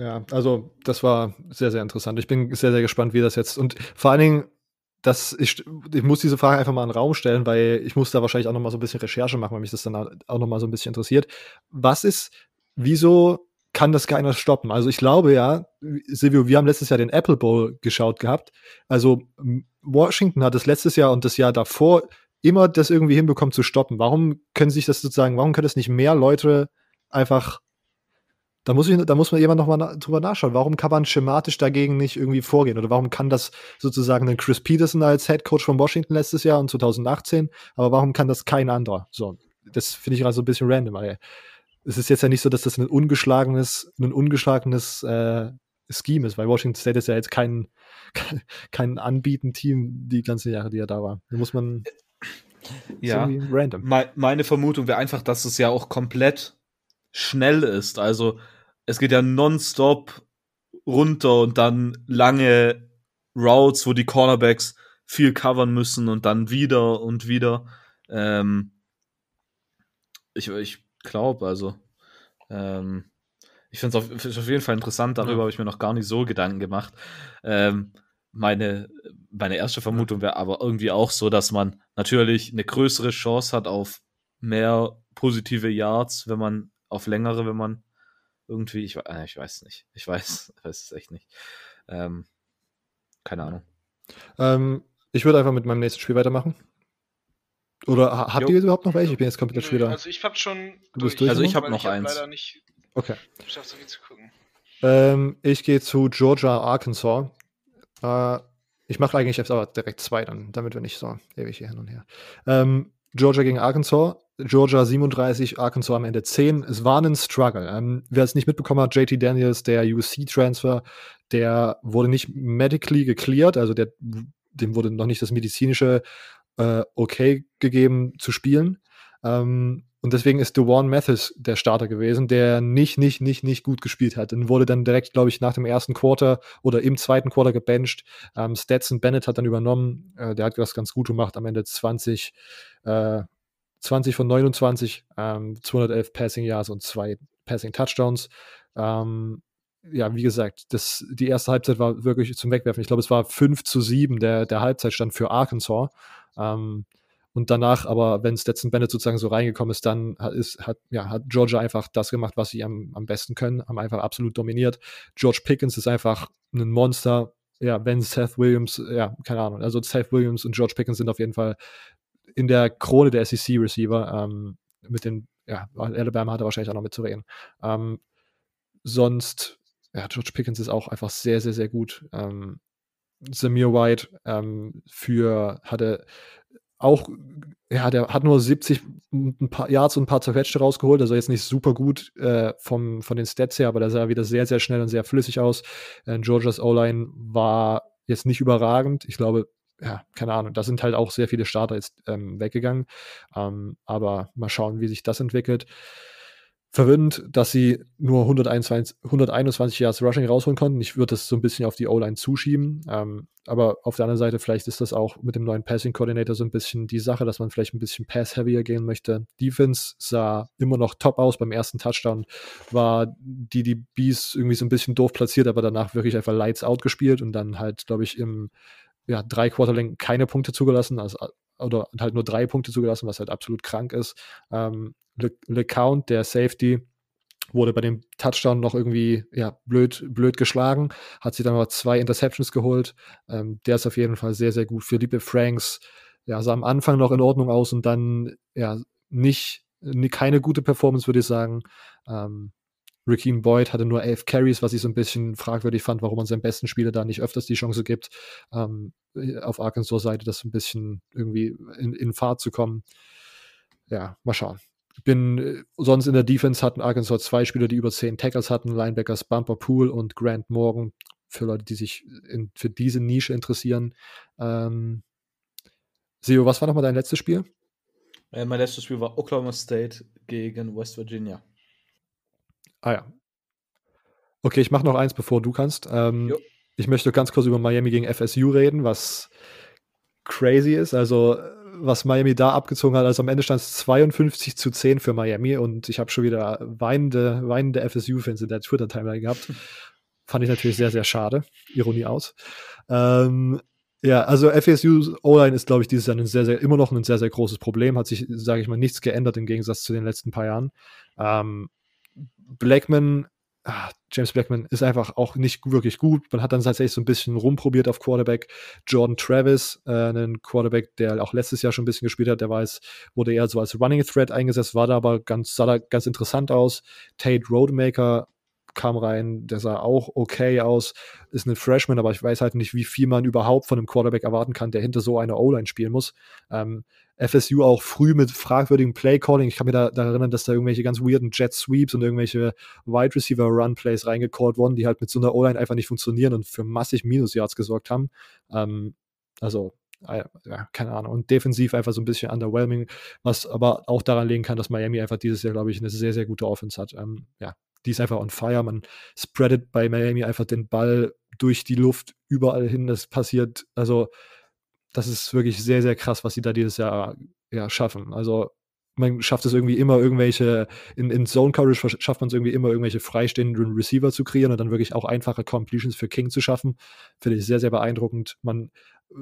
Ja, also das war sehr, sehr interessant. Ich bin sehr, sehr gespannt, wie das jetzt und vor allen Dingen, das ich, ich muss diese Frage einfach mal in den Raum stellen, weil ich muss da wahrscheinlich auch noch mal so ein bisschen Recherche machen, weil mich das dann auch noch mal so ein bisschen interessiert. Was ist, wieso kann das keiner stoppen? Also ich glaube ja, Silvio, wir haben letztes Jahr den Apple Bowl geschaut gehabt. Also Washington hat es letztes Jahr und das Jahr davor immer das irgendwie hinbekommen zu stoppen. Warum können sich das sozusagen, warum können das nicht mehr Leute einfach da muss, ich, da muss man jemand nochmal na, drüber nachschauen. Warum kann man schematisch dagegen nicht irgendwie vorgehen? Oder warum kann das sozusagen ein Chris Peterson als Head Coach von Washington letztes Jahr und 2018, aber warum kann das kein anderer? So, das finde ich also ein bisschen random. Weil es ist jetzt ja nicht so, dass das ein ungeschlagenes, ein ungeschlagenes äh, Scheme ist, weil Washington State ist ja jetzt kein, kein Anbieten-Team die ganzen Jahre, die er da war. Da muss man. Ja, random. meine Vermutung wäre einfach, dass es ja auch komplett schnell ist. Also es geht ja nonstop runter und dann lange Routes, wo die Cornerbacks viel covern müssen und dann wieder und wieder. Ähm, ich ich glaube, also ähm, ich finde es auf, auf, jeden Fall interessant, darüber ja. habe ich mir noch gar nicht so Gedanken gemacht. Ähm, meine, meine erste Vermutung wäre aber irgendwie auch so, dass man natürlich eine größere Chance hat auf mehr positive Yards, wenn man auf längere, wenn man irgendwie, ich, äh, ich weiß nicht. Ich weiß, weiß es echt nicht. Ähm, keine Ahnung. Ähm, ich würde einfach mit meinem nächsten Spiel weitermachen. Oder habt jo. ihr überhaupt noch welche? Ich bin jetzt komplett schwer. Also ich hab schon. Du bist durch. Also ich habe noch ich eins. Leider nicht okay. Geschafft, so viel zu gucken. Ähm, ich gehe zu Georgia, Arkansas. Äh, ich mache eigentlich jetzt aber direkt zwei, dann, damit wir nicht so ewig hier hin und her. Ähm, Georgia gegen Arkansas. Georgia 37, Arkansas am Ende 10. Es war ein Struggle. Ähm, wer es nicht mitbekommen hat, JT Daniels, der UC-Transfer, der wurde nicht medically gecleared, also der, dem wurde noch nicht das medizinische äh, Okay gegeben zu spielen. Ähm, und deswegen ist Dewan Mathis der Starter gewesen, der nicht, nicht, nicht, nicht gut gespielt hat. Und wurde dann direkt, glaube ich, nach dem ersten Quarter oder im zweiten Quarter gebencht. Ähm, Stetson Bennett hat dann übernommen. Äh, der hat das ganz gut gemacht. Am Ende 20, äh, 20 von 29, ähm, 211 Passing Yards und zwei Passing Touchdowns. Ähm, ja, wie gesagt, das, die erste Halbzeit war wirklich zum Wegwerfen. Ich glaube, es war 5 zu 7 der, der Halbzeitstand für Arkansas. Ähm, und danach, aber wenn Stetson Bennett sozusagen so reingekommen ist, dann hat, ist, hat, ja, hat Georgia einfach das gemacht, was sie am, am besten können, haben einfach absolut dominiert. George Pickens ist einfach ein Monster. Ja, wenn Seth Williams, ja, keine Ahnung. Also Seth Williams und George Pickens sind auf jeden Fall in der Krone der SEC-Receiver. Ähm, mit den, ja, Alabama hat er wahrscheinlich auch noch mitzureden. Ähm, sonst, ja, George Pickens ist auch einfach sehr, sehr, sehr gut. Ähm, Samir White ähm, für hatte auch, ja, der hat nur 70 ein paar Yards und ein paar zerquetschte rausgeholt, also jetzt nicht super gut äh, vom, von den Stats her, aber der sah wieder sehr, sehr schnell und sehr flüssig aus. Äh, Georgias O-Line war jetzt nicht überragend. Ich glaube, ja, keine Ahnung, da sind halt auch sehr viele Starter jetzt ähm, weggegangen. Ähm, aber mal schauen, wie sich das entwickelt verwirrend, dass sie nur 121, 121 Yards Rushing rausholen konnten. Ich würde das so ein bisschen auf die O-Line zuschieben. Ähm, aber auf der anderen Seite, vielleicht ist das auch mit dem neuen Passing Coordinator so ein bisschen die Sache, dass man vielleicht ein bisschen Pass-heavier gehen möchte. Defense sah immer noch top aus. Beim ersten Touchdown war die, Bees irgendwie so ein bisschen doof platziert, aber danach wirklich einfach Lights out gespielt und dann halt, glaube ich, im ja, drei Quarterlängen keine Punkte zugelassen, also, oder halt nur drei Punkte zugelassen, was halt absolut krank ist. Ähm, LeCount, der Safety, wurde bei dem Touchdown noch irgendwie ja, blöd, blöd geschlagen, hat sich dann aber zwei Interceptions geholt. Ähm, der ist auf jeden Fall sehr, sehr gut. Liebe Franks ja, sah am Anfang noch in Ordnung aus und dann ja nicht, keine gute Performance, würde ich sagen. Ähm, Raheem Boyd hatte nur elf Carries, was ich so ein bisschen fragwürdig fand, warum man seinem besten Spieler da nicht öfters die Chance gibt, ähm, auf Arkansas-Seite das ein bisschen irgendwie in, in Fahrt zu kommen. Ja, mal schauen bin äh, sonst in der Defense hatten Arkansas zwei Spieler, die über zehn Tackles hatten, Linebackers Bumper Pool und Grant Morgan, für Leute, die sich in, für diese Nische interessieren. Ähm, Seo, was war nochmal dein letztes Spiel? Äh, mein letztes Spiel war Oklahoma State gegen West Virginia. Ah ja. Okay, ich mache noch eins, bevor du kannst. Ähm, ich möchte ganz kurz über Miami gegen FSU reden, was crazy ist. Also was Miami da abgezogen hat. Also am Ende stand es 52 zu 10 für Miami und ich habe schon wieder weinende, weinende FSU-Fans in der Twitter-Timeline gehabt. Fand ich natürlich sehr, sehr schade. Ironie aus. Ähm, ja, also FSU O-Line ist, glaube ich, dieses Jahr ein sehr, sehr, immer noch ein sehr, sehr großes Problem. Hat sich, sage ich mal, nichts geändert im Gegensatz zu den letzten paar Jahren. Ähm, Blackman ah, James Blackman ist einfach auch nicht wirklich gut. Man hat dann tatsächlich so ein bisschen rumprobiert auf Quarterback. Jordan Travis, äh, einen Quarterback, der auch letztes Jahr schon ein bisschen gespielt hat, der weiß, wurde eher so als Running Threat eingesetzt, war da aber ganz, sah da ganz interessant aus. Tate Roadmaker kam rein, der sah auch okay aus, ist ein Freshman, aber ich weiß halt nicht, wie viel man überhaupt von einem Quarterback erwarten kann, der hinter so einer O-Line spielen muss. Ähm, FSU auch früh mit fragwürdigem Play-Calling. Ich kann mir da, da, erinnern, dass da irgendwelche ganz weirden Jet-Sweeps und irgendwelche Wide Receiver-Run-Plays reingecallt wurden, die halt mit so einer O-Line einfach nicht funktionieren und für massig Minus-Yards gesorgt haben. Ähm, also, äh, ja, keine Ahnung. Und defensiv einfach so ein bisschen underwhelming, was aber auch daran liegen kann, dass Miami einfach dieses Jahr, glaube ich, eine sehr, sehr gute Offense hat. Ähm, ja, die ist einfach on fire. Man spreadet bei Miami einfach den Ball durch die Luft überall hin. Das passiert, also das ist wirklich sehr, sehr krass, was sie da dieses Jahr ja, schaffen. Also man schafft es irgendwie immer irgendwelche, in, in Zone Coverage schafft man es irgendwie immer irgendwelche freistehenden Receiver zu kreieren und dann wirklich auch einfache Completions für King zu schaffen. Finde ich sehr, sehr beeindruckend. Man äh,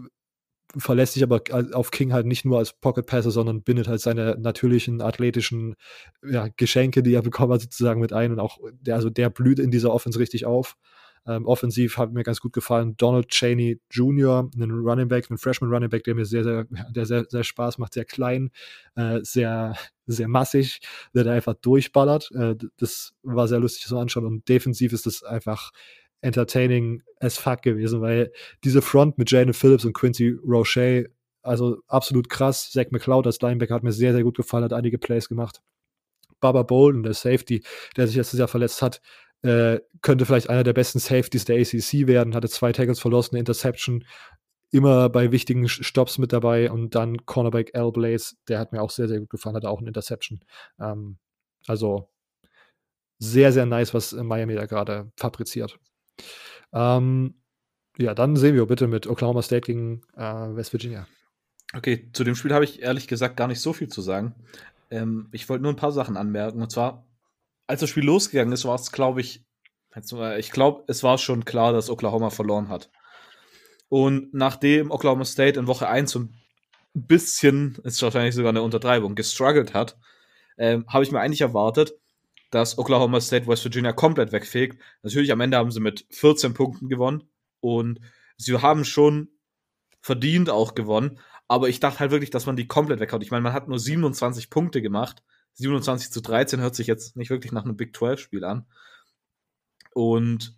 verlässt sich aber auf King halt nicht nur als Pocket Passer, sondern bindet halt seine natürlichen athletischen ja, Geschenke, die er bekommen hat, sozusagen mit ein und auch der, also der blüht in dieser Offense richtig auf. Ähm, offensiv hat mir ganz gut gefallen Donald Cheney Jr., ein Running Back, ein Freshman Running Back, der mir sehr, sehr, der sehr, sehr Spaß macht, sehr klein, äh, sehr, sehr massig, der da einfach durchballert. Äh, das war sehr lustig zu anschauen und defensiv ist das einfach entertaining as fuck gewesen, weil diese Front mit Jane Phillips und Quincy Roche, also absolut krass. Zach McCloud als Linebacker hat mir sehr, sehr gut gefallen, hat einige Plays gemacht. Baba Bolden, der Safety, der sich letztes Jahr verletzt hat, äh, könnte vielleicht einer der besten Safeties der ACC werden, hatte zwei Tackles verloren, eine Interception, immer bei wichtigen Stops mit dabei und dann Cornerback Al Blaze, der hat mir auch sehr, sehr gut gefallen, hatte auch eine Interception. Ähm, also sehr, sehr nice, was Miami da gerade fabriziert. Ähm, ja, dann sehen wir bitte mit Oklahoma State gegen äh, West Virginia. Okay, zu dem Spiel habe ich ehrlich gesagt gar nicht so viel zu sagen. Ähm, ich wollte nur ein paar Sachen anmerken. Und zwar als das Spiel losgegangen ist, war es, glaube ich, ich glaube, es war schon klar, dass Oklahoma verloren hat. Und nachdem Oklahoma State in Woche 1 so ein bisschen, ist wahrscheinlich sogar eine Untertreibung, gestruggelt hat, ähm, habe ich mir eigentlich erwartet, dass Oklahoma State West Virginia komplett wegfegt. Natürlich am Ende haben sie mit 14 Punkten gewonnen und sie haben schon verdient auch gewonnen, aber ich dachte halt wirklich, dass man die komplett weghaut. Ich meine, man hat nur 27 Punkte gemacht 27 zu 13 hört sich jetzt nicht wirklich nach einem Big 12-Spiel an. Und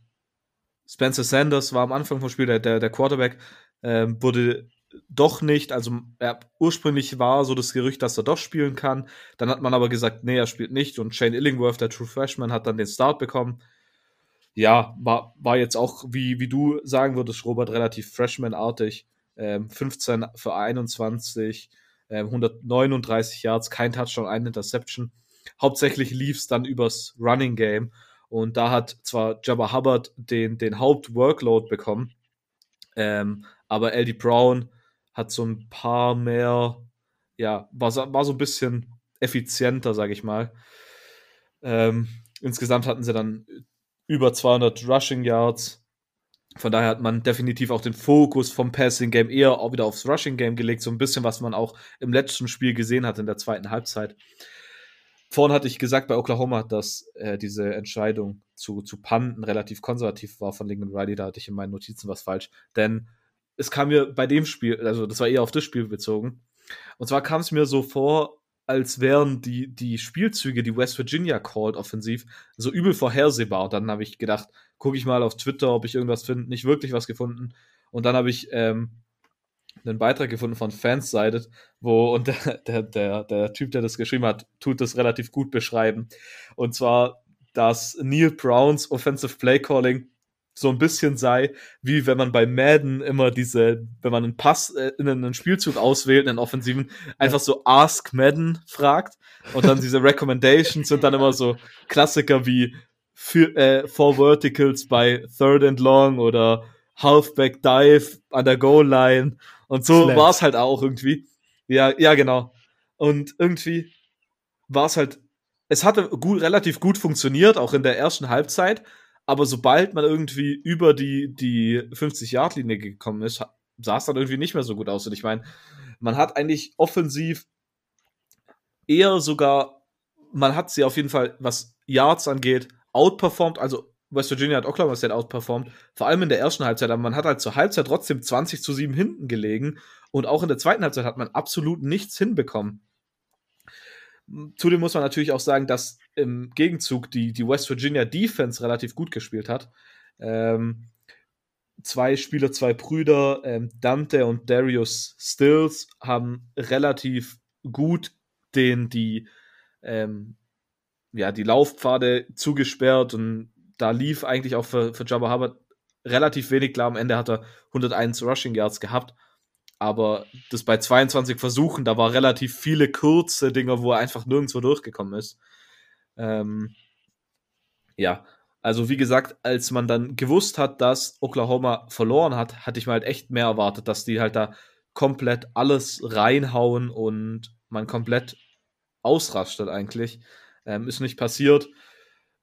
Spencer Sanders war am Anfang vom Spiel der, der, der Quarterback, ähm, wurde doch nicht, also er, ursprünglich war so das Gerücht, dass er doch spielen kann. Dann hat man aber gesagt, nee, er spielt nicht und Shane Illingworth, der True Freshman, hat dann den Start bekommen. Ja, war, war jetzt auch, wie, wie du sagen würdest, Robert, relativ Freshman-artig. Ähm, 15 für 21, ähm, 139 Yards, kein Touchdown, eine Interception. Hauptsächlich lief es dann übers Running Game und da hat zwar Jabba Hubbard den, den Hauptworkload bekommen, ähm, aber LD Brown hat so ein paar mehr, ja, war, war so ein bisschen effizienter, sage ich mal. Ähm, insgesamt hatten sie dann über 200 Rushing Yards. Von daher hat man definitiv auch den Fokus vom Passing Game eher auch wieder aufs Rushing Game gelegt. So ein bisschen, was man auch im letzten Spiel gesehen hat in der zweiten Halbzeit. Vorhin hatte ich gesagt bei Oklahoma, dass äh, diese Entscheidung zu, zu punten relativ konservativ war von Lincoln Riley. Da hatte ich in meinen Notizen was falsch. Denn es kam mir bei dem Spiel, also das war eher auf das Spiel bezogen. Und zwar kam es mir so vor, als wären die, die Spielzüge, die West Virginia called offensiv, so übel vorhersehbar. Und dann habe ich gedacht, gucke ich mal auf Twitter, ob ich irgendwas finde. Nicht wirklich was gefunden. Und dann habe ich ähm, einen Beitrag gefunden von Fanssided, wo, und der, der, der, der Typ, der das geschrieben hat, tut das relativ gut beschreiben. Und zwar, dass Neil Browns Offensive Play Calling so ein bisschen sei, wie wenn man bei Madden immer diese, wenn man einen Pass äh, in einen Spielzug auswählt, einen offensiven, einfach so Ask Madden fragt und dann diese Recommendations sind dann immer so Klassiker wie für, äh, Four Verticals bei Third and Long oder Halfback Dive an der Goal Line und so war es halt auch irgendwie. Ja, ja, genau. Und irgendwie war es halt, es hatte gut, relativ gut funktioniert, auch in der ersten Halbzeit, aber sobald man irgendwie über die, die 50-Yard-Linie gekommen ist, sah es dann irgendwie nicht mehr so gut aus. Und ich meine, man hat eigentlich offensiv eher sogar, man hat sie auf jeden Fall, was Yards angeht, outperformed. Also West Virginia hat Oklahoma State outperformed, vor allem in der ersten Halbzeit, aber man hat halt zur Halbzeit trotzdem 20 zu 7 hinten gelegen und auch in der zweiten Halbzeit hat man absolut nichts hinbekommen. Zudem muss man natürlich auch sagen, dass im Gegenzug die, die West Virginia Defense relativ gut gespielt hat. Ähm, zwei Spieler, zwei Brüder, ähm, Dante und Darius Stills, haben relativ gut den, die, ähm, ja, die Laufpfade zugesperrt und da lief eigentlich auch für, für Jabba Hubbard relativ wenig klar. Am Ende hat er 101 Rushing Yards gehabt aber das bei 22 Versuchen, da war relativ viele kurze Dinger, wo er einfach nirgendwo durchgekommen ist. Ähm, ja, also wie gesagt, als man dann gewusst hat, dass Oklahoma verloren hat, hatte ich mir halt echt mehr erwartet, dass die halt da komplett alles reinhauen und man komplett ausrastet eigentlich. Ähm, ist nicht passiert.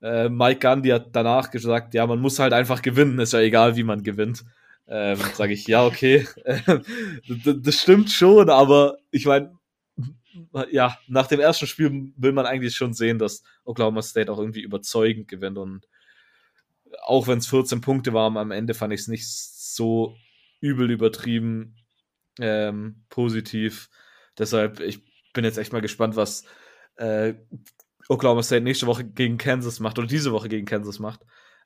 Äh, Mike Gandhi hat danach gesagt, ja, man muss halt einfach gewinnen, ist ja egal, wie man gewinnt ähm, sage ich, ja, okay, das stimmt schon, aber ich meine, ja, nach dem ersten Spiel will man eigentlich schon sehen, dass Oklahoma State auch irgendwie überzeugend gewinnt und auch wenn es 14 Punkte waren, am Ende fand ich es nicht so übel übertrieben ähm, positiv. Deshalb, ich bin jetzt echt mal gespannt, was äh, Oklahoma State nächste Woche gegen Kansas macht oder diese Woche gegen Kansas macht.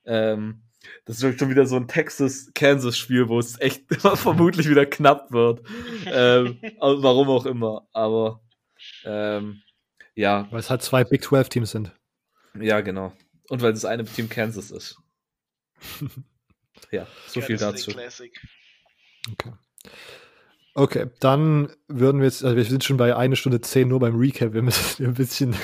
Ähm, das ist schon wieder so ein Texas-Kansas-Spiel, wo es echt vermutlich wieder knapp wird. ähm, warum auch immer. Aber ähm, ja. Weil es halt zwei Big 12-Teams sind. Ja, genau. Und weil das eine Team Kansas ist. ja, so viel dazu. Okay. Okay, dann würden wir jetzt, also wir sind schon bei einer Stunde zehn nur beim Recap, wir müssen ein bisschen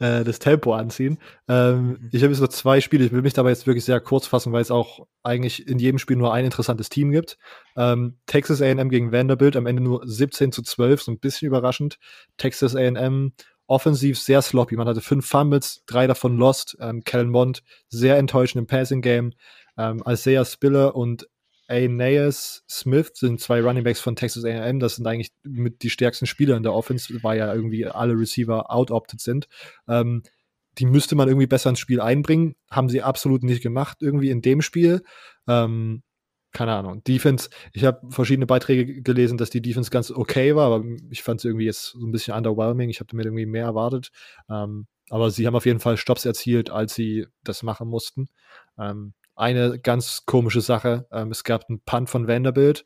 äh, das Tempo anziehen. Ähm, mhm. Ich habe jetzt noch zwei Spiele, ich will mich dabei jetzt wirklich sehr kurz fassen, weil es auch eigentlich in jedem Spiel nur ein interessantes Team gibt. Ähm, Texas AM gegen Vanderbilt, am Ende nur 17 zu 12, so ein bisschen überraschend. Texas AM offensiv sehr sloppy, man hatte fünf Fumbles, drei davon lost. Ähm, Kellen Mond sehr enttäuschend im Passing Game. Ähm, Isaiah Spiller und Aeneas Smith sind zwei Runningbacks von Texas A&M. Das sind eigentlich mit die stärksten Spieler in der Offense, weil ja irgendwie alle Receiver out-opted sind. Ähm, die müsste man irgendwie besser ins Spiel einbringen. Haben sie absolut nicht gemacht, irgendwie in dem Spiel. Ähm, keine Ahnung. Defense, ich habe verschiedene Beiträge gelesen, dass die Defense ganz okay war, aber ich fand es irgendwie jetzt so ein bisschen underwhelming. Ich habe mir irgendwie mehr erwartet. Ähm, aber sie haben auf jeden Fall Stops erzielt, als sie das machen mussten. Ähm, eine ganz komische Sache. Ähm, es gab einen Punt von Vanderbilt.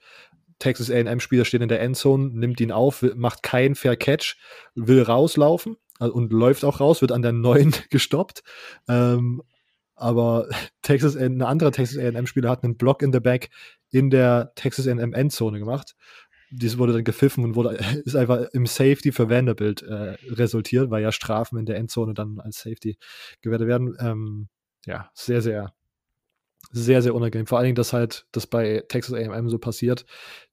Texas A&M-Spieler steht in der Endzone, nimmt ihn auf, macht keinen Fair Catch, will rauslaufen also, und läuft auch raus, wird an der neuen gestoppt. Ähm, aber Texas, ein anderer Texas A&M-Spieler hat einen Block in the Back in der Texas A&M Endzone gemacht. Dies wurde dann gepfiffen und wurde, ist einfach im Safety für Vanderbilt äh, resultiert, weil ja Strafen in der Endzone dann als Safety gewertet werden. Ähm, ja, sehr, sehr sehr, sehr unangenehm. Vor allen Dingen, dass halt das bei Texas AM so passiert,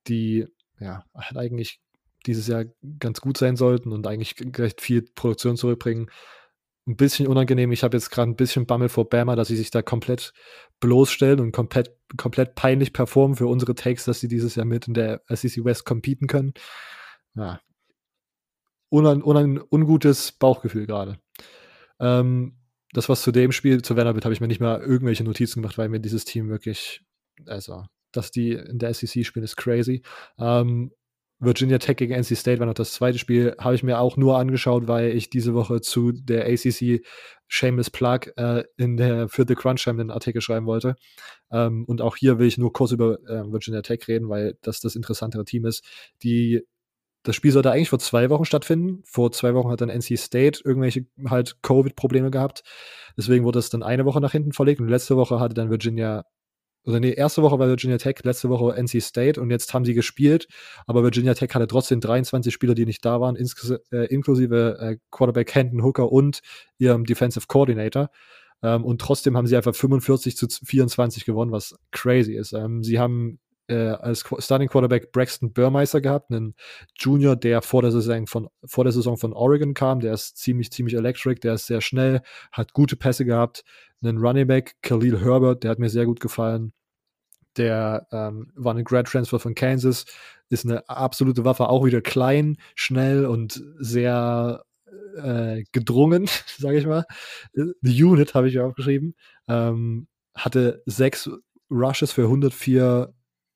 die ja halt eigentlich dieses Jahr ganz gut sein sollten und eigentlich recht viel Produktion zurückbringen. Ein bisschen unangenehm. Ich habe jetzt gerade ein bisschen Bammel vor Bama, dass sie sich da komplett bloßstellen und komplett, komplett peinlich performen für unsere Takes, dass sie dieses Jahr mit in der SEC West competen können. Ja. Unan, unan, ungutes Bauchgefühl gerade. Ähm, das, was zu dem Spiel, zu Vanderbilt, habe ich mir nicht mal irgendwelche Notizen gemacht, weil mir dieses Team wirklich, also, dass die in der SEC spielen, ist crazy. Ähm, Virginia Tech gegen NC State war noch das zweite Spiel, habe ich mir auch nur angeschaut, weil ich diese Woche zu der ACC Shameless Plug äh, in der für The Crunch Time einen Artikel schreiben wollte. Ähm, und auch hier will ich nur kurz über äh, Virginia Tech reden, weil das das interessantere Team ist. Die das Spiel sollte eigentlich vor zwei Wochen stattfinden. Vor zwei Wochen hat dann NC State irgendwelche halt Covid-Probleme gehabt. Deswegen wurde es dann eine Woche nach hinten verlegt. Und letzte Woche hatte dann Virginia, oder nee, erste Woche war Virginia Tech, letzte Woche NC State und jetzt haben sie gespielt. Aber Virginia Tech hatte trotzdem 23 Spieler, die nicht da waren, äh, inklusive äh, Quarterback Hendon Hooker und ihrem Defensive Coordinator. Ähm, und trotzdem haben sie einfach 45 zu 24 gewonnen, was crazy ist. Ähm, sie haben äh, als Starting Quarterback Braxton Burmeister gehabt, einen Junior, der vor der Saison von vor der Saison von Oregon kam, der ist ziemlich ziemlich electric, der ist sehr schnell, hat gute Pässe gehabt, einen Running Back Khalil Herbert, der hat mir sehr gut gefallen. Der ähm, war ein Grad Transfer von Kansas, ist eine absolute Waffe, auch wieder klein, schnell und sehr äh, gedrungen, sage ich mal. The Unit habe ich aufgeschrieben. Ähm, hatte sechs Rushes für 104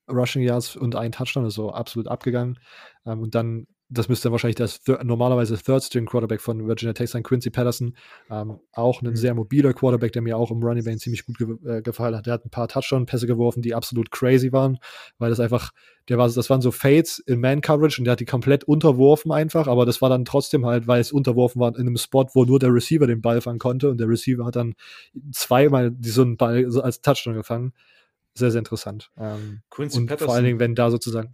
Rushing Yards und ein Touchdown, ist so absolut abgegangen. Ähm, und dann, das müsste dann wahrscheinlich das normalerweise Third String Quarterback von Virginia Tech sein, Quincy Patterson. Ähm, auch ein mhm. sehr mobiler Quarterback, der mir auch im Running Back ziemlich gut ge äh, gefallen hat. Der hat ein paar Touchdown-Pässe geworfen, die absolut crazy waren, weil das einfach, der war, das waren so Fades in Man-Coverage und der hat die komplett unterworfen einfach, aber das war dann trotzdem halt, weil es unterworfen war in einem Spot, wo nur der Receiver den Ball fangen konnte und der Receiver hat dann zweimal so einen Ball als Touchdown gefangen sehr, sehr interessant. Ähm, Quincy und Patterson, vor allen Dingen, wenn da sozusagen.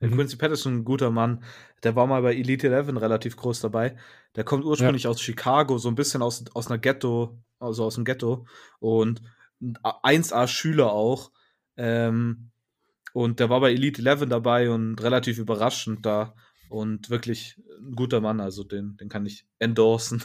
Mhm. Quincy Patterson, ein guter Mann. Der war mal bei Elite 11 relativ groß dabei. Der kommt ursprünglich ja. aus Chicago, so ein bisschen aus, aus einer Ghetto, also aus dem Ghetto. Und 1A-Schüler auch. Ähm, und der war bei Elite 11 dabei und relativ überraschend da. Und wirklich ein guter Mann, also den, den kann ich endorsen.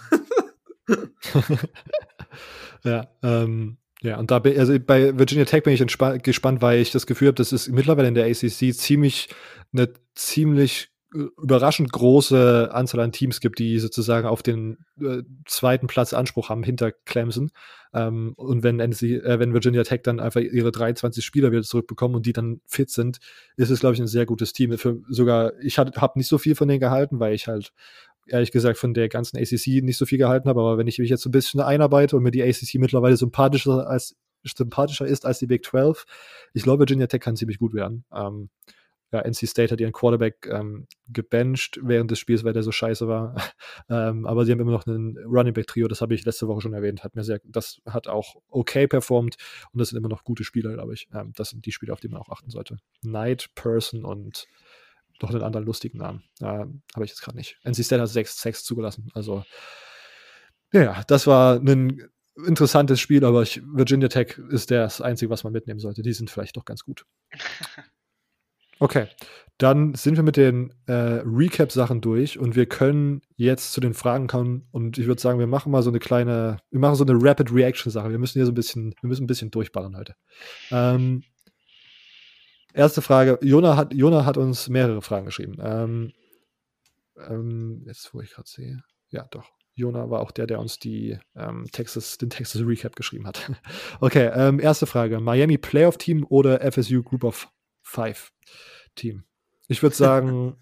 ja, ähm, ja, und da bin, also bei Virginia Tech bin ich gespannt, weil ich das Gefühl habe, dass es mittlerweile in der ACC ziemlich eine ziemlich äh, überraschend große Anzahl an Teams gibt, die sozusagen auf den äh, zweiten Platz Anspruch haben hinter Clemson. Ähm, und wenn, NC, äh, wenn Virginia Tech dann einfach ihre 23 Spieler wieder zurückbekommen und die dann fit sind, ist es, glaube ich, ein sehr gutes Team. Für sogar, ich habe nicht so viel von denen gehalten, weil ich halt ehrlich gesagt von der ganzen ACC nicht so viel gehalten habe, aber wenn ich mich jetzt so ein bisschen einarbeite und mir die ACC mittlerweile sympathischer als sympathischer ist als die Big 12, ich glaube, Virginia Tech kann ziemlich gut werden. Ähm, ja, NC State hat ihren Quarterback ähm, gebencht während des Spiels, weil der so scheiße war. ähm, aber sie haben immer noch einen Running Back Trio, das habe ich letzte Woche schon erwähnt, hat mir sehr, das hat auch okay performt und das sind immer noch gute Spieler, glaube ich. Ähm, das sind die Spieler, auf die man auch achten sollte. Knight, Person und noch einen anderen lustigen Namen. Äh, Habe ich jetzt gerade nicht. NC State hat 6, 6 zugelassen. Also, ja, das war ein interessantes Spiel, aber ich, Virginia Tech ist das Einzige, was man mitnehmen sollte. Die sind vielleicht doch ganz gut. Okay, dann sind wir mit den äh, Recap-Sachen durch und wir können jetzt zu den Fragen kommen und ich würde sagen, wir machen mal so eine kleine, wir machen so eine Rapid Reaction-Sache. Wir müssen hier so ein bisschen, wir müssen ein bisschen durchballern heute. Ähm, Erste Frage. Jona hat, Jona hat uns mehrere Fragen geschrieben. Ähm, ähm, jetzt, wo ich gerade sehe. Ja, doch. Jona war auch der, der uns die, ähm, Texas, den Texas Recap geschrieben hat. okay, ähm, erste Frage. Miami Playoff Team oder FSU Group of Five Team? Ich würde sagen,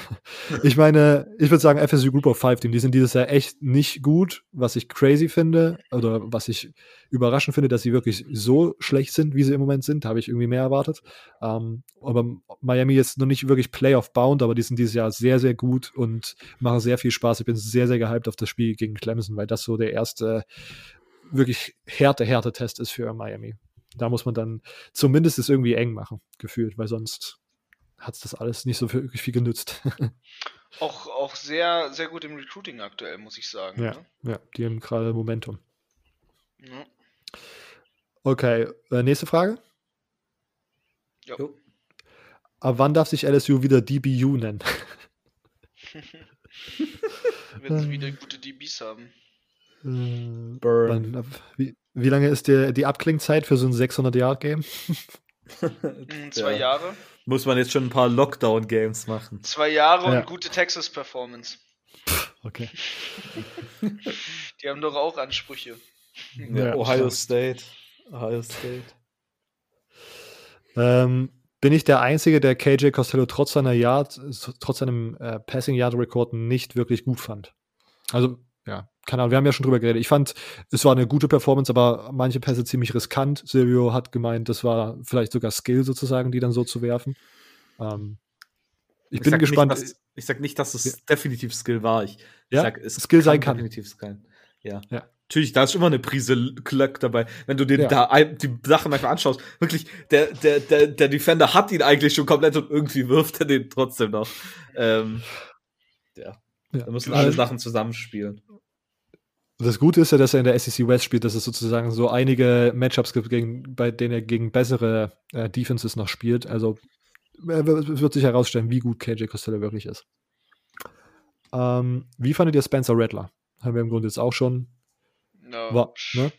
ich meine, ich würde sagen, FSU Group of Five Team, die sind dieses Jahr echt nicht gut, was ich crazy finde oder was ich überraschend finde, dass sie wirklich so schlecht sind, wie sie im Moment sind. Habe ich irgendwie mehr erwartet. Ähm, aber Miami ist noch nicht wirklich Playoff-bound, aber die sind dieses Jahr sehr, sehr gut und machen sehr viel Spaß. Ich bin sehr, sehr gehypt auf das Spiel gegen Clemson, weil das so der erste wirklich härte, härte Test ist für Miami. Da muss man dann zumindest es irgendwie eng machen, gefühlt, weil sonst hat es das alles nicht so wirklich viel genützt. auch, auch sehr, sehr gut im Recruiting aktuell, muss ich sagen. Ja, ne? ja die haben gerade Momentum. Ja. Okay, äh, nächste Frage. Jo. Ab wann darf sich LSU wieder DBU nennen? Wenn sie wieder gute DBs haben. Äh, Burn. Wann, wie, wie, lange ist der, die Abklingzeit für so ein 600-Yard-Game? Hm, zwei ja. Jahre. Muss man jetzt schon ein paar Lockdown-Games machen. Zwei Jahre ja. und gute Texas-Performance. Okay. Die haben doch auch Ansprüche. Ja, Ohio State. Ohio State. Ähm, bin ich der Einzige, der KJ Costello trotz seiner Yard, trotz seinem äh, Passing Yard Rekord nicht wirklich gut fand? Also, ja, keine Ahnung, wir haben ja schon drüber geredet. Ich fand, es war eine gute Performance, aber manche Pässe ziemlich riskant. Silvio hat gemeint, das war vielleicht sogar Skill sozusagen, die dann so zu werfen. Ähm, ich, ich bin gespannt. Nicht, dass, ich sag nicht, dass es ja. definitiv Skill war. Ich, ja? sag, es Skill sein kann. Definitiv Skill. Ja. ja. Natürlich, da ist immer eine Prise Glück dabei. Wenn du dir ja. da die Sachen manchmal anschaust, wirklich, der, der, der, der Defender hat ihn eigentlich schon komplett und irgendwie wirft er den trotzdem noch. Ähm, ja. ja. Da müssen alle Sachen zusammenspielen. Das Gute ist ja, dass er in der SEC West spielt, dass es sozusagen so einige Matchups gibt, gegen, bei denen er gegen bessere äh, Defenses noch spielt. Also äh, wird sich herausstellen, wie gut KJ Costello wirklich ist. Ähm, wie fandet ihr Spencer Rattler? Haben wir im Grunde jetzt auch schon. No. War, ne?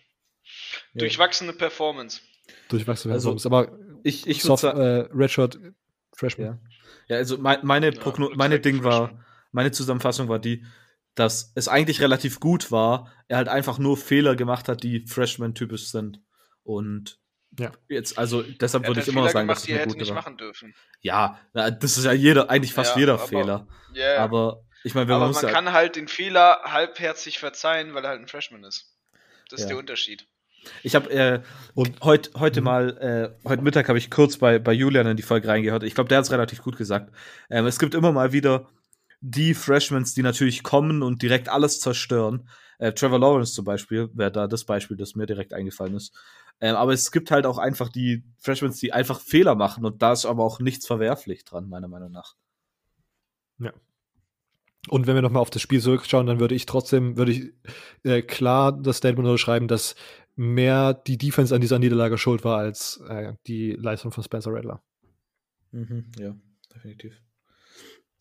Durchwachsene Performance. Durchwachsene also, Performance. Aber ich, ich Soft, äh, Redshirt Freshman. Ja. ja, also mein, meine, ja, meine Ding war, meine Zusammenfassung war die, dass es eigentlich relativ gut war, er halt einfach nur Fehler gemacht hat, die Freshman-typisch sind. Und ja. jetzt, also deshalb würde ich immer noch sagen, gemacht, dass es eine gute nicht war. machen dürfen. Ja, das ist ja jeder, eigentlich fast ja, jeder aber, Fehler. Yeah. Aber ich meine, man, man kann halt den Fehler halbherzig verzeihen, weil er halt ein Freshman ist. Das ist der Unterschied. Ich habe äh, heute heute mhm. mal äh, heute Mittag habe ich kurz bei bei Julian in die Folge reingehört. Ich glaube, der hat es relativ gut gesagt. Ähm, es gibt immer mal wieder die Freshmans, die natürlich kommen und direkt alles zerstören. Äh, Trevor Lawrence zum Beispiel wäre da das Beispiel, das mir direkt eingefallen ist. Ähm, aber es gibt halt auch einfach die Freshmans, die einfach Fehler machen und da ist aber auch nichts verwerflich dran, meiner Meinung nach. Ja. Und wenn wir nochmal auf das Spiel zurückschauen, dann würde ich trotzdem, würde ich äh, klar das Statement unterschreiben, dass mehr die Defense an dieser Niederlage schuld war als äh, die Leistung von Spencer Rattler. Mhm, ja, definitiv.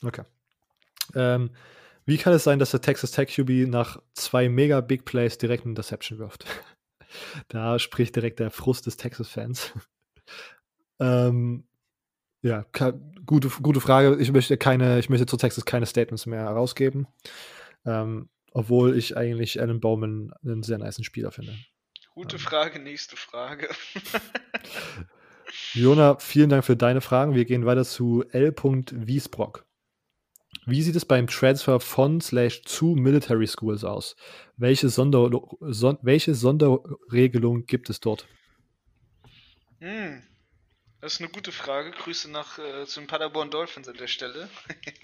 Okay. Ähm, wie kann es sein, dass der Texas Tech QB nach zwei mega Big Plays direkt eine Interception wirft? da spricht direkt der Frust des Texas-Fans. ähm, ja, gute, gute Frage. Ich möchte keine, ich möchte zu Texas keine Statements mehr herausgeben. Ähm, obwohl ich eigentlich Alan Bowman einen sehr nice Spieler finde. Gute ähm. Frage, nächste Frage. Jona, vielen Dank für deine Fragen. Wir gehen weiter zu L. Wiesbrock. Wie sieht es beim Transfer von slash zu Military Schools aus? Welche, Sonder, son, welche Sonderregelung gibt es dort? Hm, das ist eine gute Frage. Grüße nach äh, zu den Paderborn Dolphins an der Stelle.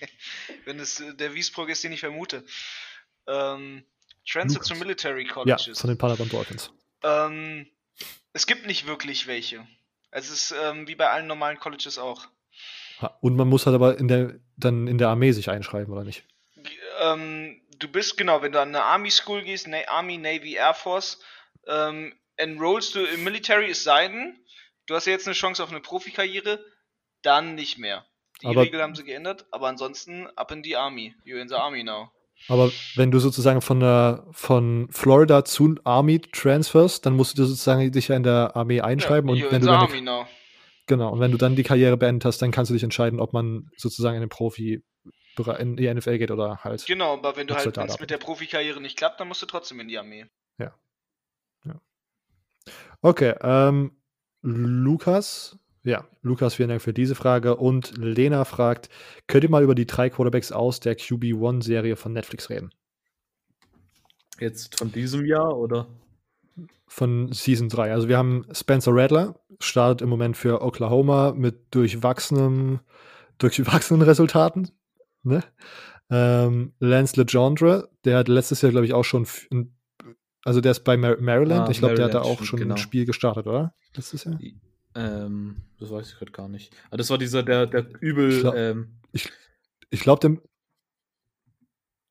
Wenn es äh, der Wiesbrock ist, den ich vermute. Ähm, Transfer zu Military Colleges. Ja, von den Paderborn Dolphins. Ähm, es gibt nicht wirklich welche. Es ist ähm, wie bei allen normalen Colleges auch. Und man muss halt aber in der, dann in der Armee sich einschreiben, oder nicht? Ähm, du bist, genau, wenn du an eine Army School gehst, Na Army, Navy, Air Force, ähm, enrollst du im Military, es sei denn, du hast ja jetzt eine Chance auf eine Profikarriere, dann nicht mehr. Die aber, Regel haben sie geändert, aber ansonsten ab in die Army. You're in the Army now. Aber wenn du sozusagen von der von Florida zu Army transferst, dann musst du sozusagen dich ja in der Armee einschreiben ja, und wenn du Army now. Genau, und wenn du dann die Karriere beendet hast, dann kannst du dich entscheiden, ob man sozusagen in den Profi in die NFL geht oder halt. Genau, aber wenn du halt wenn es mit der Profikarriere nicht klappt, dann musst du trotzdem in die Armee. Ja. ja. Okay, ähm, Lukas, Ja, Lukas, vielen Dank für diese Frage. Und Lena fragt, könnt ihr mal über die drei Quarterbacks aus der QB1-Serie von Netflix reden? Jetzt von diesem Jahr oder? Von Season 3. Also wir haben Spencer Rattler, startet im Moment für Oklahoma mit durchwachsenem, durchwachsenen Resultaten. Ne? Ähm, Lance Legendre, der hat letztes Jahr, glaube ich, auch schon, also der ist bei Maryland. Ah, ich glaube, der hat da auch schon genau. ein Spiel gestartet, oder? Letztes Jahr? Ähm, das weiß ich gerade gar nicht. Aber ah, das war dieser, der, der übel. Ich glaube, ähm, ich, ich glaub, dem.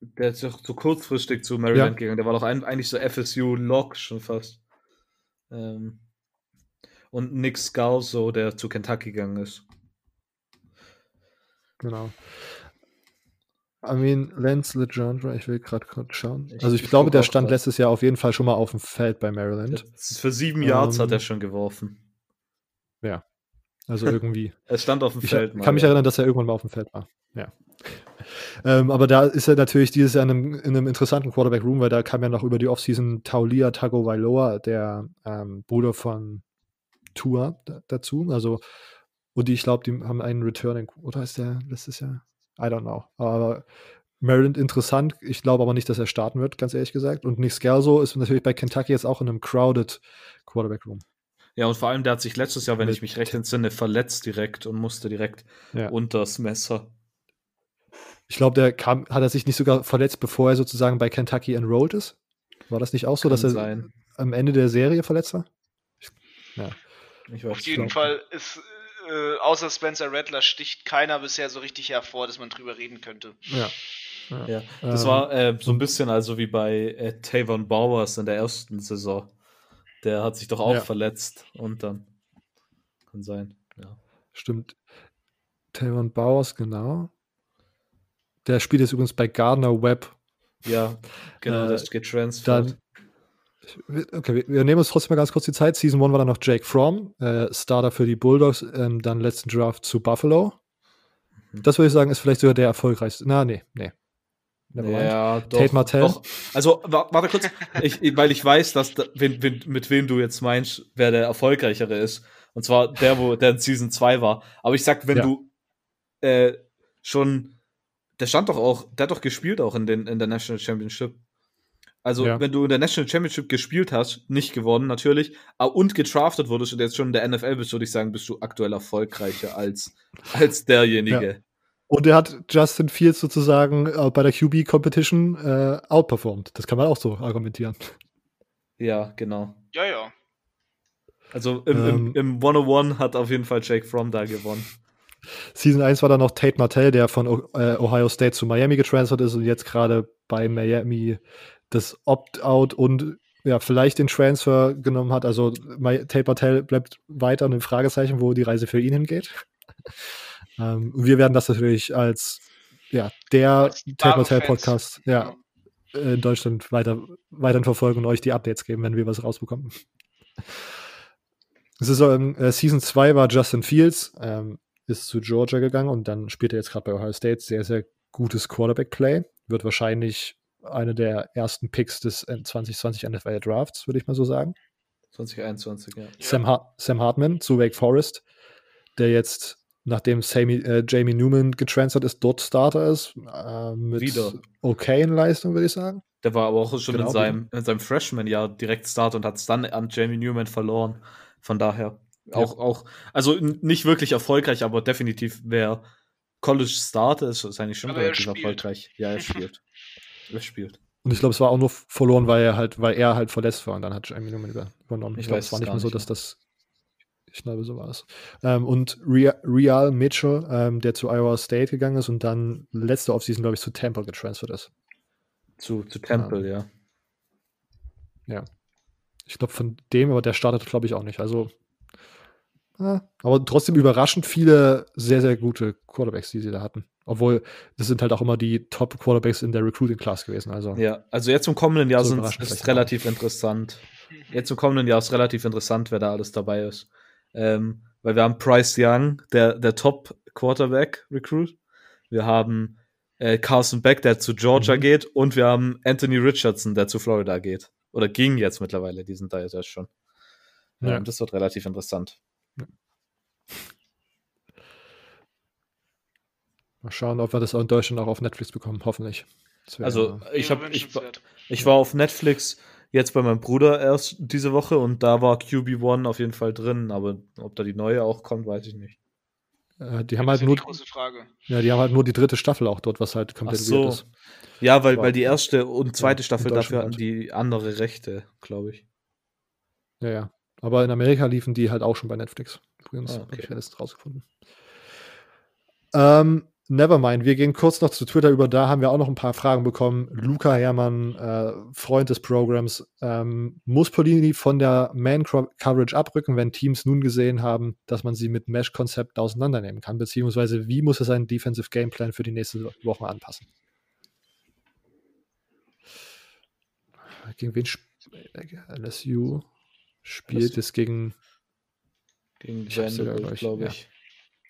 Der ist doch so kurzfristig zu Maryland ja. gegangen. Der war doch ein, eigentlich so FSU-Lock schon fast. Ähm, und Nick Scalzo, der zu Kentucky gegangen ist. Genau. I mean, Lance Legendre, ich will gerade schauen. Ich, also ich, glaube, der stand letztes Jahr auf jeden Fall schon mal auf dem Feld bei Maryland. für sieben Yards um, hat er ähm, schon geworfen. Ja. Also irgendwie. es stand auf dem ich Feld. Ich kann mich ja. erinnern, dass er irgendwann mal auf dem Feld war. Ja. Ähm, aber da ist er natürlich dieses Jahr in einem, in einem interessanten Quarterback-Room, weil da kam ja noch über die Offseason Taulia Tagovailoa, der ähm, Bruder von Tua, dazu. Also, und die, ich glaube, die haben einen Returning, oder ist der letztes Jahr? I don't know. Aber Maryland interessant. Ich glaube aber nicht, dass er starten wird, ganz ehrlich gesagt. Und Nick Scalzo ist natürlich bei Kentucky jetzt auch in einem crowded Quarterback-Room. Ja, und vor allem, der hat sich letztes Jahr, wenn ich mich recht entsinne, verletzt direkt und musste direkt ja. unters Messer. Ich glaube, der kam, hat er sich nicht sogar verletzt, bevor er sozusagen bei Kentucky enrolled ist? War das nicht auch so, Kann dass er sein. am Ende der Serie verletzt war? Ja. Auf jeden Fall ist äh, außer Spencer Rattler sticht keiner bisher so richtig hervor, dass man drüber reden könnte. Ja. Ja. ja. Das ähm, war äh, so ein bisschen also wie bei äh, Tavon Bowers in der ersten Saison. Der hat sich doch auch ja. verletzt und dann kann sein. Ja. Stimmt. Tavon Bowers, genau. Der spielt jetzt übrigens bei Gardner Webb. Ja, genau, äh, das geht Dann, okay, wir, wir, nehmen uns trotzdem mal ganz kurz die Zeit. Season 1 war dann noch Jake Fromm, äh, Starter für die Bulldogs, ähm, dann letzten Draft zu Buffalo. Mhm. Das würde ich sagen, ist vielleicht sogar der erfolgreichste. Na, nee, nee. Ja, doch, Tate Martell. Doch. Also, warte kurz, ich, weil ich weiß, dass da, wen, wen, mit wem du jetzt meinst, wer der erfolgreichere ist. Und zwar der, wo der in Season 2 war. Aber ich sag, wenn ja. du äh, schon, der stand doch auch, der hat doch gespielt auch in, den, in der National Championship. Also, ja. wenn du in der National Championship gespielt hast, nicht gewonnen natürlich, und getraftet wurdest und jetzt schon in der NFL bist, würde ich sagen, bist du aktuell erfolgreicher als, als derjenige. Ja. Und er hat Justin Fields sozusagen äh, bei der QB-Competition äh, outperformed. Das kann man auch so argumentieren. Ja, genau. Ja, ja. Also im, ähm, im, im 101 hat auf jeden Fall Jake Fromm da gewonnen. Season 1 war dann noch Tate Martell, der von äh, Ohio State zu Miami getransfert ist und jetzt gerade bei Miami das Opt-out und ja, vielleicht den Transfer genommen hat. Also Tate Martell bleibt weiter ein Fragezeichen, wo die Reise für ihn hingeht. Ähm, wir werden das natürlich als ja, der Tate Podcast ja, in Deutschland weiter, weiterhin verfolgen und euch die Updates geben, wenn wir was rausbekommen. Saison, äh, Season 2 war Justin Fields, ähm, ist zu Georgia gegangen und dann spielt er jetzt gerade bei Ohio State. Sehr, sehr gutes Quarterback-Play. Wird wahrscheinlich eine der ersten Picks des 2020 äh, NFL Drafts, würde ich mal so sagen. 2021, ja. Sam, ha Sam Hartman zu Wake Forest, der jetzt nachdem Sammy, äh, Jamie Newman getransfert ist, dort Starter ist. Äh, mit Wieder. okayen Leistung, würde ich sagen. Der war aber auch schon genau. in seinem, in seinem Freshman-Jahr direkt Starter und hat es dann an Jamie Newman verloren. Von daher auch, ja. auch, also nicht wirklich erfolgreich, aber definitiv, wer College Starter ist, ist eigentlich schon relativ erfolgreich. Ja, er spielt. er spielt. Und ich glaube, es war auch nur verloren, weil er halt, weil er halt verletzt war und dann hat Jamie Newman übernommen. Ich, ich glaube, es war nicht mehr so, dass das ich glaube, so war es. Ähm, und Real Mitchell, ähm, der zu Iowa State gegangen ist und dann letzte Offseason, glaube ich, zu Temple getransfert ist. Zu, zu Temple, ja. Ja. Ich glaube, von dem, aber der startet, glaube ich, auch nicht. Also, aber trotzdem überraschend viele sehr, sehr gute Quarterbacks, die sie da hatten. Obwohl, das sind halt auch immer die Top-Quarterbacks in der Recruiting-Class gewesen. Also, ja, also jetzt im kommenden Jahr so sind es relativ interessant. Jetzt im kommenden Jahr ist relativ interessant, wer da alles dabei ist. Ähm, weil wir haben Bryce Young, der, der Top-Quarterback-Recruit. Wir haben äh, Carson Beck, der zu Georgia mhm. geht. Und wir haben Anthony Richardson, der zu Florida geht. Oder ging jetzt mittlerweile, die sind da jetzt schon. Ja. Ähm, das wird relativ interessant. Mal schauen, ob wir das auch in Deutschland auch auf Netflix bekommen, hoffentlich. Also ich, hab, ich, ich war auf Netflix jetzt bei meinem Bruder erst diese Woche und da war QB1 auf jeden Fall drin, aber ob da die neue auch kommt, weiß ich nicht. Äh, die haben halt nur, die große Frage. Ja, die haben halt nur die dritte Staffel auch dort, was halt komplett so. ist. Ja, weil, weil die erste und zweite ja, Staffel dafür hatten halt. die andere Rechte, glaube ich. Ja, ja. Aber in Amerika liefen die halt auch schon bei Netflix. Übrigens, ah, okay. habe ich jetzt rausgefunden. Ähm, Nevermind, wir gehen kurz noch zu Twitter über. Da haben wir auch noch ein paar Fragen bekommen. Luca Herrmann, äh, Freund des Programms, ähm, muss Polini von der Man-Coverage abrücken, wenn Teams nun gesehen haben, dass man sie mit Mesh-Konzept auseinandernehmen kann? Beziehungsweise, wie muss er seinen Defensive Gameplan für die nächste Woche anpassen? Gegen wen spielt LSU? Spielt es gegen. Gegen Vanderbilt, glaube ich.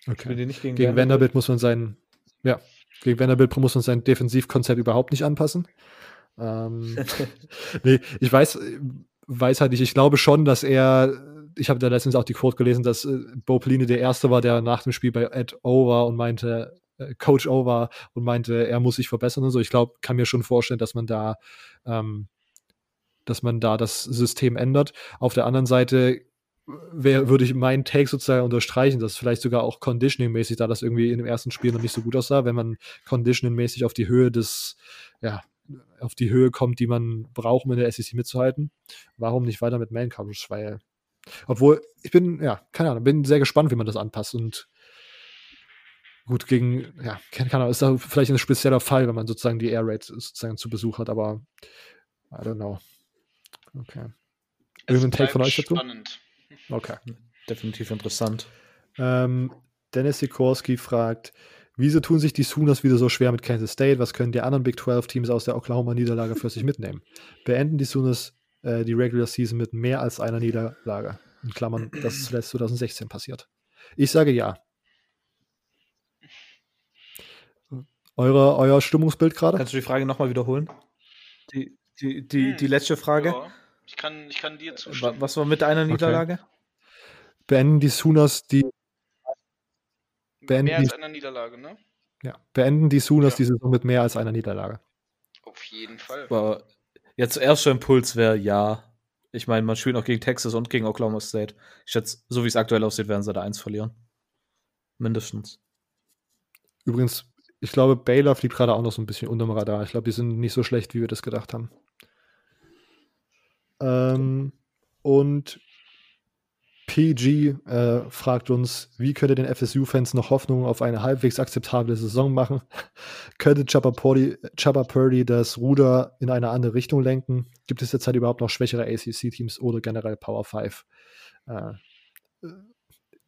Ja. Okay. gegen, gegen Vanderbilt? Vanderbilt muss man seinen ja, gegen Vanderbilt muss man sein Defensivkonzept überhaupt nicht anpassen. Ähm, nee, ich weiß, weiß halt nicht, ich glaube schon, dass er, ich habe da letztens auch die Quote gelesen, dass äh, Bo Pelini der Erste war, der nach dem Spiel bei Ed O war und meinte, äh, Coach O war und meinte, er muss sich verbessern und so. Ich glaube, kann mir schon vorstellen, dass man da, ähm, dass man da das System ändert. Auf der anderen Seite wär, würde ich meinen Take sozusagen unterstreichen, dass vielleicht sogar auch Conditioning-mäßig, da das irgendwie in dem ersten Spiel noch nicht so gut aussah, wenn man Conditioning-mäßig auf die Höhe des, ja, auf die Höhe kommt, die man braucht, um in der SEC mitzuhalten. Warum nicht weiter mit Man-Coverage? Weil, obwohl, ich bin, ja, keine Ahnung, bin sehr gespannt, wie man das anpasst und gut, gegen, ja, keine Ahnung, ist da vielleicht ein spezieller Fall, wenn man sozusagen die Air Rate sozusagen zu Besuch hat, aber I don't know. Okay. Irgendein Take von euch dazu? Spannend. Okay. Definitiv interessant. Ähm, Dennis Sikorski fragt, wieso tun sich die Sooners wieder so schwer mit Kansas State? Was können die anderen Big 12 Teams aus der Oklahoma-Niederlage für sich mitnehmen? Beenden die Sooners äh, die Regular Season mit mehr als einer Niederlage? In Klammern, das ist zuletzt 2016 passiert. Ich sage ja. Eure, euer Stimmungsbild gerade? Kannst du die Frage nochmal wiederholen? Die, die, die, die hm, letzte Frage? Ja, ich, kann, ich kann dir zustimmen. Was war mit einer Niederlage? Okay beenden die Sooners die. Beenden mehr als einer Niederlage, ne? Ja, beenden die Sooners ja. die Saison mit mehr als einer Niederlage. Auf jeden Fall. Aber jetzt erster Impuls wäre ja. Ich meine, man spielt auch gegen Texas und gegen Oklahoma State. Ich schätze, so wie es aktuell aussieht, werden sie da eins verlieren. Mindestens. Übrigens, ich glaube, Baylor fliegt gerade auch noch so ein bisschen unter dem Radar. Ich glaube, die sind nicht so schlecht, wie wir das gedacht haben. Ähm, und PG äh, fragt uns, wie könnte den FSU-Fans noch Hoffnung auf eine halbwegs akzeptable Saison machen? könnte Chopper Purdy, das Ruder in eine andere Richtung lenken? Gibt es derzeit überhaupt noch schwächere ACC-Teams oder generell Power 5? Äh,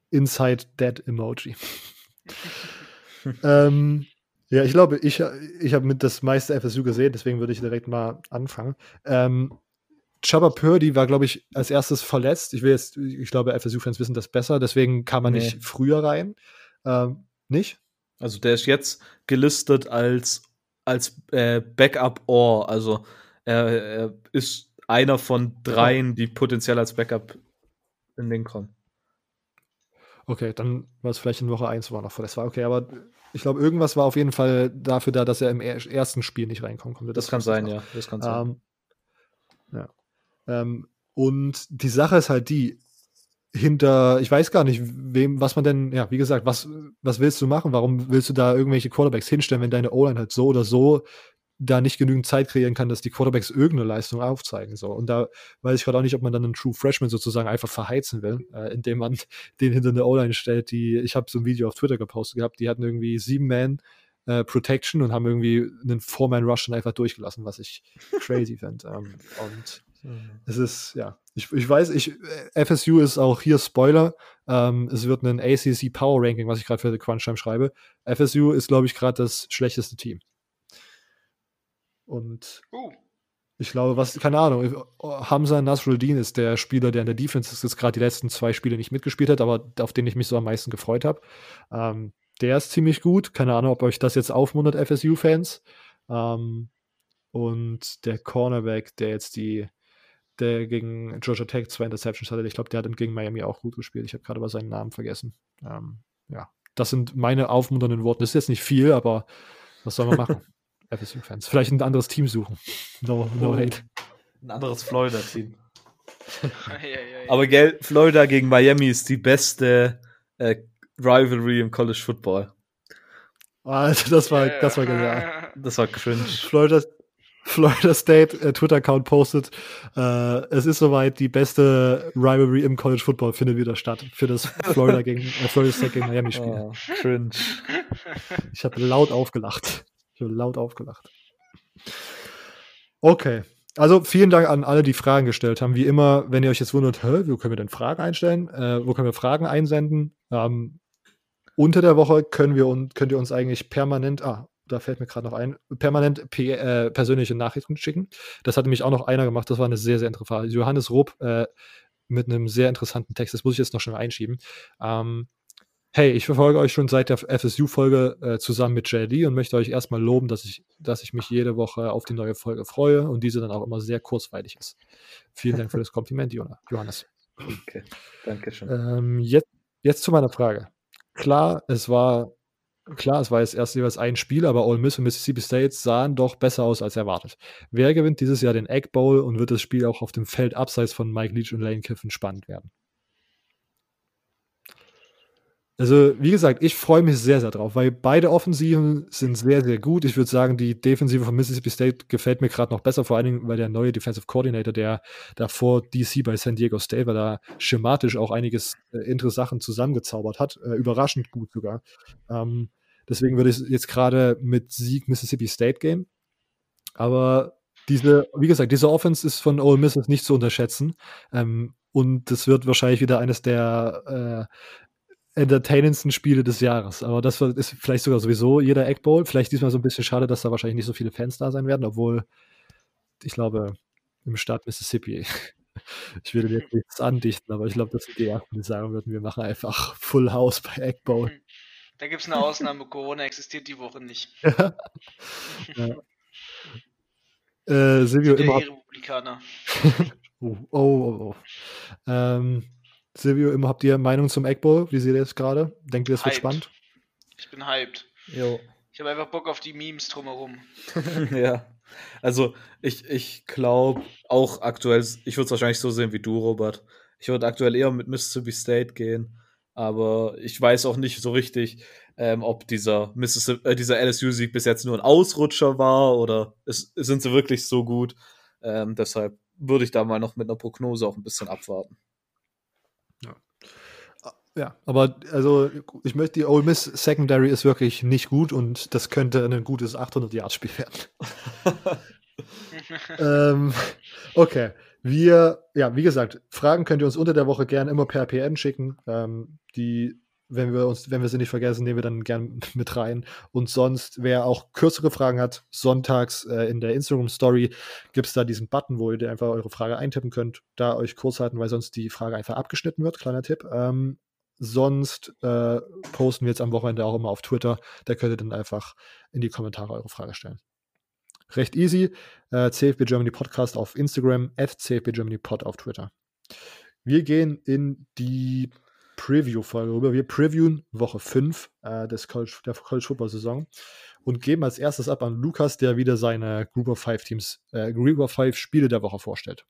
Inside Dead Emoji. ähm, ja, ich glaube, ich, ich habe mit das meiste FSU gesehen, deswegen würde ich direkt mal anfangen. Ähm, Chubba Purdy war, glaube ich, als erstes verletzt. Ich will jetzt, ich glaube, FSU-Fans wissen das besser, deswegen kam er nee. nicht früher rein. Ähm, nicht? Also der ist jetzt gelistet als, als äh, Backup-Or. Also er, er, ist einer von dreien, die potenziell als Backup in den kommen. Okay, dann war es vielleicht in Woche 1 war noch verletzt. War okay, aber ich glaube, irgendwas war auf jeden Fall dafür da, dass er im ersten Spiel nicht reinkommen konnte. Das, das kann sein, ja. Das kann sein. Ähm, ja. Ähm, und die Sache ist halt die, hinter, ich weiß gar nicht, wem, was man denn, ja, wie gesagt, was, was willst du machen? Warum willst du da irgendwelche Quarterbacks hinstellen, wenn deine O-Line halt so oder so da nicht genügend Zeit kreieren kann, dass die Quarterbacks irgendeine Leistung aufzeigen. So. Und da weiß ich gerade auch nicht, ob man dann einen True Freshman sozusagen einfach verheizen will, äh, indem man den hinter eine O-Line stellt, die, ich habe so ein Video auf Twitter gepostet gehabt, die hatten irgendwie sieben Man äh, Protection und haben irgendwie einen Four-Man-Rush dann einfach durchgelassen, was ich crazy fand. Ähm, und. Es ist, ja, ich, ich weiß, ich, äh, FSU ist auch hier Spoiler. Ähm, es wird ein ACC Power Ranking, was ich gerade für The Crunch Time schreibe. FSU ist, glaube ich, gerade das schlechteste Team. Und uh. ich glaube, was, keine Ahnung, Hamza Nasruddin ist der Spieler, der in der Defense ist, gerade die letzten zwei Spiele nicht mitgespielt hat, aber auf den ich mich so am meisten gefreut habe. Ähm, der ist ziemlich gut. Keine Ahnung, ob euch das jetzt aufmuntert, FSU-Fans. Ähm, und der Cornerback, der jetzt die der gegen Georgia Tech zwei Interceptions hatte. Ich glaube, der hat dann gegen Miami auch gut gespielt. Ich habe gerade aber seinen Namen vergessen. Ähm, ja, das sind meine aufmunternden Worte. Das ist jetzt nicht viel, aber was soll man machen? FSU-Fans. Vielleicht ein anderes Team suchen. No, no Oh. hate. Ein anderes Florida-Team. Aber gell, Florida gegen Miami ist die beste äh, Rivalry im College Football. Alter, das war, das war genial. Das war cringe. Florida, Florida State äh, Twitter-Account postet, äh, es ist soweit, die beste Rivalry im College Football findet wieder statt für das Florida gegen äh, Florida State gegen Miami Spiel. Oh, cringe. Ich habe laut aufgelacht. Ich habe laut aufgelacht. Okay. Also vielen Dank an alle, die Fragen gestellt haben. Wie immer, wenn ihr euch jetzt wundert, Hä, wo können wir denn Fragen einstellen? Äh, wo können wir Fragen einsenden? Ähm, unter der Woche können wir und könnt ihr uns eigentlich permanent, ah, da fällt mir gerade noch ein, permanent P äh, persönliche Nachrichten schicken. Das hat nämlich auch noch einer gemacht, das war eine sehr, sehr interessante Frage. Johannes Rupp äh, mit einem sehr interessanten Text, das muss ich jetzt noch schnell einschieben. Ähm, hey, ich verfolge euch schon seit der FSU-Folge äh, zusammen mit JD und möchte euch erstmal loben, dass ich, dass ich mich jede Woche auf die neue Folge freue und diese dann auch immer sehr kurzweilig ist. Vielen Dank für das Kompliment, Johannes. Okay, danke schön. Ähm, jetzt, jetzt zu meiner Frage. Klar, es war klar, es war jetzt erst jeweils ein Spiel, aber Ole Miss und Mississippi State sahen doch besser aus als erwartet. Wer gewinnt dieses Jahr den Egg Bowl und wird das Spiel auch auf dem Feld abseits von Mike Leach und Lane Kiffin spannend werden? Also, wie gesagt, ich freue mich sehr, sehr drauf, weil beide Offensiven sind sehr, sehr gut. Ich würde sagen, die Defensive von Mississippi State gefällt mir gerade noch besser, vor allen Dingen, weil der neue Defensive Coordinator, der davor DC bei San Diego State war, da schematisch auch einiges äh, interessante Sachen zusammengezaubert hat. Äh, überraschend gut sogar. Ähm, deswegen würde ich jetzt gerade mit Sieg Mississippi State gehen. Aber diese, wie gesagt, diese Offense ist von Ole Miss nicht zu unterschätzen. Ähm, und das wird wahrscheinlich wieder eines der äh, entertainendsten Spiele des Jahres. Aber das ist vielleicht sogar sowieso jeder Egg Bowl. Vielleicht diesmal so ein bisschen schade, dass da wahrscheinlich nicht so viele Fans da sein werden, obwohl ich glaube, im Staat Mississippi, ich würde jetzt nichts andichten, aber ich glaube, das sind die die sagen würden, wir machen einfach Full House bei Egg Bowl. Da gibt es eine Ausnahme, Corona existiert die Woche nicht. Äh, Silvio, immer, Republikaner. oh, oh, oh, oh. Ähm, Silvio, immer habt ihr Meinung zum Egg Bowl? Wie seht ihr das gerade? Denkt ihr, es wird Hyped. spannend? Ich bin hyped. Jo. Ich habe einfach Bock auf die Memes drumherum. ja. Also, ich, ich glaube auch aktuell, ich würde es wahrscheinlich so sehen wie du, Robert. Ich würde aktuell eher mit Mississippi State gehen, aber ich weiß auch nicht so richtig, ähm, ob dieser, Mississippi, äh, dieser LSU-Sieg bis jetzt nur ein Ausrutscher war oder es, sind sie wirklich so gut. Ähm, deshalb würde ich da mal noch mit einer Prognose auch ein bisschen abwarten. Ja, aber also ich möchte die Ole Miss Secondary ist wirklich nicht gut und das könnte ein gutes 800 Yard Spiel werden. ähm, okay, wir ja wie gesagt Fragen könnt ihr uns unter der Woche gerne immer per PN schicken. Ähm, die wenn wir uns wenn wir sie nicht vergessen nehmen wir dann gern mit rein und sonst wer auch kürzere Fragen hat sonntags äh, in der Instagram Story gibt es da diesen Button wo ihr einfach eure Frage eintippen könnt da euch kurz halten weil sonst die Frage einfach abgeschnitten wird kleiner Tipp ähm, Sonst äh, posten wir jetzt am Wochenende auch immer auf Twitter. Da könnt ihr dann einfach in die Kommentare eure Frage stellen. Recht easy. Äh, CFB Germany Podcast auf Instagram, at CFB Germany Pod auf Twitter. Wir gehen in die Preview-Folge rüber. Wir previewen Woche 5 äh, des College, der College Football Saison und geben als erstes ab an Lukas, der wieder seine Group of Five Teams, äh, Group of Five Spiele der Woche vorstellt.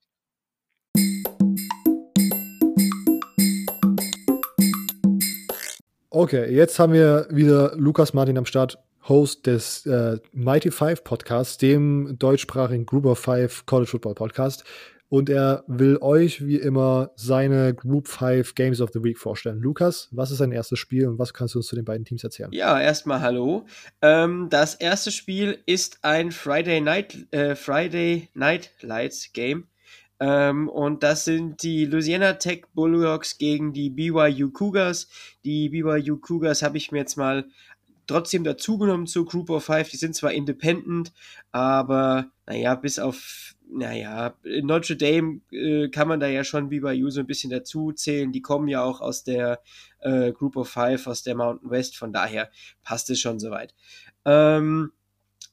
Okay, jetzt haben wir wieder Lukas Martin am Start, Host des äh, Mighty Five Podcasts, dem deutschsprachigen Group of Five College Football Podcast. Und er will euch wie immer seine Group 5 Games of the Week vorstellen. Lukas, was ist dein erstes Spiel und was kannst du uns zu den beiden Teams erzählen? Ja, erstmal hallo. Ähm, das erste Spiel ist ein Friday Night, äh, Friday Night Lights Game. Ähm, und das sind die Louisiana Tech Bulldogs gegen die BYU Cougars. Die BYU Cougars habe ich mir jetzt mal trotzdem dazugenommen zur Group of Five. Die sind zwar independent, aber naja, bis auf, naja, Notre Dame äh, kann man da ja schon BYU so ein bisschen dazu zählen. Die kommen ja auch aus der äh, Group of Five, aus der Mountain West. Von daher passt es schon soweit. Ähm,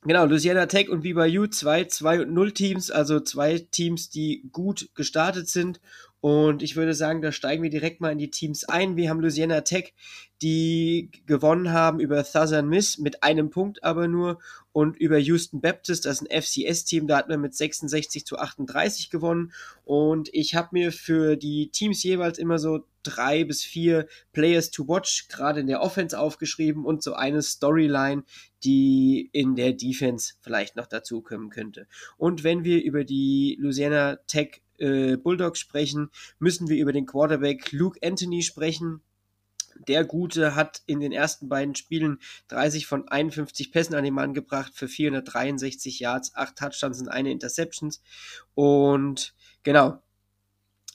Genau, Louisiana Tech und BYU, zwei 2 und 0 Teams, also zwei Teams, die gut gestartet sind Und ich würde sagen, da steigen wir direkt mal in die Teams ein. Wir haben Louisiana Tech, die gewonnen haben über Southern Miss mit einem Punkt aber nur und über Houston Baptist, das ist ein FCS-Team, da hat man mit 66 zu 38 gewonnen. Und ich habe mir für die Teams jeweils immer so drei bis vier Players to watch, gerade in der Offense aufgeschrieben und so eine Storyline, die in der Defense vielleicht noch dazu kommen könnte. Und wenn wir über die Louisiana Tech äh, Bulldogs sprechen, müssen wir über den Quarterback Luke Anthony sprechen. Der Gute hat in den ersten beiden Spielen 30 von 51 Pässen an den Mann gebracht für 463 Yards, 8 Touchdowns und eine Interceptions. Und genau,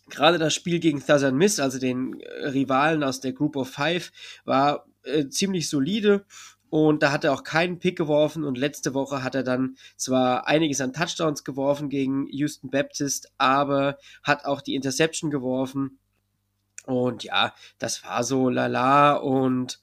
gerade das Spiel gegen Southern Miss, also den äh, Rivalen aus der Group of Five, war äh, ziemlich solide. Und da hat er auch keinen Pick geworfen. Und letzte Woche hat er dann zwar einiges an Touchdowns geworfen gegen Houston Baptist, aber hat auch die Interception geworfen. Und ja, das war so lala. Und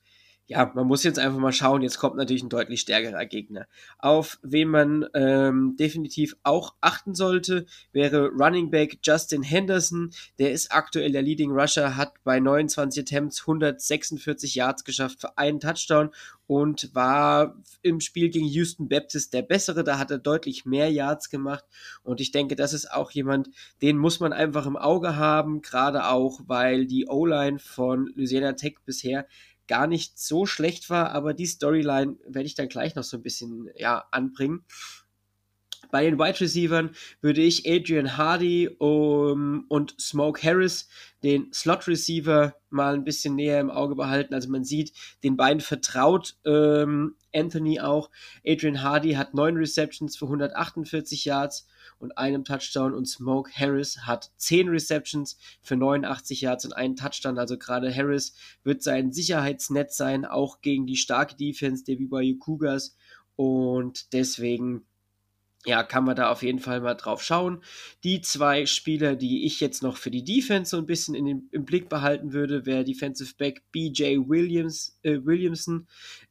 ja, man muss jetzt einfach mal schauen. Jetzt kommt natürlich ein deutlich stärkerer Gegner. Auf wen man ähm, definitiv auch achten sollte, wäre Running Back Justin Henderson. Der ist aktuell der Leading Rusher, hat bei 29 Attempts 146 Yards geschafft für einen Touchdown und war im Spiel gegen Houston Baptist der bessere. Da hat er deutlich mehr Yards gemacht. Und ich denke, das ist auch jemand, den muss man einfach im Auge haben, gerade auch, weil die O-Line von Louisiana Tech bisher gar nicht so schlecht war, aber die Storyline werde ich dann gleich noch so ein bisschen ja, anbringen. Bei den Wide Receivers würde ich Adrian Hardy um, und Smoke Harris, den Slot Receiver, mal ein bisschen näher im Auge behalten. Also man sieht, den beiden vertraut ähm, Anthony auch. Adrian Hardy hat neun Receptions für 148 Yards und einem Touchdown und Smoke Harris hat 10 Receptions für 89 Yards und einen Touchdown. Also gerade Harris wird sein Sicherheitsnetz sein, auch gegen die starke Defense der BYU Cougars und deswegen ja, kann man da auf jeden Fall mal drauf schauen. Die zwei Spieler, die ich jetzt noch für die Defense so ein bisschen in den, im Blick behalten würde, wäre Defensive Back BJ Williams, äh, Williamson.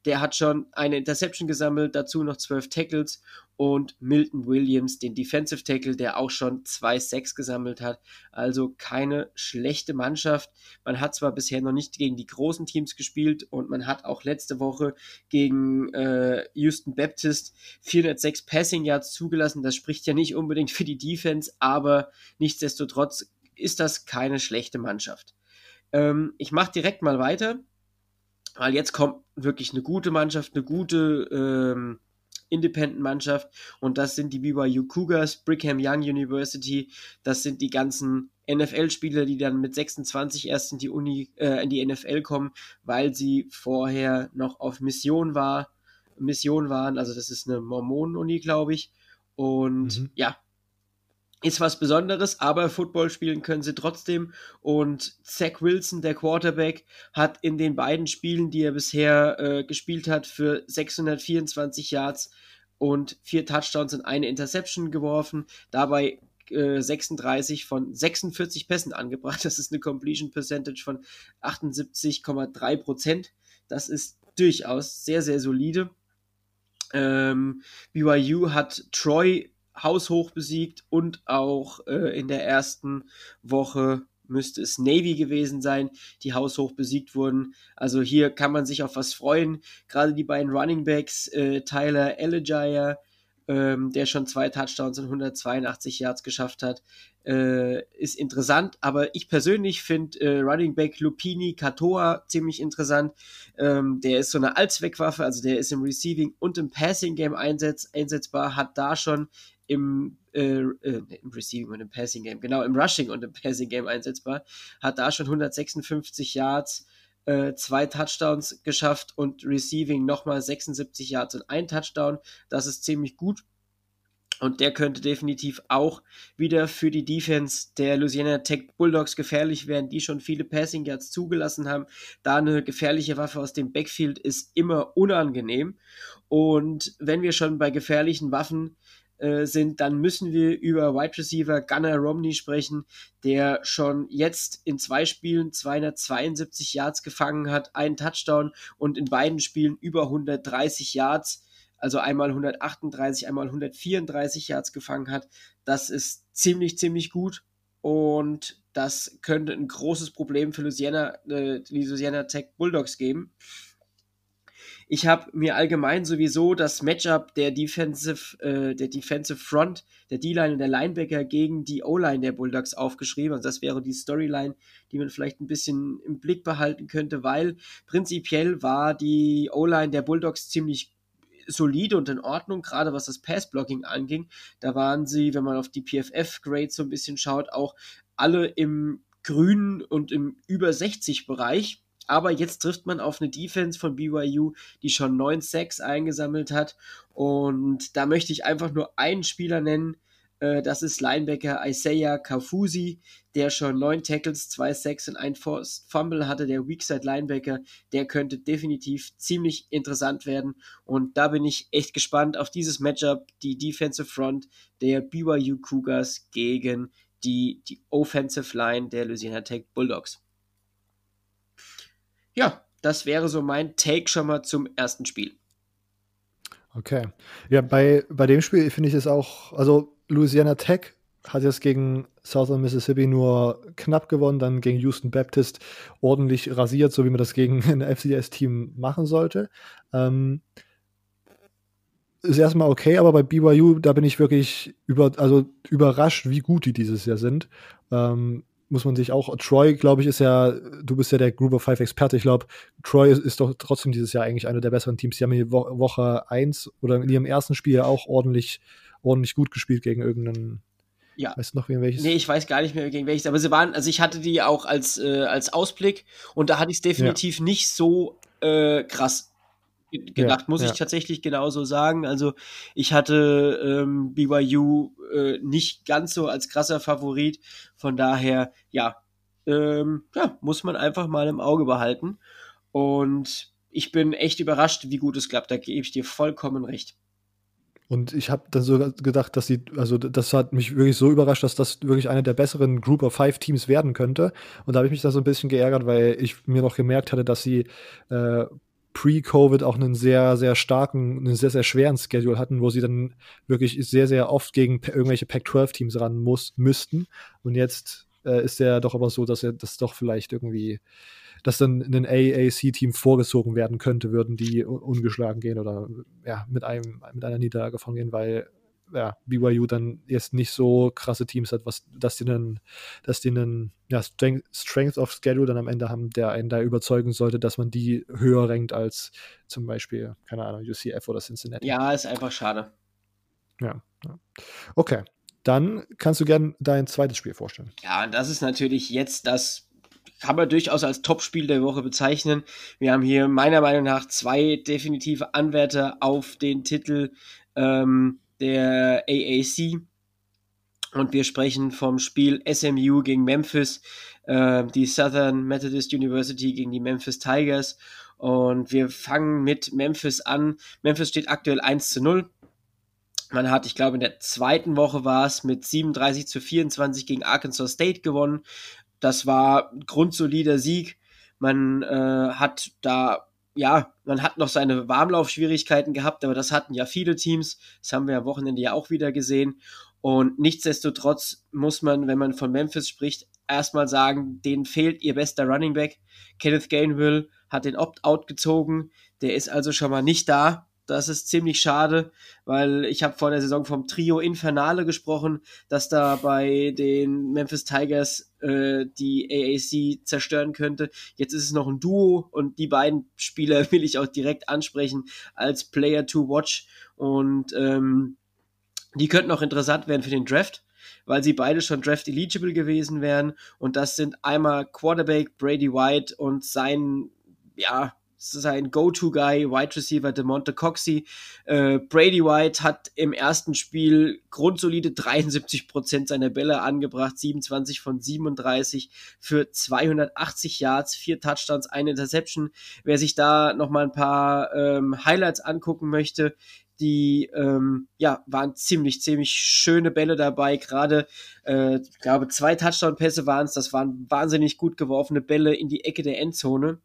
Der hat schon eine Interception gesammelt, dazu noch zwölf Tackles und Milton Williams, den Defensive Tackle, der auch schon zwei Sacks gesammelt hat. Also keine schlechte Mannschaft. Man hat zwar bisher noch nicht gegen die großen Teams gespielt und man hat auch letzte Woche gegen äh, Houston Baptist 406 Passing Yards zugelassen. Das spricht ja nicht unbedingt für die Defense, aber nichtsdestotrotz ist das keine schlechte Mannschaft. Ähm, ich mache direkt mal weiter, weil jetzt kommt wirklich eine gute Mannschaft, eine gute ähm, Independent-Mannschaft und das sind die BYU Cougars, Brigham Young University, das sind die ganzen NFL-Spieler, die dann mit 26 erst in die Uni, äh, in die NFL kommen, weil sie vorher noch auf Mission war, Mission waren, also das ist eine Mormonen-Uni, glaube ich. Und mhm. ja, ist was Besonderes, aber Football spielen können sie trotzdem. Und Zach Wilson, der Quarterback, hat in den beiden Spielen, die er bisher äh, gespielt hat, für 624 Yards und vier Touchdowns und eine Interception geworfen. Dabei äh, 36 von 46 Pässen angebracht. Das ist eine Completion Percentage von 78,3 Prozent. Das ist durchaus sehr, sehr solide. Ähm, BYU hat Troy haushoch besiegt und auch äh, in der ersten Woche müsste es Navy gewesen sein, die haushoch besiegt wurden. Also hier kann man sich auf was freuen. Gerade die beiden Running Backs, äh, Tyler Elegier, ähm, der schon zwei Touchdowns und 182 Yards geschafft hat, äh, ist interessant. Aber ich persönlich finde äh, Running Back Lupini Katoa ziemlich interessant. Ähm, der ist so eine Allzweckwaffe, also der ist im Receiving und im Passing Game einsetz einsetzbar, hat da schon im, äh, äh, im Receiving und im Passing Game, genau, im Rushing und im Passing Game einsetzbar, hat da schon 156 Yards, äh, zwei Touchdowns geschafft und Receiving nochmal 76 Yards und ein Touchdown. Das ist ziemlich gut. Und der könnte definitiv auch wieder für die Defense der Louisiana Tech Bulldogs gefährlich werden, die schon viele Passing Yards zugelassen haben. Da eine gefährliche Waffe aus dem Backfield ist immer unangenehm. Und wenn wir schon bei gefährlichen Waffen äh, sind, dann müssen wir über Wide Receiver Gunnar Romney sprechen, der schon jetzt in zwei Spielen 272 Yards gefangen hat, einen Touchdown und in beiden Spielen über 130 Yards, also einmal 138, einmal 134 Yards gefangen hat. Das ist ziemlich, ziemlich gut. Und das könnte ein großes Problem für Louisiana, äh, die Louisiana Tech Bulldogs geben. Ich habe mir allgemein sowieso das Matchup der Defensive, äh, der Defensive Front, der D-Line und der Linebacker gegen die O-Line der Bulldogs aufgeschrieben. Also das wäre die Storyline, die man vielleicht ein bisschen im Blick behalten könnte, weil prinzipiell war die O-Line der Bulldogs ziemlich solide und in Ordnung, gerade was das Pass-Blocking anging. Da waren sie, wenn man auf die PFF-Grades so ein bisschen schaut, auch alle im grünen und im über 60 Bereich. Aber jetzt trifft man auf eine Defense von BYU, die schon 9 Sacks eingesammelt hat. Und da möchte ich einfach nur einen Spieler nennen. Äh, das ist Linebacker Isaiah Kafusi, der schon 9 Tackles, 2 Sacks und ein Fumble hatte, der Weakside Linebacker. Der könnte definitiv ziemlich interessant werden. Und da bin ich echt gespannt auf dieses Matchup, die Defensive Front der BYU Cougars gegen die, die Offensive Line der Louisiana Tech Bulldogs. Ja, das wäre so mein Take schon mal zum ersten Spiel. Okay. Ja, bei, bei dem Spiel finde ich es auch, also Louisiana Tech hat jetzt gegen Southern Mississippi nur knapp gewonnen, dann gegen Houston Baptist ordentlich rasiert, so wie man das gegen ein FCS-Team machen sollte. Ähm, ist erstmal okay, aber bei BYU, da bin ich wirklich über, also überrascht, wie gut die dieses Jahr sind. Ähm, muss man sich auch, Troy, glaube ich, ist ja, du bist ja der Group of Five Experte, ich glaube, Troy ist, ist, doch trotzdem dieses Jahr eigentlich einer der besseren Teams. Die haben in Wo Woche 1 oder in ihrem ersten Spiel auch ordentlich, ordentlich gut gespielt gegen irgendeinen ja. Weißt du noch, gegen welches? Nee, ich weiß gar nicht mehr, gegen welches. Aber sie waren, also ich hatte die auch als, äh, als Ausblick und da hatte ich es definitiv ja. nicht so äh, krass gedacht, ja, muss ja. ich tatsächlich genauso sagen. Also ich hatte ähm, BYU äh, nicht ganz so als krasser Favorit. Von daher, ja, ähm, ja, muss man einfach mal im Auge behalten. Und ich bin echt überrascht, wie gut es klappt. Da gebe ich dir vollkommen recht. Und ich habe dann so gedacht, dass sie, also das hat mich wirklich so überrascht, dass das wirklich eine der besseren Group of Five Teams werden könnte. Und da habe ich mich da so ein bisschen geärgert, weil ich mir noch gemerkt hatte, dass sie äh, pre-Covid auch einen sehr, sehr starken, einen sehr, sehr schweren Schedule hatten, wo sie dann wirklich sehr, sehr oft gegen irgendwelche Pac-12-Teams ran muss, müssten. Und jetzt äh, ist der doch aber so, dass er das doch vielleicht irgendwie, dass dann ein AAC-Team vorgezogen werden könnte, würden die ungeschlagen gehen oder ja, mit einem, mit einer Niederlage von gehen, weil ja, BYU dann jetzt nicht so krasse Teams hat, was, dass die einen, dass die einen ja, Strength, Strength of Schedule dann am Ende haben, der einen da überzeugen sollte, dass man die höher rankt als zum Beispiel, keine Ahnung, UCF oder Cincinnati. Ja, ist einfach schade. Ja. ja. Okay. Dann kannst du gerne dein zweites Spiel vorstellen. Ja, und das ist natürlich jetzt das kann man durchaus als Topspiel der Woche bezeichnen. Wir haben hier meiner Meinung nach zwei definitive Anwärter auf den Titel. Ähm, der AAC. Und wir sprechen vom Spiel SMU gegen Memphis, äh, die Southern Methodist University gegen die Memphis Tigers. Und wir fangen mit Memphis an. Memphis steht aktuell 1 zu 0. Man hat, ich glaube, in der zweiten Woche war es mit 37 zu 24 gegen Arkansas State gewonnen. Das war ein grundsolider Sieg. Man äh, hat da ja, man hat noch seine Warmlaufschwierigkeiten gehabt, aber das hatten ja viele Teams. Das haben wir am Wochenende ja auch wieder gesehen. Und nichtsdestotrotz muss man, wenn man von Memphis spricht, erstmal sagen, denen fehlt ihr bester Running Back. Kenneth Gainwell hat den Opt-out gezogen. Der ist also schon mal nicht da. Das ist ziemlich schade, weil ich habe vor der Saison vom Trio Infernale gesprochen, dass da bei den Memphis Tigers äh, die AAC zerstören könnte. Jetzt ist es noch ein Duo und die beiden Spieler will ich auch direkt ansprechen als Player to Watch und ähm, die könnten auch interessant werden für den Draft weil sie beide schon Draft eligible gewesen wären. Und das sind einmal Quarterback Brady White und sein, ja, sein Go-To-Guy, Wide Receiver DeMonte Coxey. Äh, Brady White hat im ersten Spiel grundsolide 73% seiner Bälle angebracht, 27 von 37 für 280 Yards, vier Touchdowns, eine Interception. Wer sich da nochmal ein paar ähm, Highlights angucken möchte, die ähm, ja waren ziemlich ziemlich schöne Bälle dabei. Gerade äh, ich glaube zwei Touchdown-Pässe waren es. Das waren wahnsinnig gut geworfene Bälle in die Ecke der Endzone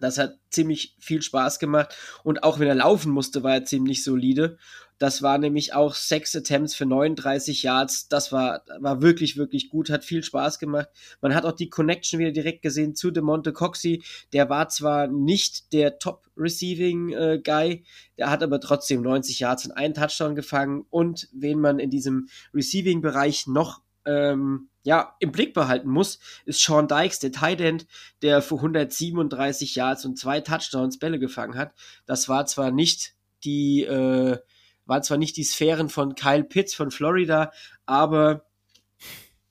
Das hat ziemlich viel Spaß gemacht. Und auch wenn er laufen musste, war er ziemlich solide. Das war nämlich auch sechs Attempts für 39 Yards. Das war, war wirklich, wirklich gut, hat viel Spaß gemacht. Man hat auch die Connection wieder direkt gesehen zu DeMonte Coxey. Der war zwar nicht der Top-Receiving-Guy, äh, der hat aber trotzdem 90 Yards und einen Touchdown gefangen. Und wen man in diesem Receiving-Bereich noch ähm, ja, im Blick behalten muss, ist Sean Dykes, der Tight End, der für 137 Yards und zwei Touchdowns Bälle gefangen hat. Das war zwar nicht die äh, waren zwar nicht die Sphären von Kyle Pitts von Florida, aber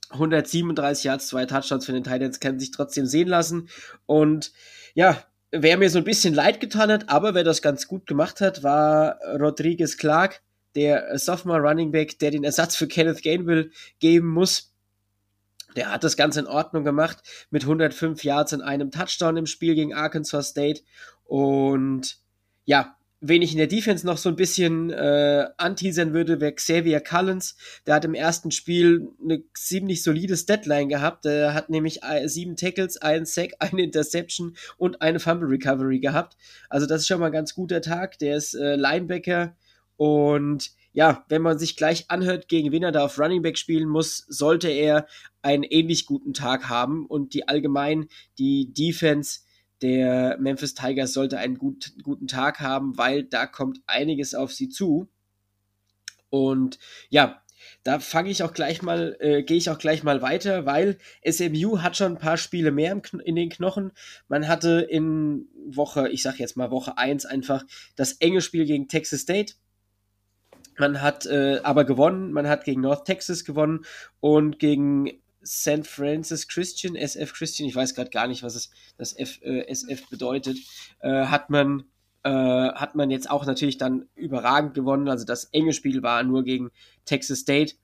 137 Yards, zwei Touchdowns für den Titans können sich trotzdem sehen lassen. Und ja, wer mir so ein bisschen leid getan hat, aber wer das ganz gut gemacht hat, war Rodriguez Clark, der Sophomore Running Back, der den Ersatz für Kenneth Gainwell geben muss. Der hat das Ganze in Ordnung gemacht mit 105 Yards und einem Touchdown im Spiel gegen Arkansas State. Und ja, Wen ich in der Defense noch so ein bisschen äh, anteasern würde, wäre Xavier Cullens. Der hat im ersten Spiel eine ziemlich solides Deadline gehabt. Er hat nämlich sieben Tackles, einen Sack, eine Interception und eine Fumble Recovery gehabt. Also das ist schon mal ein ganz guter Tag. Der ist äh, Linebacker und ja, wenn man sich gleich anhört, gegen wen er da auf Running Back spielen muss, sollte er einen ähnlich guten Tag haben und die allgemein die Defense der Memphis Tigers sollte einen gut, guten Tag haben, weil da kommt einiges auf sie zu. Und ja, da fange ich auch gleich mal, äh, gehe ich auch gleich mal weiter, weil SMU hat schon ein paar Spiele mehr in den Knochen. Man hatte in Woche, ich sag jetzt mal Woche 1 einfach das enge Spiel gegen Texas State. Man hat äh, aber gewonnen, man hat gegen North Texas gewonnen und gegen St. Francis Christian, SF Christian, ich weiß gerade gar nicht, was es, das F, äh, SF bedeutet, äh, hat man äh, hat man jetzt auch natürlich dann überragend gewonnen. Also das enge Spiel war nur gegen Texas State.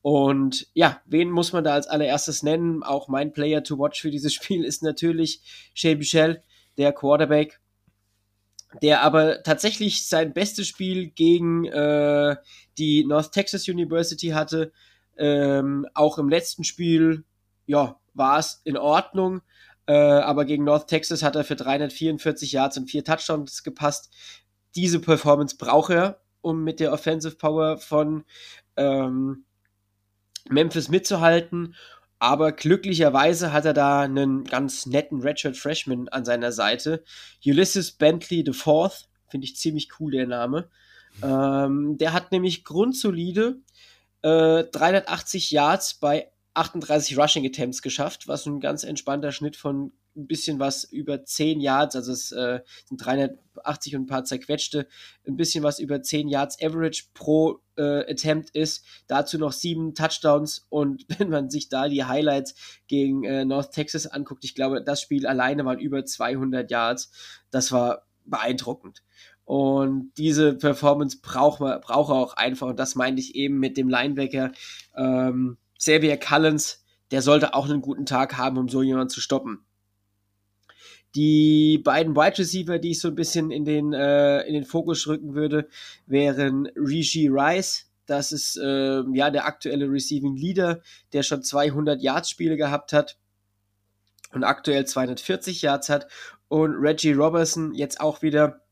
Und ja, wen muss man da als allererstes nennen? Auch mein Player to watch für dieses Spiel ist natürlich Shea Michel, der Quarterback, der aber tatsächlich sein bestes Spiel gegen äh, die North Texas University hatte. Ähm, auch im letzten Spiel, ja, war es in Ordnung. Äh, aber gegen North Texas hat er für 344 Yards und vier Touchdowns gepasst. Diese Performance braucht er, um mit der Offensive Power von ähm, Memphis mitzuhalten. Aber glücklicherweise hat er da einen ganz netten Redshirt Freshman an seiner Seite. Ulysses Bentley IV, finde ich ziemlich cool, der Name. Ähm, der hat nämlich grundsolide 380 äh, Yards bei 38 Rushing Attempts geschafft, was ein ganz entspannter Schnitt von ein bisschen was über 10 Yards, also es äh, sind 380 und ein paar zerquetschte, ein bisschen was über 10 Yards Average pro äh, Attempt ist. Dazu noch sieben Touchdowns und wenn man sich da die Highlights gegen äh, North Texas anguckt, ich glaube, das Spiel alleine waren über 200 Yards. Das war beeindruckend. Und diese Performance braucht man, braucht auch einfach. Und das meinte ich eben mit dem Linebacker ähm, Xavier Cullens. Der sollte auch einen guten Tag haben, um so jemanden zu stoppen. Die beiden Wide Receiver, die ich so ein bisschen in den, äh, in den Fokus rücken würde, wären Rigi Rice. Das ist äh, ja der aktuelle Receiving Leader, der schon 200 Yards Spiele gehabt hat und aktuell 240 Yards hat. Und Reggie Robertson jetzt auch wieder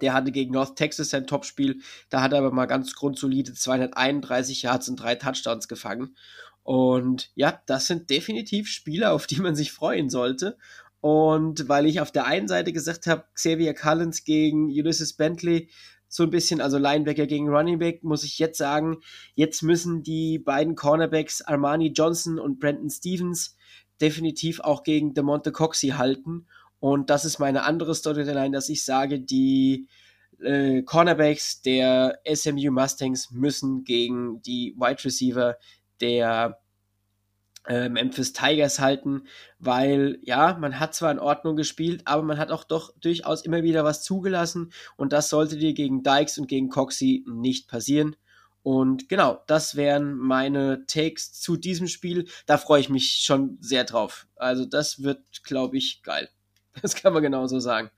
der hatte gegen North Texas sein Topspiel. Da hat er aber mal ganz grundsolide 231 Yards und drei Touchdowns gefangen. Und ja, das sind definitiv Spieler, auf die man sich freuen sollte. Und weil ich auf der einen Seite gesagt habe, Xavier Collins gegen Ulysses Bentley, so ein bisschen, also Linebacker gegen Running Back, muss ich jetzt sagen, jetzt müssen die beiden Cornerbacks Armani Johnson und Brandon Stevens definitiv auch gegen DeMonte Coxey halten. Und das ist meine andere Storyline, dass ich sage, die äh, Cornerbacks der SMU Mustangs müssen gegen die Wide Receiver der äh, Memphis Tigers halten, weil ja, man hat zwar in Ordnung gespielt, aber man hat auch doch durchaus immer wieder was zugelassen und das sollte dir gegen Dykes und gegen Coxey nicht passieren. Und genau, das wären meine Takes zu diesem Spiel. Da freue ich mich schon sehr drauf. Also das wird, glaube ich, geil. Das kann man genauso sagen.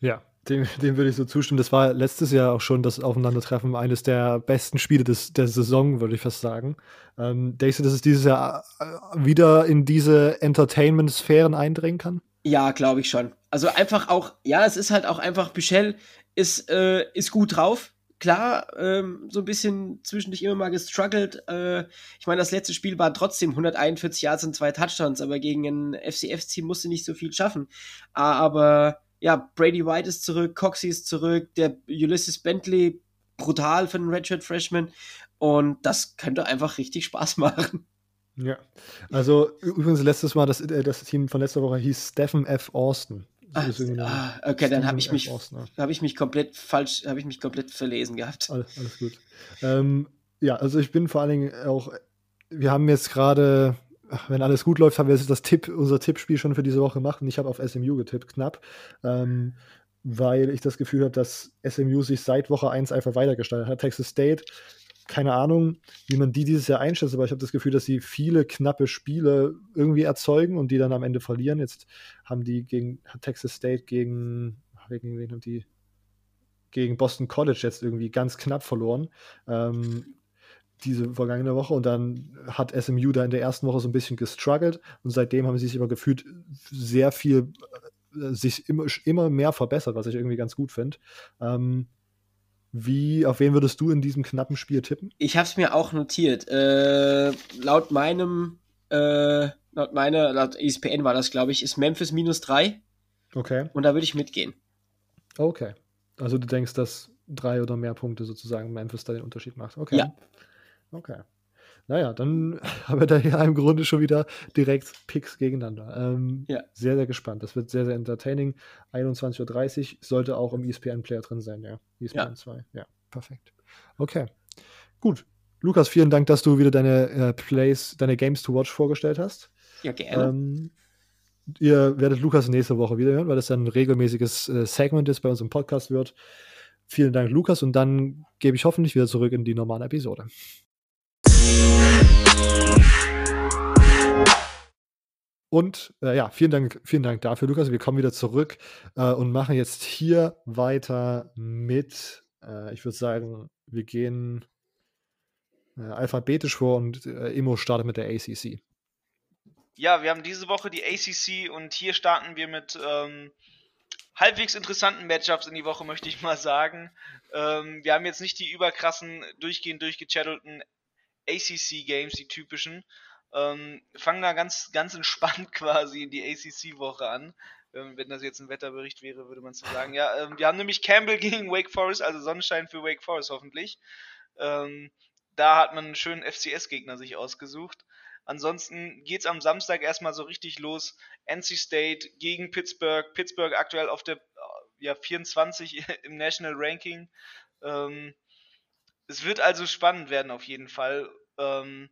Ja, dem, dem würde ich so zustimmen. Das war letztes Jahr auch schon das Aufeinandertreffen eines der besten Spiele des, der Saison, würde ich fast sagen. Ähm, denkst du, dass es dieses Jahr äh, wieder in diese Entertainment-Sphären eindringen kann? Ja, glaube ich schon. Also einfach auch, ja, es ist halt auch einfach, Bichel ist, äh, ist gut drauf. Klar, ähm, so ein bisschen zwischendurch immer mal gestruggelt. Äh, ich meine, das letzte Spiel war trotzdem 141 Yards und zwei Touchdowns, aber gegen ein FCF-Team musste nicht so viel schaffen. Aber ja, Brady White ist zurück, Coxie ist zurück, der Ulysses Bentley brutal für den Redshirt Freshman und das könnte einfach richtig Spaß machen. Ja, also übrigens letztes Mal, das, äh, das Team von letzter Woche hieß Stephen F. Austin. Ach, ah, okay, dann habe ich mich, habe ich mich komplett falsch, habe ich mich komplett verlesen gehabt. Alles, alles gut. Ähm, ja, also ich bin vor allen Dingen auch, wir haben jetzt gerade, wenn alles gut läuft, haben wir jetzt das Tipp, unser Tippspiel schon für diese Woche gemacht und ich habe auf SMU getippt, knapp. Ähm, weil ich das Gefühl habe, dass SMU sich seit Woche 1 einfach weitergestaltet hat. Texas State keine Ahnung, wie man die dieses Jahr einschätzt, aber ich habe das Gefühl, dass sie viele knappe Spiele irgendwie erzeugen und die dann am Ende verlieren. Jetzt haben die gegen Texas State gegen, gegen wen haben die? Gegen Boston College jetzt irgendwie ganz knapp verloren. Ähm, diese vergangene Woche und dann hat SMU da in der ersten Woche so ein bisschen gestruggelt und seitdem haben sie sich aber gefühlt sehr viel, äh, sich immer, immer mehr verbessert, was ich irgendwie ganz gut finde. Ähm, wie, auf wen würdest du in diesem knappen Spiel tippen? Ich habe es mir auch notiert. Äh, laut meinem, äh, laut meiner, laut ESPN war das, glaube ich, ist Memphis minus drei. Okay. Und da würde ich mitgehen. Okay. Also du denkst, dass drei oder mehr Punkte sozusagen Memphis da den Unterschied macht. Okay. Ja. Okay. Naja, dann haben wir da ja im Grunde schon wieder direkt Picks gegeneinander. Ähm, ja. Sehr, sehr gespannt. Das wird sehr, sehr entertaining. 21.30 Uhr sollte auch im ESPN-Player drin sein, ja. ESPN ja. 2. Ja, perfekt. Okay. Gut. Lukas, vielen Dank, dass du wieder deine äh, Plays, deine Games to Watch vorgestellt hast. Ja, gerne. Ähm, ihr werdet Lukas nächste Woche wieder hören, weil das dann ein regelmäßiges äh, Segment ist, bei uns im Podcast wird. Vielen Dank, Lukas, und dann gebe ich hoffentlich wieder zurück in die normale Episode. Und äh, ja, vielen Dank, vielen Dank dafür, Lukas. Wir kommen wieder zurück äh, und machen jetzt hier weiter mit, äh, ich würde sagen, wir gehen äh, alphabetisch vor und äh, Imo startet mit der ACC. Ja, wir haben diese Woche die ACC und hier starten wir mit ähm, halbwegs interessanten Matchups in die Woche, möchte ich mal sagen. Ähm, wir haben jetzt nicht die überkrassen, durchgehend durchgechannelten ACC-Games, die typischen. Ähm, fangen da ganz, ganz entspannt quasi in die ACC-Woche an. Ähm, wenn das jetzt ein Wetterbericht wäre, würde man so sagen. Ja, ähm, wir haben nämlich Campbell gegen Wake Forest, also Sonnenschein für Wake Forest hoffentlich. Ähm, da hat man einen schönen FCS-Gegner sich ausgesucht. Ansonsten geht's am Samstag erstmal so richtig los. NC State gegen Pittsburgh. Pittsburgh aktuell auf der ja, 24 im National Ranking. Ähm, es wird also spannend werden auf jeden Fall. Ähm,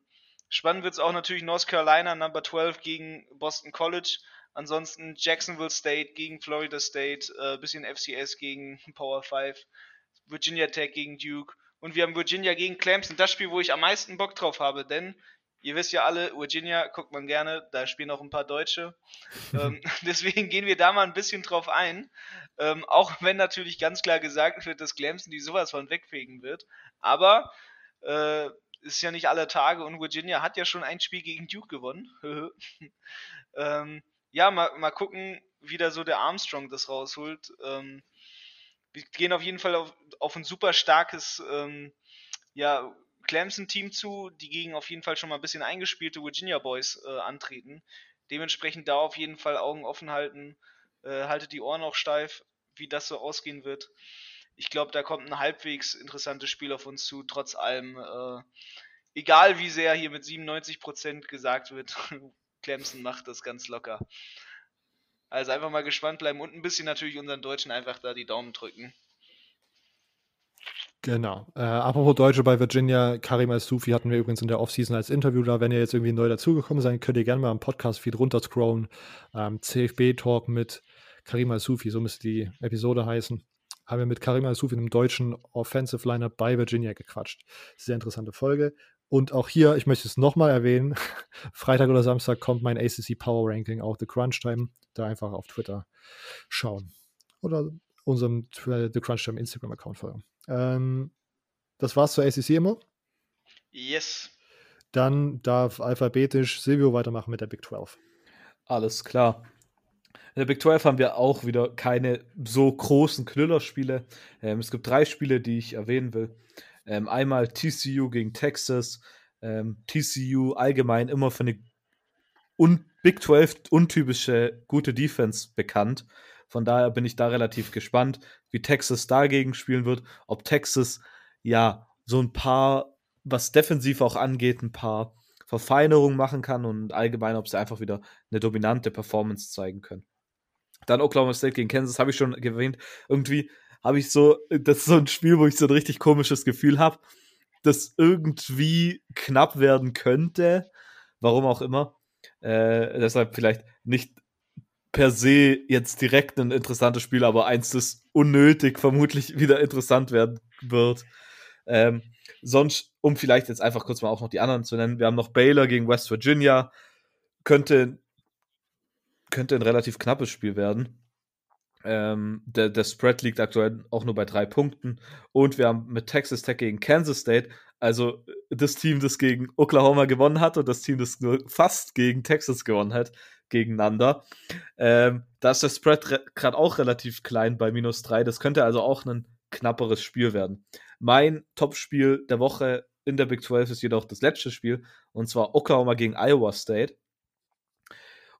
spannend wird es auch natürlich North Carolina Number 12 gegen Boston College. Ansonsten Jacksonville State gegen Florida State, äh, bisschen FCS gegen Power 5, Virginia Tech gegen Duke und wir haben Virginia gegen Clemson. Das Spiel, wo ich am meisten Bock drauf habe, denn ihr wisst ja alle, Virginia guckt man gerne, da spielen auch ein paar Deutsche. ähm, deswegen gehen wir da mal ein bisschen drauf ein. Ähm, auch wenn natürlich ganz klar gesagt wird, dass Clemson die sowas von wegfegen wird. Aber äh, ist ja nicht alle Tage und Virginia hat ja schon ein Spiel gegen Duke gewonnen. ähm, ja, mal, mal gucken, wie da so der Armstrong das rausholt. Ähm, wir gehen auf jeden Fall auf, auf ein super starkes ähm, ja, Clemson-Team zu, die gegen auf jeden Fall schon mal ein bisschen eingespielte Virginia Boys äh, antreten. Dementsprechend da auf jeden Fall Augen offen halten, äh, haltet die Ohren auch steif, wie das so ausgehen wird. Ich glaube, da kommt ein halbwegs interessantes Spiel auf uns zu, trotz allem. Äh, egal wie sehr hier mit 97% gesagt wird, Clemson macht das ganz locker. Also einfach mal gespannt bleiben und ein bisschen natürlich unseren Deutschen einfach da die Daumen drücken. Genau. Äh, apropos Deutsche bei Virginia, Karim Al-Sufi hatten wir übrigens in der Offseason als Interview da. Wenn ihr jetzt irgendwie neu dazugekommen seid, könnt ihr gerne mal am Podcast-Feed runterscrollen. Ähm, CFB-Talk mit Karim Al-Sufi, so müsste die Episode heißen. Haben wir mit Karim Al-Sufi, einem deutschen Offensive Liner bei Virginia gequatscht. Sehr interessante Folge. Und auch hier, ich möchte es nochmal erwähnen, Freitag oder Samstag kommt mein ACC Power Ranking, auch The Crunch Time. Da einfach auf Twitter schauen. Oder unserem The Crunch Time Instagram-Account folgen. Ähm, das war's zur ACC immer. Yes. Dann darf alphabetisch Silvio weitermachen mit der Big 12. Alles klar. In der Big 12 haben wir auch wieder keine so großen Knüllerspiele. Ähm, es gibt drei Spiele, die ich erwähnen will. Ähm, einmal TCU gegen Texas. Ähm, TCU allgemein immer für eine un Big 12 untypische gute Defense bekannt. Von daher bin ich da relativ gespannt, wie Texas dagegen spielen wird. Ob Texas ja so ein paar, was defensiv auch angeht, ein paar Verfeinerungen machen kann und allgemein, ob sie einfach wieder eine dominante Performance zeigen können. Dann Oklahoma State gegen Kansas, habe ich schon erwähnt. Irgendwie habe ich so, das ist so ein Spiel, wo ich so ein richtig komisches Gefühl habe, das irgendwie knapp werden könnte. Warum auch immer. Äh, deshalb vielleicht nicht per se jetzt direkt ein interessantes Spiel, aber eins, das unnötig vermutlich wieder interessant werden wird. Ähm, sonst, um vielleicht jetzt einfach kurz mal auch noch die anderen zu nennen, wir haben noch Baylor gegen West Virginia. Könnte, könnte ein relativ knappes Spiel werden. Ähm, der, der Spread liegt aktuell auch nur bei drei Punkten. Und wir haben mit Texas Tech gegen Kansas State, also das Team, das gegen Oklahoma gewonnen hat und das Team, das fast gegen Texas gewonnen hat, gegeneinander. Ähm, da ist der Spread gerade auch relativ klein bei minus drei. Das könnte also auch ein knapperes Spiel werden. Mein Topspiel der Woche in der Big 12 ist jedoch das letzte Spiel, und zwar Oklahoma gegen Iowa State.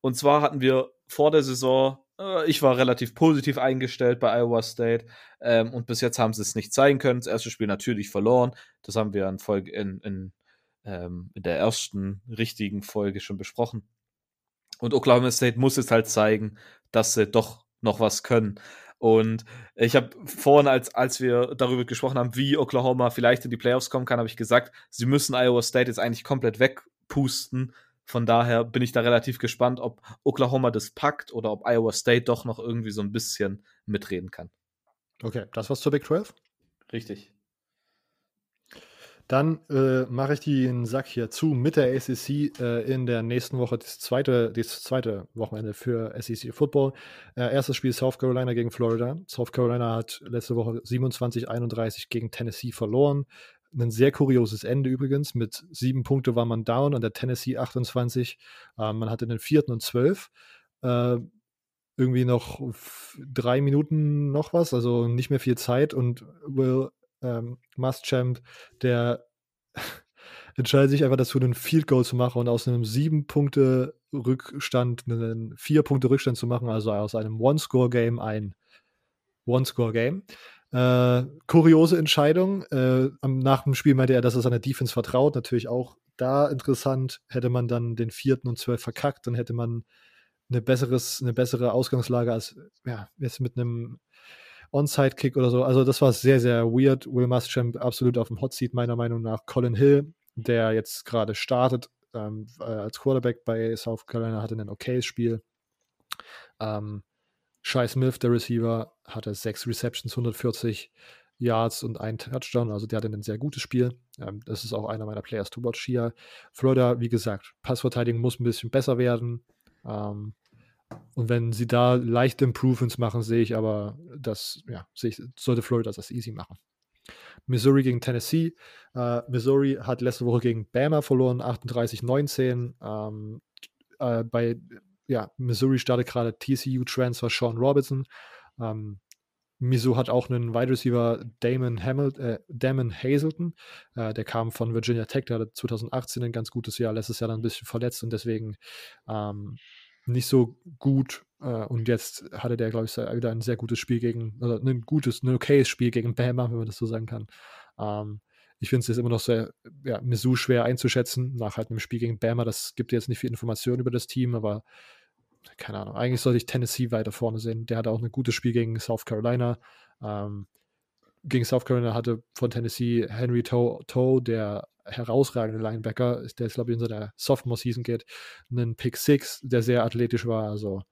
Und zwar hatten wir vor der Saison, äh, ich war relativ positiv eingestellt bei Iowa State ähm, und bis jetzt haben sie es nicht zeigen können. Das erste Spiel natürlich verloren. Das haben wir in, Folge, in, in, ähm, in der ersten richtigen Folge schon besprochen. Und Oklahoma State muss jetzt halt zeigen, dass sie doch noch was können. Und ich habe vorhin, als, als wir darüber gesprochen haben, wie Oklahoma vielleicht in die Playoffs kommen kann, habe ich gesagt, sie müssen Iowa State jetzt eigentlich komplett wegpusten. Von daher bin ich da relativ gespannt, ob Oklahoma das packt oder ob Iowa State doch noch irgendwie so ein bisschen mitreden kann. Okay, das war's zur Big 12? Richtig. Dann äh, mache ich den Sack hier zu mit der ACC äh, in der nächsten Woche, das zweite, das zweite Wochenende für SEC Football. Äh, erstes Spiel South Carolina gegen Florida. South Carolina hat letzte Woche 27-31 gegen Tennessee verloren. Ein sehr kurioses Ende übrigens. Mit sieben Punkte war man down an der Tennessee 28. Äh, man hatte den vierten und zwölf äh, irgendwie noch drei Minuten noch was, also nicht mehr viel Zeit und Will ähm, Muschamp, der entscheidet sich einfach dazu, einen Field Goal zu machen und aus einem sieben Punkte Rückstand einen vier Punkte Rückstand zu machen, also aus einem One-Score-Game ein One-Score-Game. Äh, kuriose Entscheidung. Äh, nach dem Spiel meinte er, dass er seiner Defense vertraut. Natürlich auch da interessant. Hätte man dann den vierten und zwölf verkackt, dann hätte man eine, besseres, eine bessere Ausgangslage als ja, jetzt mit einem Onside-Kick oder so. Also das war sehr, sehr weird. Will Muschamp absolut auf dem Hot Seat, meiner Meinung nach. Colin Hill, der jetzt gerade startet ähm, äh, als Quarterback bei South Carolina, hatte ein okayes Spiel. Ähm, Shai Smith, der Receiver, hatte sechs Receptions, 140 Yards und ein Touchdown. Also der hatte ein sehr gutes Spiel. Ähm, das ist auch einer meiner Players to watch hier. Florida, wie gesagt, Passverteidigung muss ein bisschen besser werden. Ähm, und wenn sie da leichte Improvements machen, sehe ich aber, dass, ja, ich, sollte Florida das easy machen. Missouri gegen Tennessee. Uh, Missouri hat letzte Woche gegen Bama verloren, 38-19. Ähm, äh, bei ja, Missouri startet gerade TCU-Transfer Sean Robinson. Ähm, Mizzou hat auch einen Wide Receiver Damon, Hamilton, äh, Damon Hazelton. Äh, der kam von Virginia Tech, der hatte 2018 ein ganz gutes Jahr, letztes Jahr dann ein bisschen verletzt und deswegen ähm, nicht so gut. Äh, und jetzt hatte der, glaube ich, wieder ein sehr gutes Spiel gegen, oder ein gutes, ein okayes Spiel gegen Bama, wenn man das so sagen kann. Ähm, ich finde es jetzt immer noch sehr, ja, Mizzou schwer einzuschätzen, nach halt einem Spiel gegen Bama. Das gibt jetzt nicht viel Informationen über das Team, aber keine Ahnung. Eigentlich sollte ich Tennessee weiter vorne sehen. Der hatte auch ein gutes Spiel gegen South Carolina. Ähm, gegen South Carolina hatte von Tennessee Henry Toe, der herausragende Linebacker, der jetzt, glaube ich, in seiner Sophomore-Season geht, einen Pick Six, der sehr athletisch war. Also,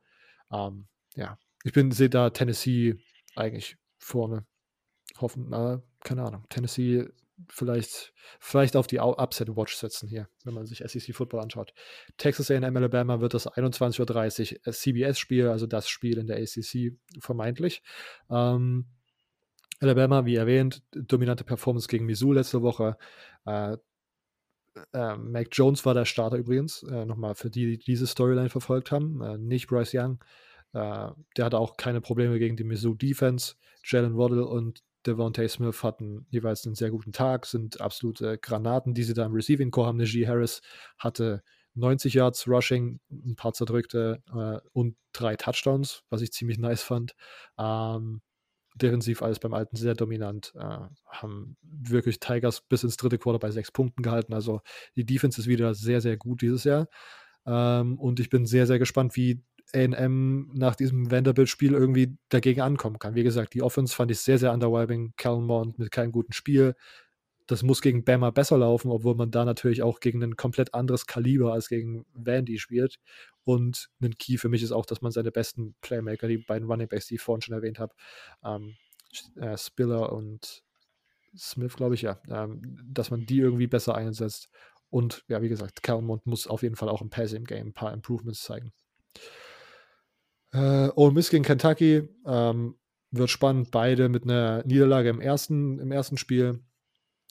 ähm, ja, ich bin, sehe da Tennessee eigentlich vorne. Hoffen, äh, keine Ahnung. Tennessee vielleicht, vielleicht auf die Upset Watch setzen hier, wenn man sich SEC Football anschaut. Texas A&M Alabama wird das 21.30 Uhr CBS-Spiel, also das Spiel in der ACC vermeintlich. Ähm, Alabama, wie erwähnt, dominante Performance gegen Mizzou letzte Woche. Äh, äh, Mac Jones war der Starter übrigens, äh, nochmal für die, die diese Storyline verfolgt haben, äh, nicht Bryce Young. Äh, der hatte auch keine Probleme gegen die Mizzou Defense. Jalen Waddle und Devontae Smith hatten jeweils einen sehr guten Tag, sind absolute Granaten, die sie da im Receiving Core haben. Najee Harris hatte 90 Yards Rushing, ein paar zerdrückte äh, und drei Touchdowns, was ich ziemlich nice fand. Ähm, defensiv alles beim Alten sehr dominant. Äh, haben wirklich Tigers bis ins dritte Quarter bei sechs Punkten gehalten. Also die Defense ist wieder sehr, sehr gut dieses Jahr. Ähm, und ich bin sehr, sehr gespannt, wie AM nach diesem Vanderbilt-Spiel irgendwie dagegen ankommen kann. Wie gesagt, die Offense fand ich sehr, sehr underwhelming. Calmont mit keinem guten Spiel. Das muss gegen Bama besser laufen, obwohl man da natürlich auch gegen ein komplett anderes Kaliber als gegen Vandy spielt. Und ein Key für mich ist auch, dass man seine besten Playmaker, die beiden Running Backs, die ich vorhin schon erwähnt habe, ähm, äh, Spiller und Smith, glaube ich, ja, ähm, dass man die irgendwie besser einsetzt. Und ja, wie gesagt, Calmont muss auf jeden Fall auch im Passing Game ein paar Improvements zeigen. Äh, Ole Miss gegen Kentucky ähm, wird spannend. Beide mit einer Niederlage im ersten, im ersten Spiel.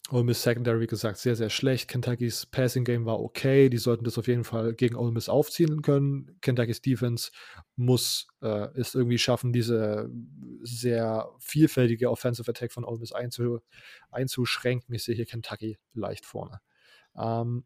Ole Miss Secondary, wie gesagt, sehr, sehr schlecht. Kentuckys Passing Game war okay. Die sollten das auf jeden Fall gegen Ole Miss aufziehen können. Kentuckys Defense muss äh, es irgendwie schaffen, diese sehr vielfältige Offensive Attack von Ole Miss einzu, einzuschränken. Ich sehe hier Kentucky leicht vorne. Ähm,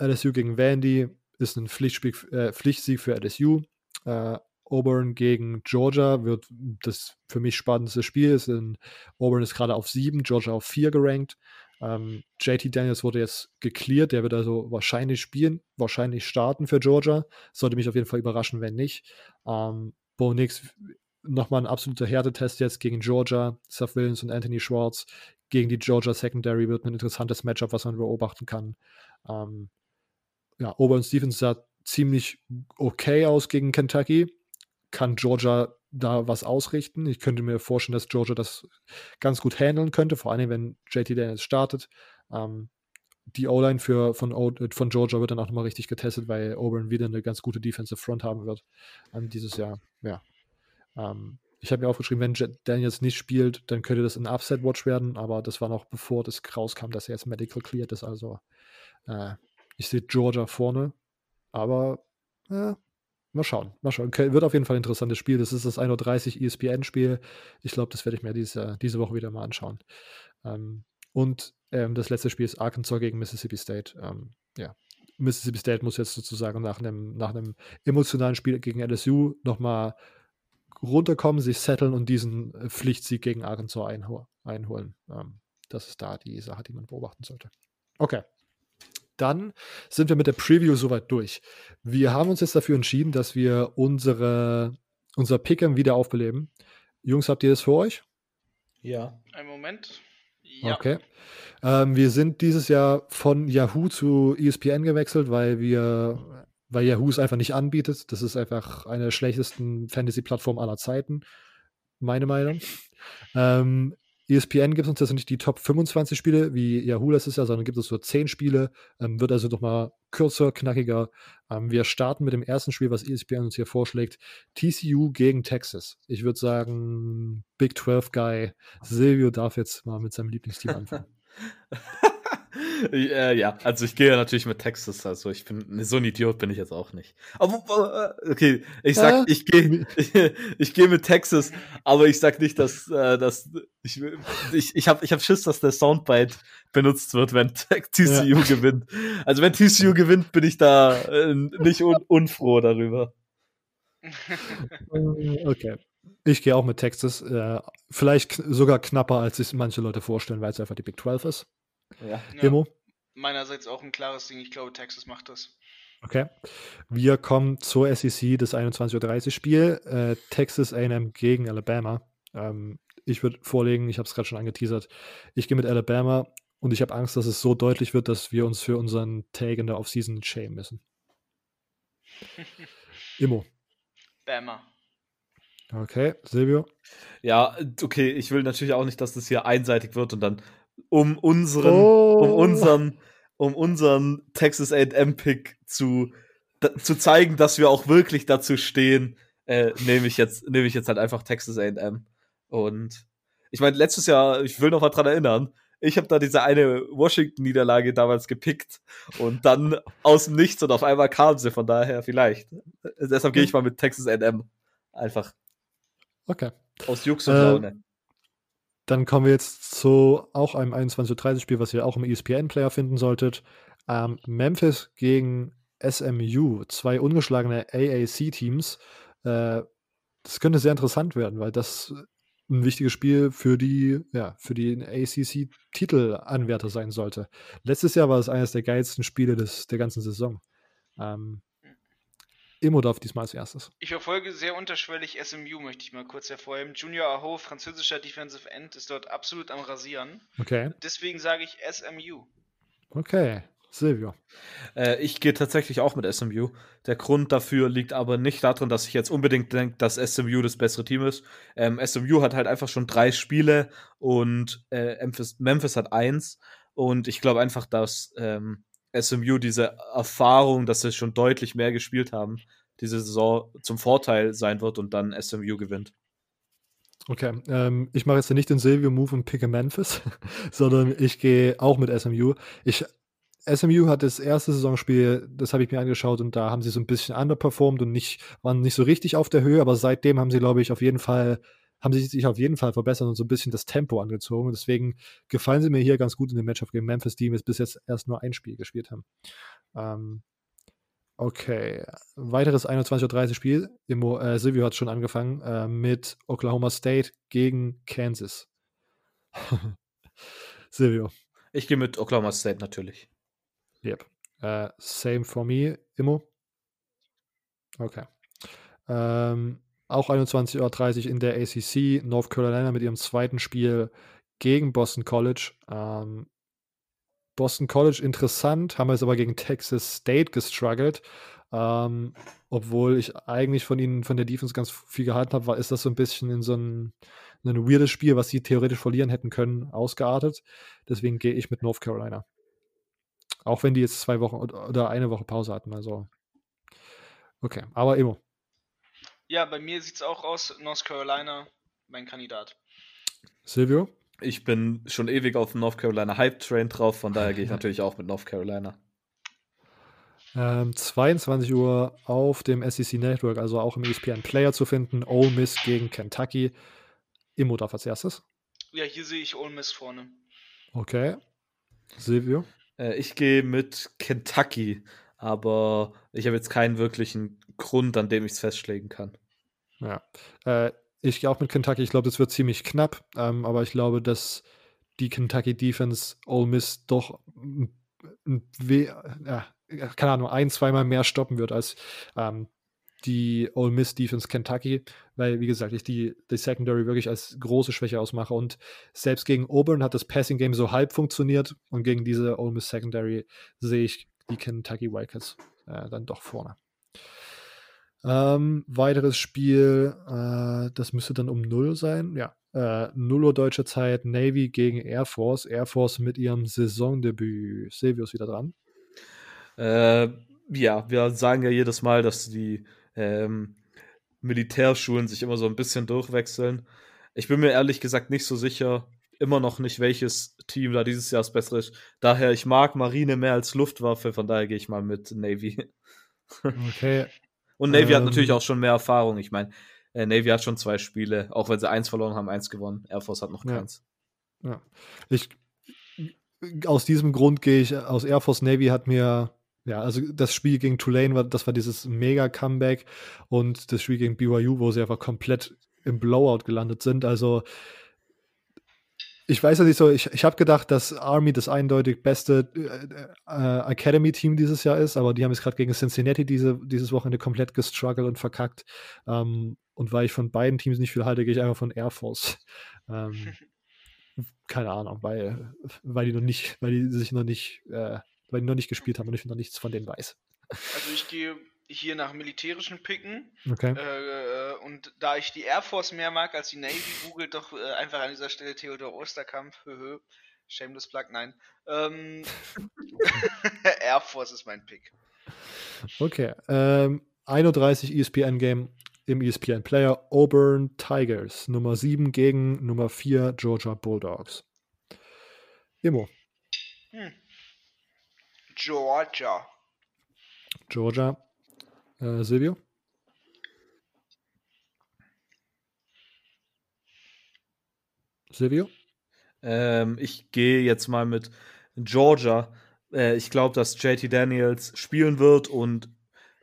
LSU gegen Vandy ist ein äh, Pflichtsieg für LSU. Äh, Auburn gegen Georgia wird das für mich spannendste Spiel. Ist in, Auburn ist gerade auf sieben, Georgia auf vier gerankt. Ähm, JT Daniels wurde jetzt geklärt, der wird also wahrscheinlich spielen, wahrscheinlich starten für Georgia. Sollte mich auf jeden Fall überraschen, wenn nicht. Ähm, Bo Nix nochmal ein absoluter Härtetest jetzt gegen Georgia. Seth Williams und Anthony Schwartz gegen die Georgia Secondary wird ein interessantes Matchup, was man beobachten kann. Ähm, ja, Auburn Stevens sah ziemlich okay aus gegen Kentucky kann Georgia da was ausrichten. Ich könnte mir vorstellen, dass Georgia das ganz gut handeln könnte, vor allem wenn JT Daniels startet. Ähm, die O-Line von, von Georgia wird dann auch nochmal richtig getestet, weil Auburn wieder eine ganz gute Defensive Front haben wird ähm, dieses Jahr. Ja. Ähm, ich habe mir aufgeschrieben, wenn Jet Daniels nicht spielt, dann könnte das ein Upset-Watch werden, aber das war noch bevor das rauskam, dass er jetzt medical cleared ist. Also äh, ich sehe Georgia vorne, aber äh, Mal schauen, mal schauen. Okay, wird auf jeden Fall ein interessantes Spiel. Das ist das 1.30 Uhr ESPN-Spiel. Ich glaube, das werde ich mir diese, diese Woche wieder mal anschauen. Ähm, und ähm, das letzte Spiel ist Arkansas gegen Mississippi State. Ähm, ja, Mississippi State muss jetzt sozusagen nach einem, nach emotionalen Spiel gegen LSU nochmal runterkommen, sich setteln und diesen äh, Pflichtsieg gegen Arkansas einho einholen. Ähm, das ist da die Sache, die man beobachten sollte. Okay dann sind wir mit der Preview soweit durch. Wir haben uns jetzt dafür entschieden, dass wir unsere, unser Pick'em wieder aufbeleben. Jungs, habt ihr das für euch? Ja. Ein Moment. Ja. Okay. Ähm, wir sind dieses Jahr von Yahoo zu ESPN gewechselt, weil wir, weil Yahoo es einfach nicht anbietet. Das ist einfach eine der schlechtesten Fantasy-Plattformen aller Zeiten. Meine Meinung. Ähm, ESPN gibt uns jetzt nicht die Top 25 Spiele, wie Yahoo das ist ja, sondern gibt es so 10 Spiele, ähm, wird also nochmal kürzer, knackiger. Ähm, wir starten mit dem ersten Spiel, was ESPN uns hier vorschlägt. TCU gegen Texas. Ich würde sagen, Big 12 Guy Silvio darf jetzt mal mit seinem Lieblingsteam anfangen. äh, ja, also ich gehe natürlich mit Texas, also ich bin so ein Idiot bin ich jetzt auch nicht. Aber äh, okay, ich sag, ich gehe ich, ich gehe mit Texas, aber ich sag nicht, dass äh, dass ich ich ich habe ich hab Schiss, dass der Soundbite benutzt wird, wenn TCU ja. gewinnt. Also wenn TCU gewinnt, bin ich da äh, nicht un unfroh darüber. Okay. Ich gehe auch mit Texas. Äh, vielleicht sogar knapper, als sich manche Leute vorstellen, weil es einfach die Big 12 ist. Ja. Demo? Meinerseits auch ein klares Ding. Ich glaube, Texas macht das. Okay. Wir kommen zur SEC, das 21.30 Uhr Spiel. Äh, Texas AM gegen Alabama. Ähm, ich würde vorlegen, ich habe es gerade schon angeteasert, ich gehe mit Alabama und ich habe Angst, dass es so deutlich wird, dass wir uns für unseren Tag in der Offseason schämen müssen. Immo. Bama. Okay, Silvio. Ja, okay, ich will natürlich auch nicht, dass das hier einseitig wird und dann um unseren, oh. um unseren, um unseren Texas A&M-Pick zu, zu zeigen, dass wir auch wirklich dazu stehen, äh, nehme ich jetzt, nehme ich jetzt halt einfach Texas A&M. Und ich meine, letztes Jahr, ich will noch mal dran erinnern, ich habe da diese eine Washington-Niederlage damals gepickt und dann aus dem Nichts und auf einmal kam sie, von daher vielleicht. Deshalb gehe ich mal mit Texas A&M. Einfach Okay. aus Jux und Laune. Dann kommen wir jetzt zu auch einem 21.30-Spiel, was ihr auch im ESPN-Player finden solltet. Ähm, Memphis gegen SMU, zwei ungeschlagene AAC-Teams. Äh, das könnte sehr interessant werden, weil das ein wichtiges Spiel für die, ja, für die ACC-Titelanwärter sein sollte. Letztes Jahr war es eines der geilsten Spiele des, der ganzen Saison. Ähm, Immo darf diesmal als erstes. Ich verfolge sehr unterschwellig SMU, möchte ich mal kurz hervorheben. Junior Aho, französischer Defensive End, ist dort absolut am Rasieren. Okay. Deswegen sage ich SMU. Okay. Silvio. Äh, ich gehe tatsächlich auch mit SMU. Der Grund dafür liegt aber nicht darin, dass ich jetzt unbedingt denke, dass SMU das bessere Team ist. Ähm, SMU hat halt einfach schon drei Spiele und äh, Memphis, Memphis hat eins. Und ich glaube einfach, dass ähm, SMU diese Erfahrung, dass sie schon deutlich mehr gespielt haben, diese Saison zum Vorteil sein wird und dann SMU gewinnt. Okay, ähm, ich mache jetzt nicht den Silvio-Move und picke Memphis, sondern ich gehe auch mit SMU. Ich, SMU hat das erste Saisonspiel, das habe ich mir angeschaut und da haben sie so ein bisschen underperformed und nicht, waren nicht so richtig auf der Höhe, aber seitdem haben sie, glaube ich, auf jeden Fall, haben sie sich auf jeden Fall verbessert und so ein bisschen das Tempo angezogen. Und deswegen gefallen sie mir hier ganz gut in dem Matchup gegen Memphis, die bis jetzt erst nur ein Spiel gespielt haben. Ähm, okay, weiteres 21.30 Uhr Spiel. Immo, äh, Silvio hat schon angefangen äh, mit Oklahoma State gegen Kansas. Silvio. Ich gehe mit Oklahoma State natürlich. Yep. Äh, same for me, Immo. Okay. Ähm, auch 21.30 Uhr in der ACC, North Carolina mit ihrem zweiten Spiel gegen Boston College. Ähm, Boston College interessant, haben jetzt aber gegen Texas State gestruggelt. Ähm, obwohl ich eigentlich von ihnen, von der Defense ganz viel gehalten habe, war, ist das so ein bisschen in so ein, ein weirdes Spiel, was sie theoretisch verlieren hätten können, ausgeartet. Deswegen gehe ich mit North Carolina. Auch wenn die jetzt zwei Wochen oder- oder eine Woche Pause hatten. Also. Okay, aber Emo. Ja, bei mir sieht es auch aus. North Carolina, mein Kandidat. Silvio? Ich bin schon ewig auf dem North Carolina Hype Train drauf, von daher gehe ich natürlich auch mit North Carolina. Ähm, 22 Uhr auf dem SEC Network, also auch im ESPN Player zu finden. Ole Miss gegen Kentucky. Immo darf als erstes. Ja, hier sehe ich Ole Miss vorne. Okay. Silvio? Äh, ich gehe mit Kentucky, aber ich habe jetzt keinen wirklichen Grund, an dem ich es festlegen kann. Ja. Äh, ich gehe auch mit Kentucky. Ich glaube, das wird ziemlich knapp, ähm, aber ich glaube, dass die Kentucky Defense Ole Miss doch ein, ein, we- ja, keine Ahnung, ein, zweimal mehr stoppen wird als ähm, die Ole Miss Defense Kentucky, weil, wie gesagt, ich die, die Secondary wirklich als große Schwäche ausmache und selbst gegen Auburn hat das Passing Game so halb funktioniert und gegen diese Ole Miss Secondary sehe ich die Kentucky Wildcats äh, dann doch vorne. Ähm, weiteres Spiel, äh, das müsste dann um 0 sein. Ja, äh, 0 Uhr deutsche Zeit, Navy gegen Air Force. Air Force mit ihrem Saisondebüt. Silvio ist wieder dran. Äh, ja, wir sagen ja jedes Mal, dass die ähm, Militärschulen sich immer so ein bisschen durchwechseln. Ich bin mir ehrlich gesagt nicht so sicher, immer noch nicht, welches Team da dieses Jahr das bessere ist. Daher, ich mag Marine mehr als Luftwaffe, von daher gehe ich mal mit Navy. Okay. Und Navy hat Ähm. natürlich auch schon mehr Erfahrung. Ich meine, äh, Navy hat schon zwei Spiele, auch wenn sie eins verloren haben, eins gewonnen. Air Force hat noch Ja. keins. Ja. Ich, aus diesem Grund gehe ich aus Air Force Navy hat mir, ja, also das Spiel gegen Tulane war, das war dieses Mega-Comeback und das Spiel gegen BYU, wo sie einfach komplett im Blowout gelandet sind. Also ich weiß ja nicht so, ich, ich habe gedacht, dass Army das eindeutig beste äh, äh, Academy-Team dieses Jahr ist, aber die haben jetzt gerade gegen Cincinnati diese, dieses Wochenende komplett gestruggelt und verkackt. Ähm, und weil ich von beiden Teams nicht viel halte, gehe ich einfach von Air Force. Ähm, keine Ahnung, weil, weil die noch nicht, weil die sich noch nicht, äh, weil die noch nicht gespielt haben und ich noch nichts von denen weiß. Also ich gehe hier nach militärischen Picken. Okay. Äh, und da ich die Air Force mehr mag als die Navy, googelt doch äh, einfach an dieser Stelle Theodor Osterkamp. Höhö. Shameless Plug, nein. Ähm, Air Force ist mein Pick. Okay. Ähm, 31 ESPN-Game im E ESPN Player Auburn Tigers. Nummer 7 gegen Nummer 4 Georgia Bulldogs. Immo, Hm. Georgia. Georgia. Äh, Silvio? Silvio? Ähm, ich gehe jetzt mal mit Georgia. Äh, ich glaube, dass JT Daniels spielen wird und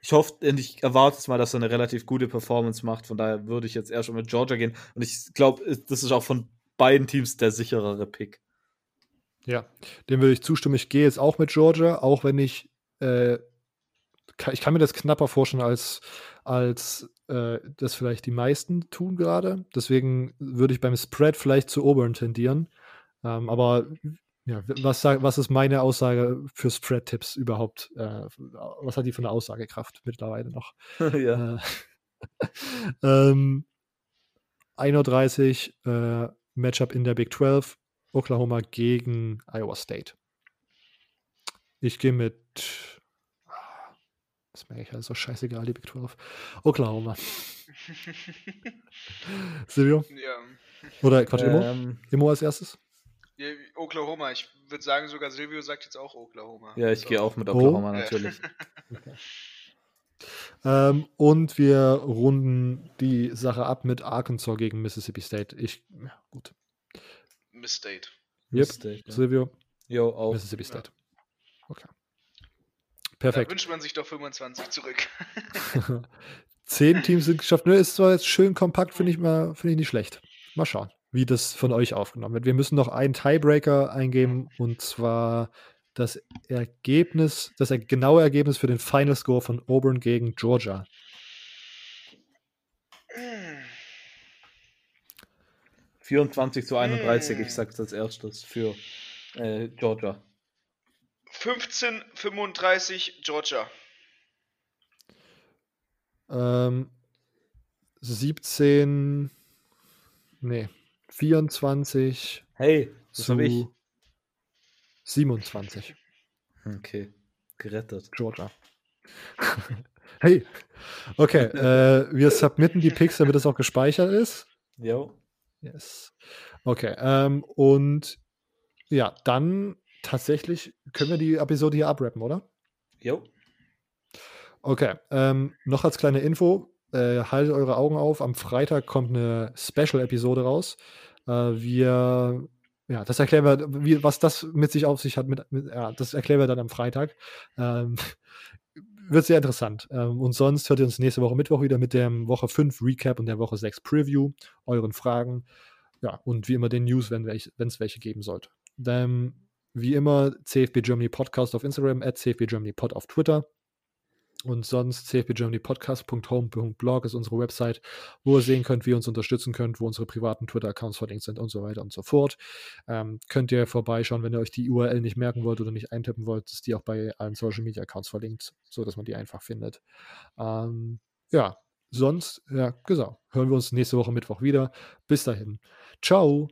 ich hoffe, ich erwarte jetzt mal, dass er eine relativ gute Performance macht. Von daher würde ich jetzt eher schon mit Georgia gehen. Und ich glaube, das ist auch von beiden Teams der sicherere Pick. Ja, dem würde ich zustimmen. Ich gehe jetzt auch mit Georgia, auch wenn ich äh, ich kann mir das knapper vorstellen, als, als äh, das vielleicht die meisten tun gerade. Deswegen würde ich beim Spread vielleicht zu Auburn tendieren. Ähm, aber ja, was, was ist meine Aussage für Spread-Tipps überhaupt? Äh, was hat die für eine Aussagekraft mittlerweile noch? ja. Äh, ähm, 31 äh, Matchup in der Big 12, Oklahoma gegen Iowa State. Ich gehe mit. Das merke ich, also scheißegal, die Big 12. Oklahoma. Silvio? Ja. Oder Quatsch, Immo? Ähm, Immo als erstes? Ja, Oklahoma. Ich würde sagen, sogar Silvio sagt jetzt auch Oklahoma. ja, ich So. gehe auch mit Oh. Oklahoma Ja. natürlich. Ähm, und wir runden die Sache ab mit Arkansas gegen Mississippi State. Ich, ja, gut. Miss State. Yep. Mistake, ja. Silvio, Jo, auch. Mississippi State. Okay. Da Perfekt. wünscht man sich doch 25 zurück. Zehn Teams sind geschafft. Ne, ist zwar jetzt schön kompakt, finde ich mal, finde ich nicht schlecht. Mal schauen, wie das von euch aufgenommen wird. Wir müssen noch einen Tiebreaker eingeben und zwar das Ergebnis, das genaue Ergebnis für den Final Score von Auburn gegen Georgia. 24 zu 31, Hm. ich sag's als erstes für äh, Georgia. 15, 35 Georgia. Ähm, 17, nee, 24 Hey, das habe ich. 27 Okay, gerettet. Georgia. hey, okay, äh, wir submitten die Picks, damit es auch gespeichert ist. Jo. Yes. Okay, ähm, und ja, dann tatsächlich können wir die Episode hier abrappen, oder? Jo. Okay, ähm, noch als kleine Info, äh, haltet eure Augen auf, am Freitag kommt eine Special-Episode raus. Äh, wir, ja, das erklären wir, wie, was das mit sich auf sich hat, mit, mit, ja, das erklären wir dann am Freitag. Ähm, wird sehr interessant. Ähm, und sonst hört ihr uns nächste Woche Mittwoch wieder mit dem Woche 5 Recap und der Woche 6 Preview, euren Fragen. Ja, und wie immer den News, wenn es welche geben sollte. Dann, wie immer, CFB Germany Podcast auf Instagram, at CFB Germany Pod auf Twitter. Und sonst cfbgermanypodcast.home.blog ist unsere Website, wo ihr sehen könnt, wie ihr uns unterstützen könnt, wo unsere privaten Twitter-Accounts verlinkt sind und so weiter und so fort. Ähm, könnt ihr vorbeischauen, wenn ihr euch die URL nicht merken wollt oder nicht eintippen wollt, ist die auch bei allen Social-Media-Accounts verlinkt, so dass man die einfach findet. Ähm, ja, sonst, ja, genau, hören wir uns nächste Woche Mittwoch wieder. Bis dahin. Ciao.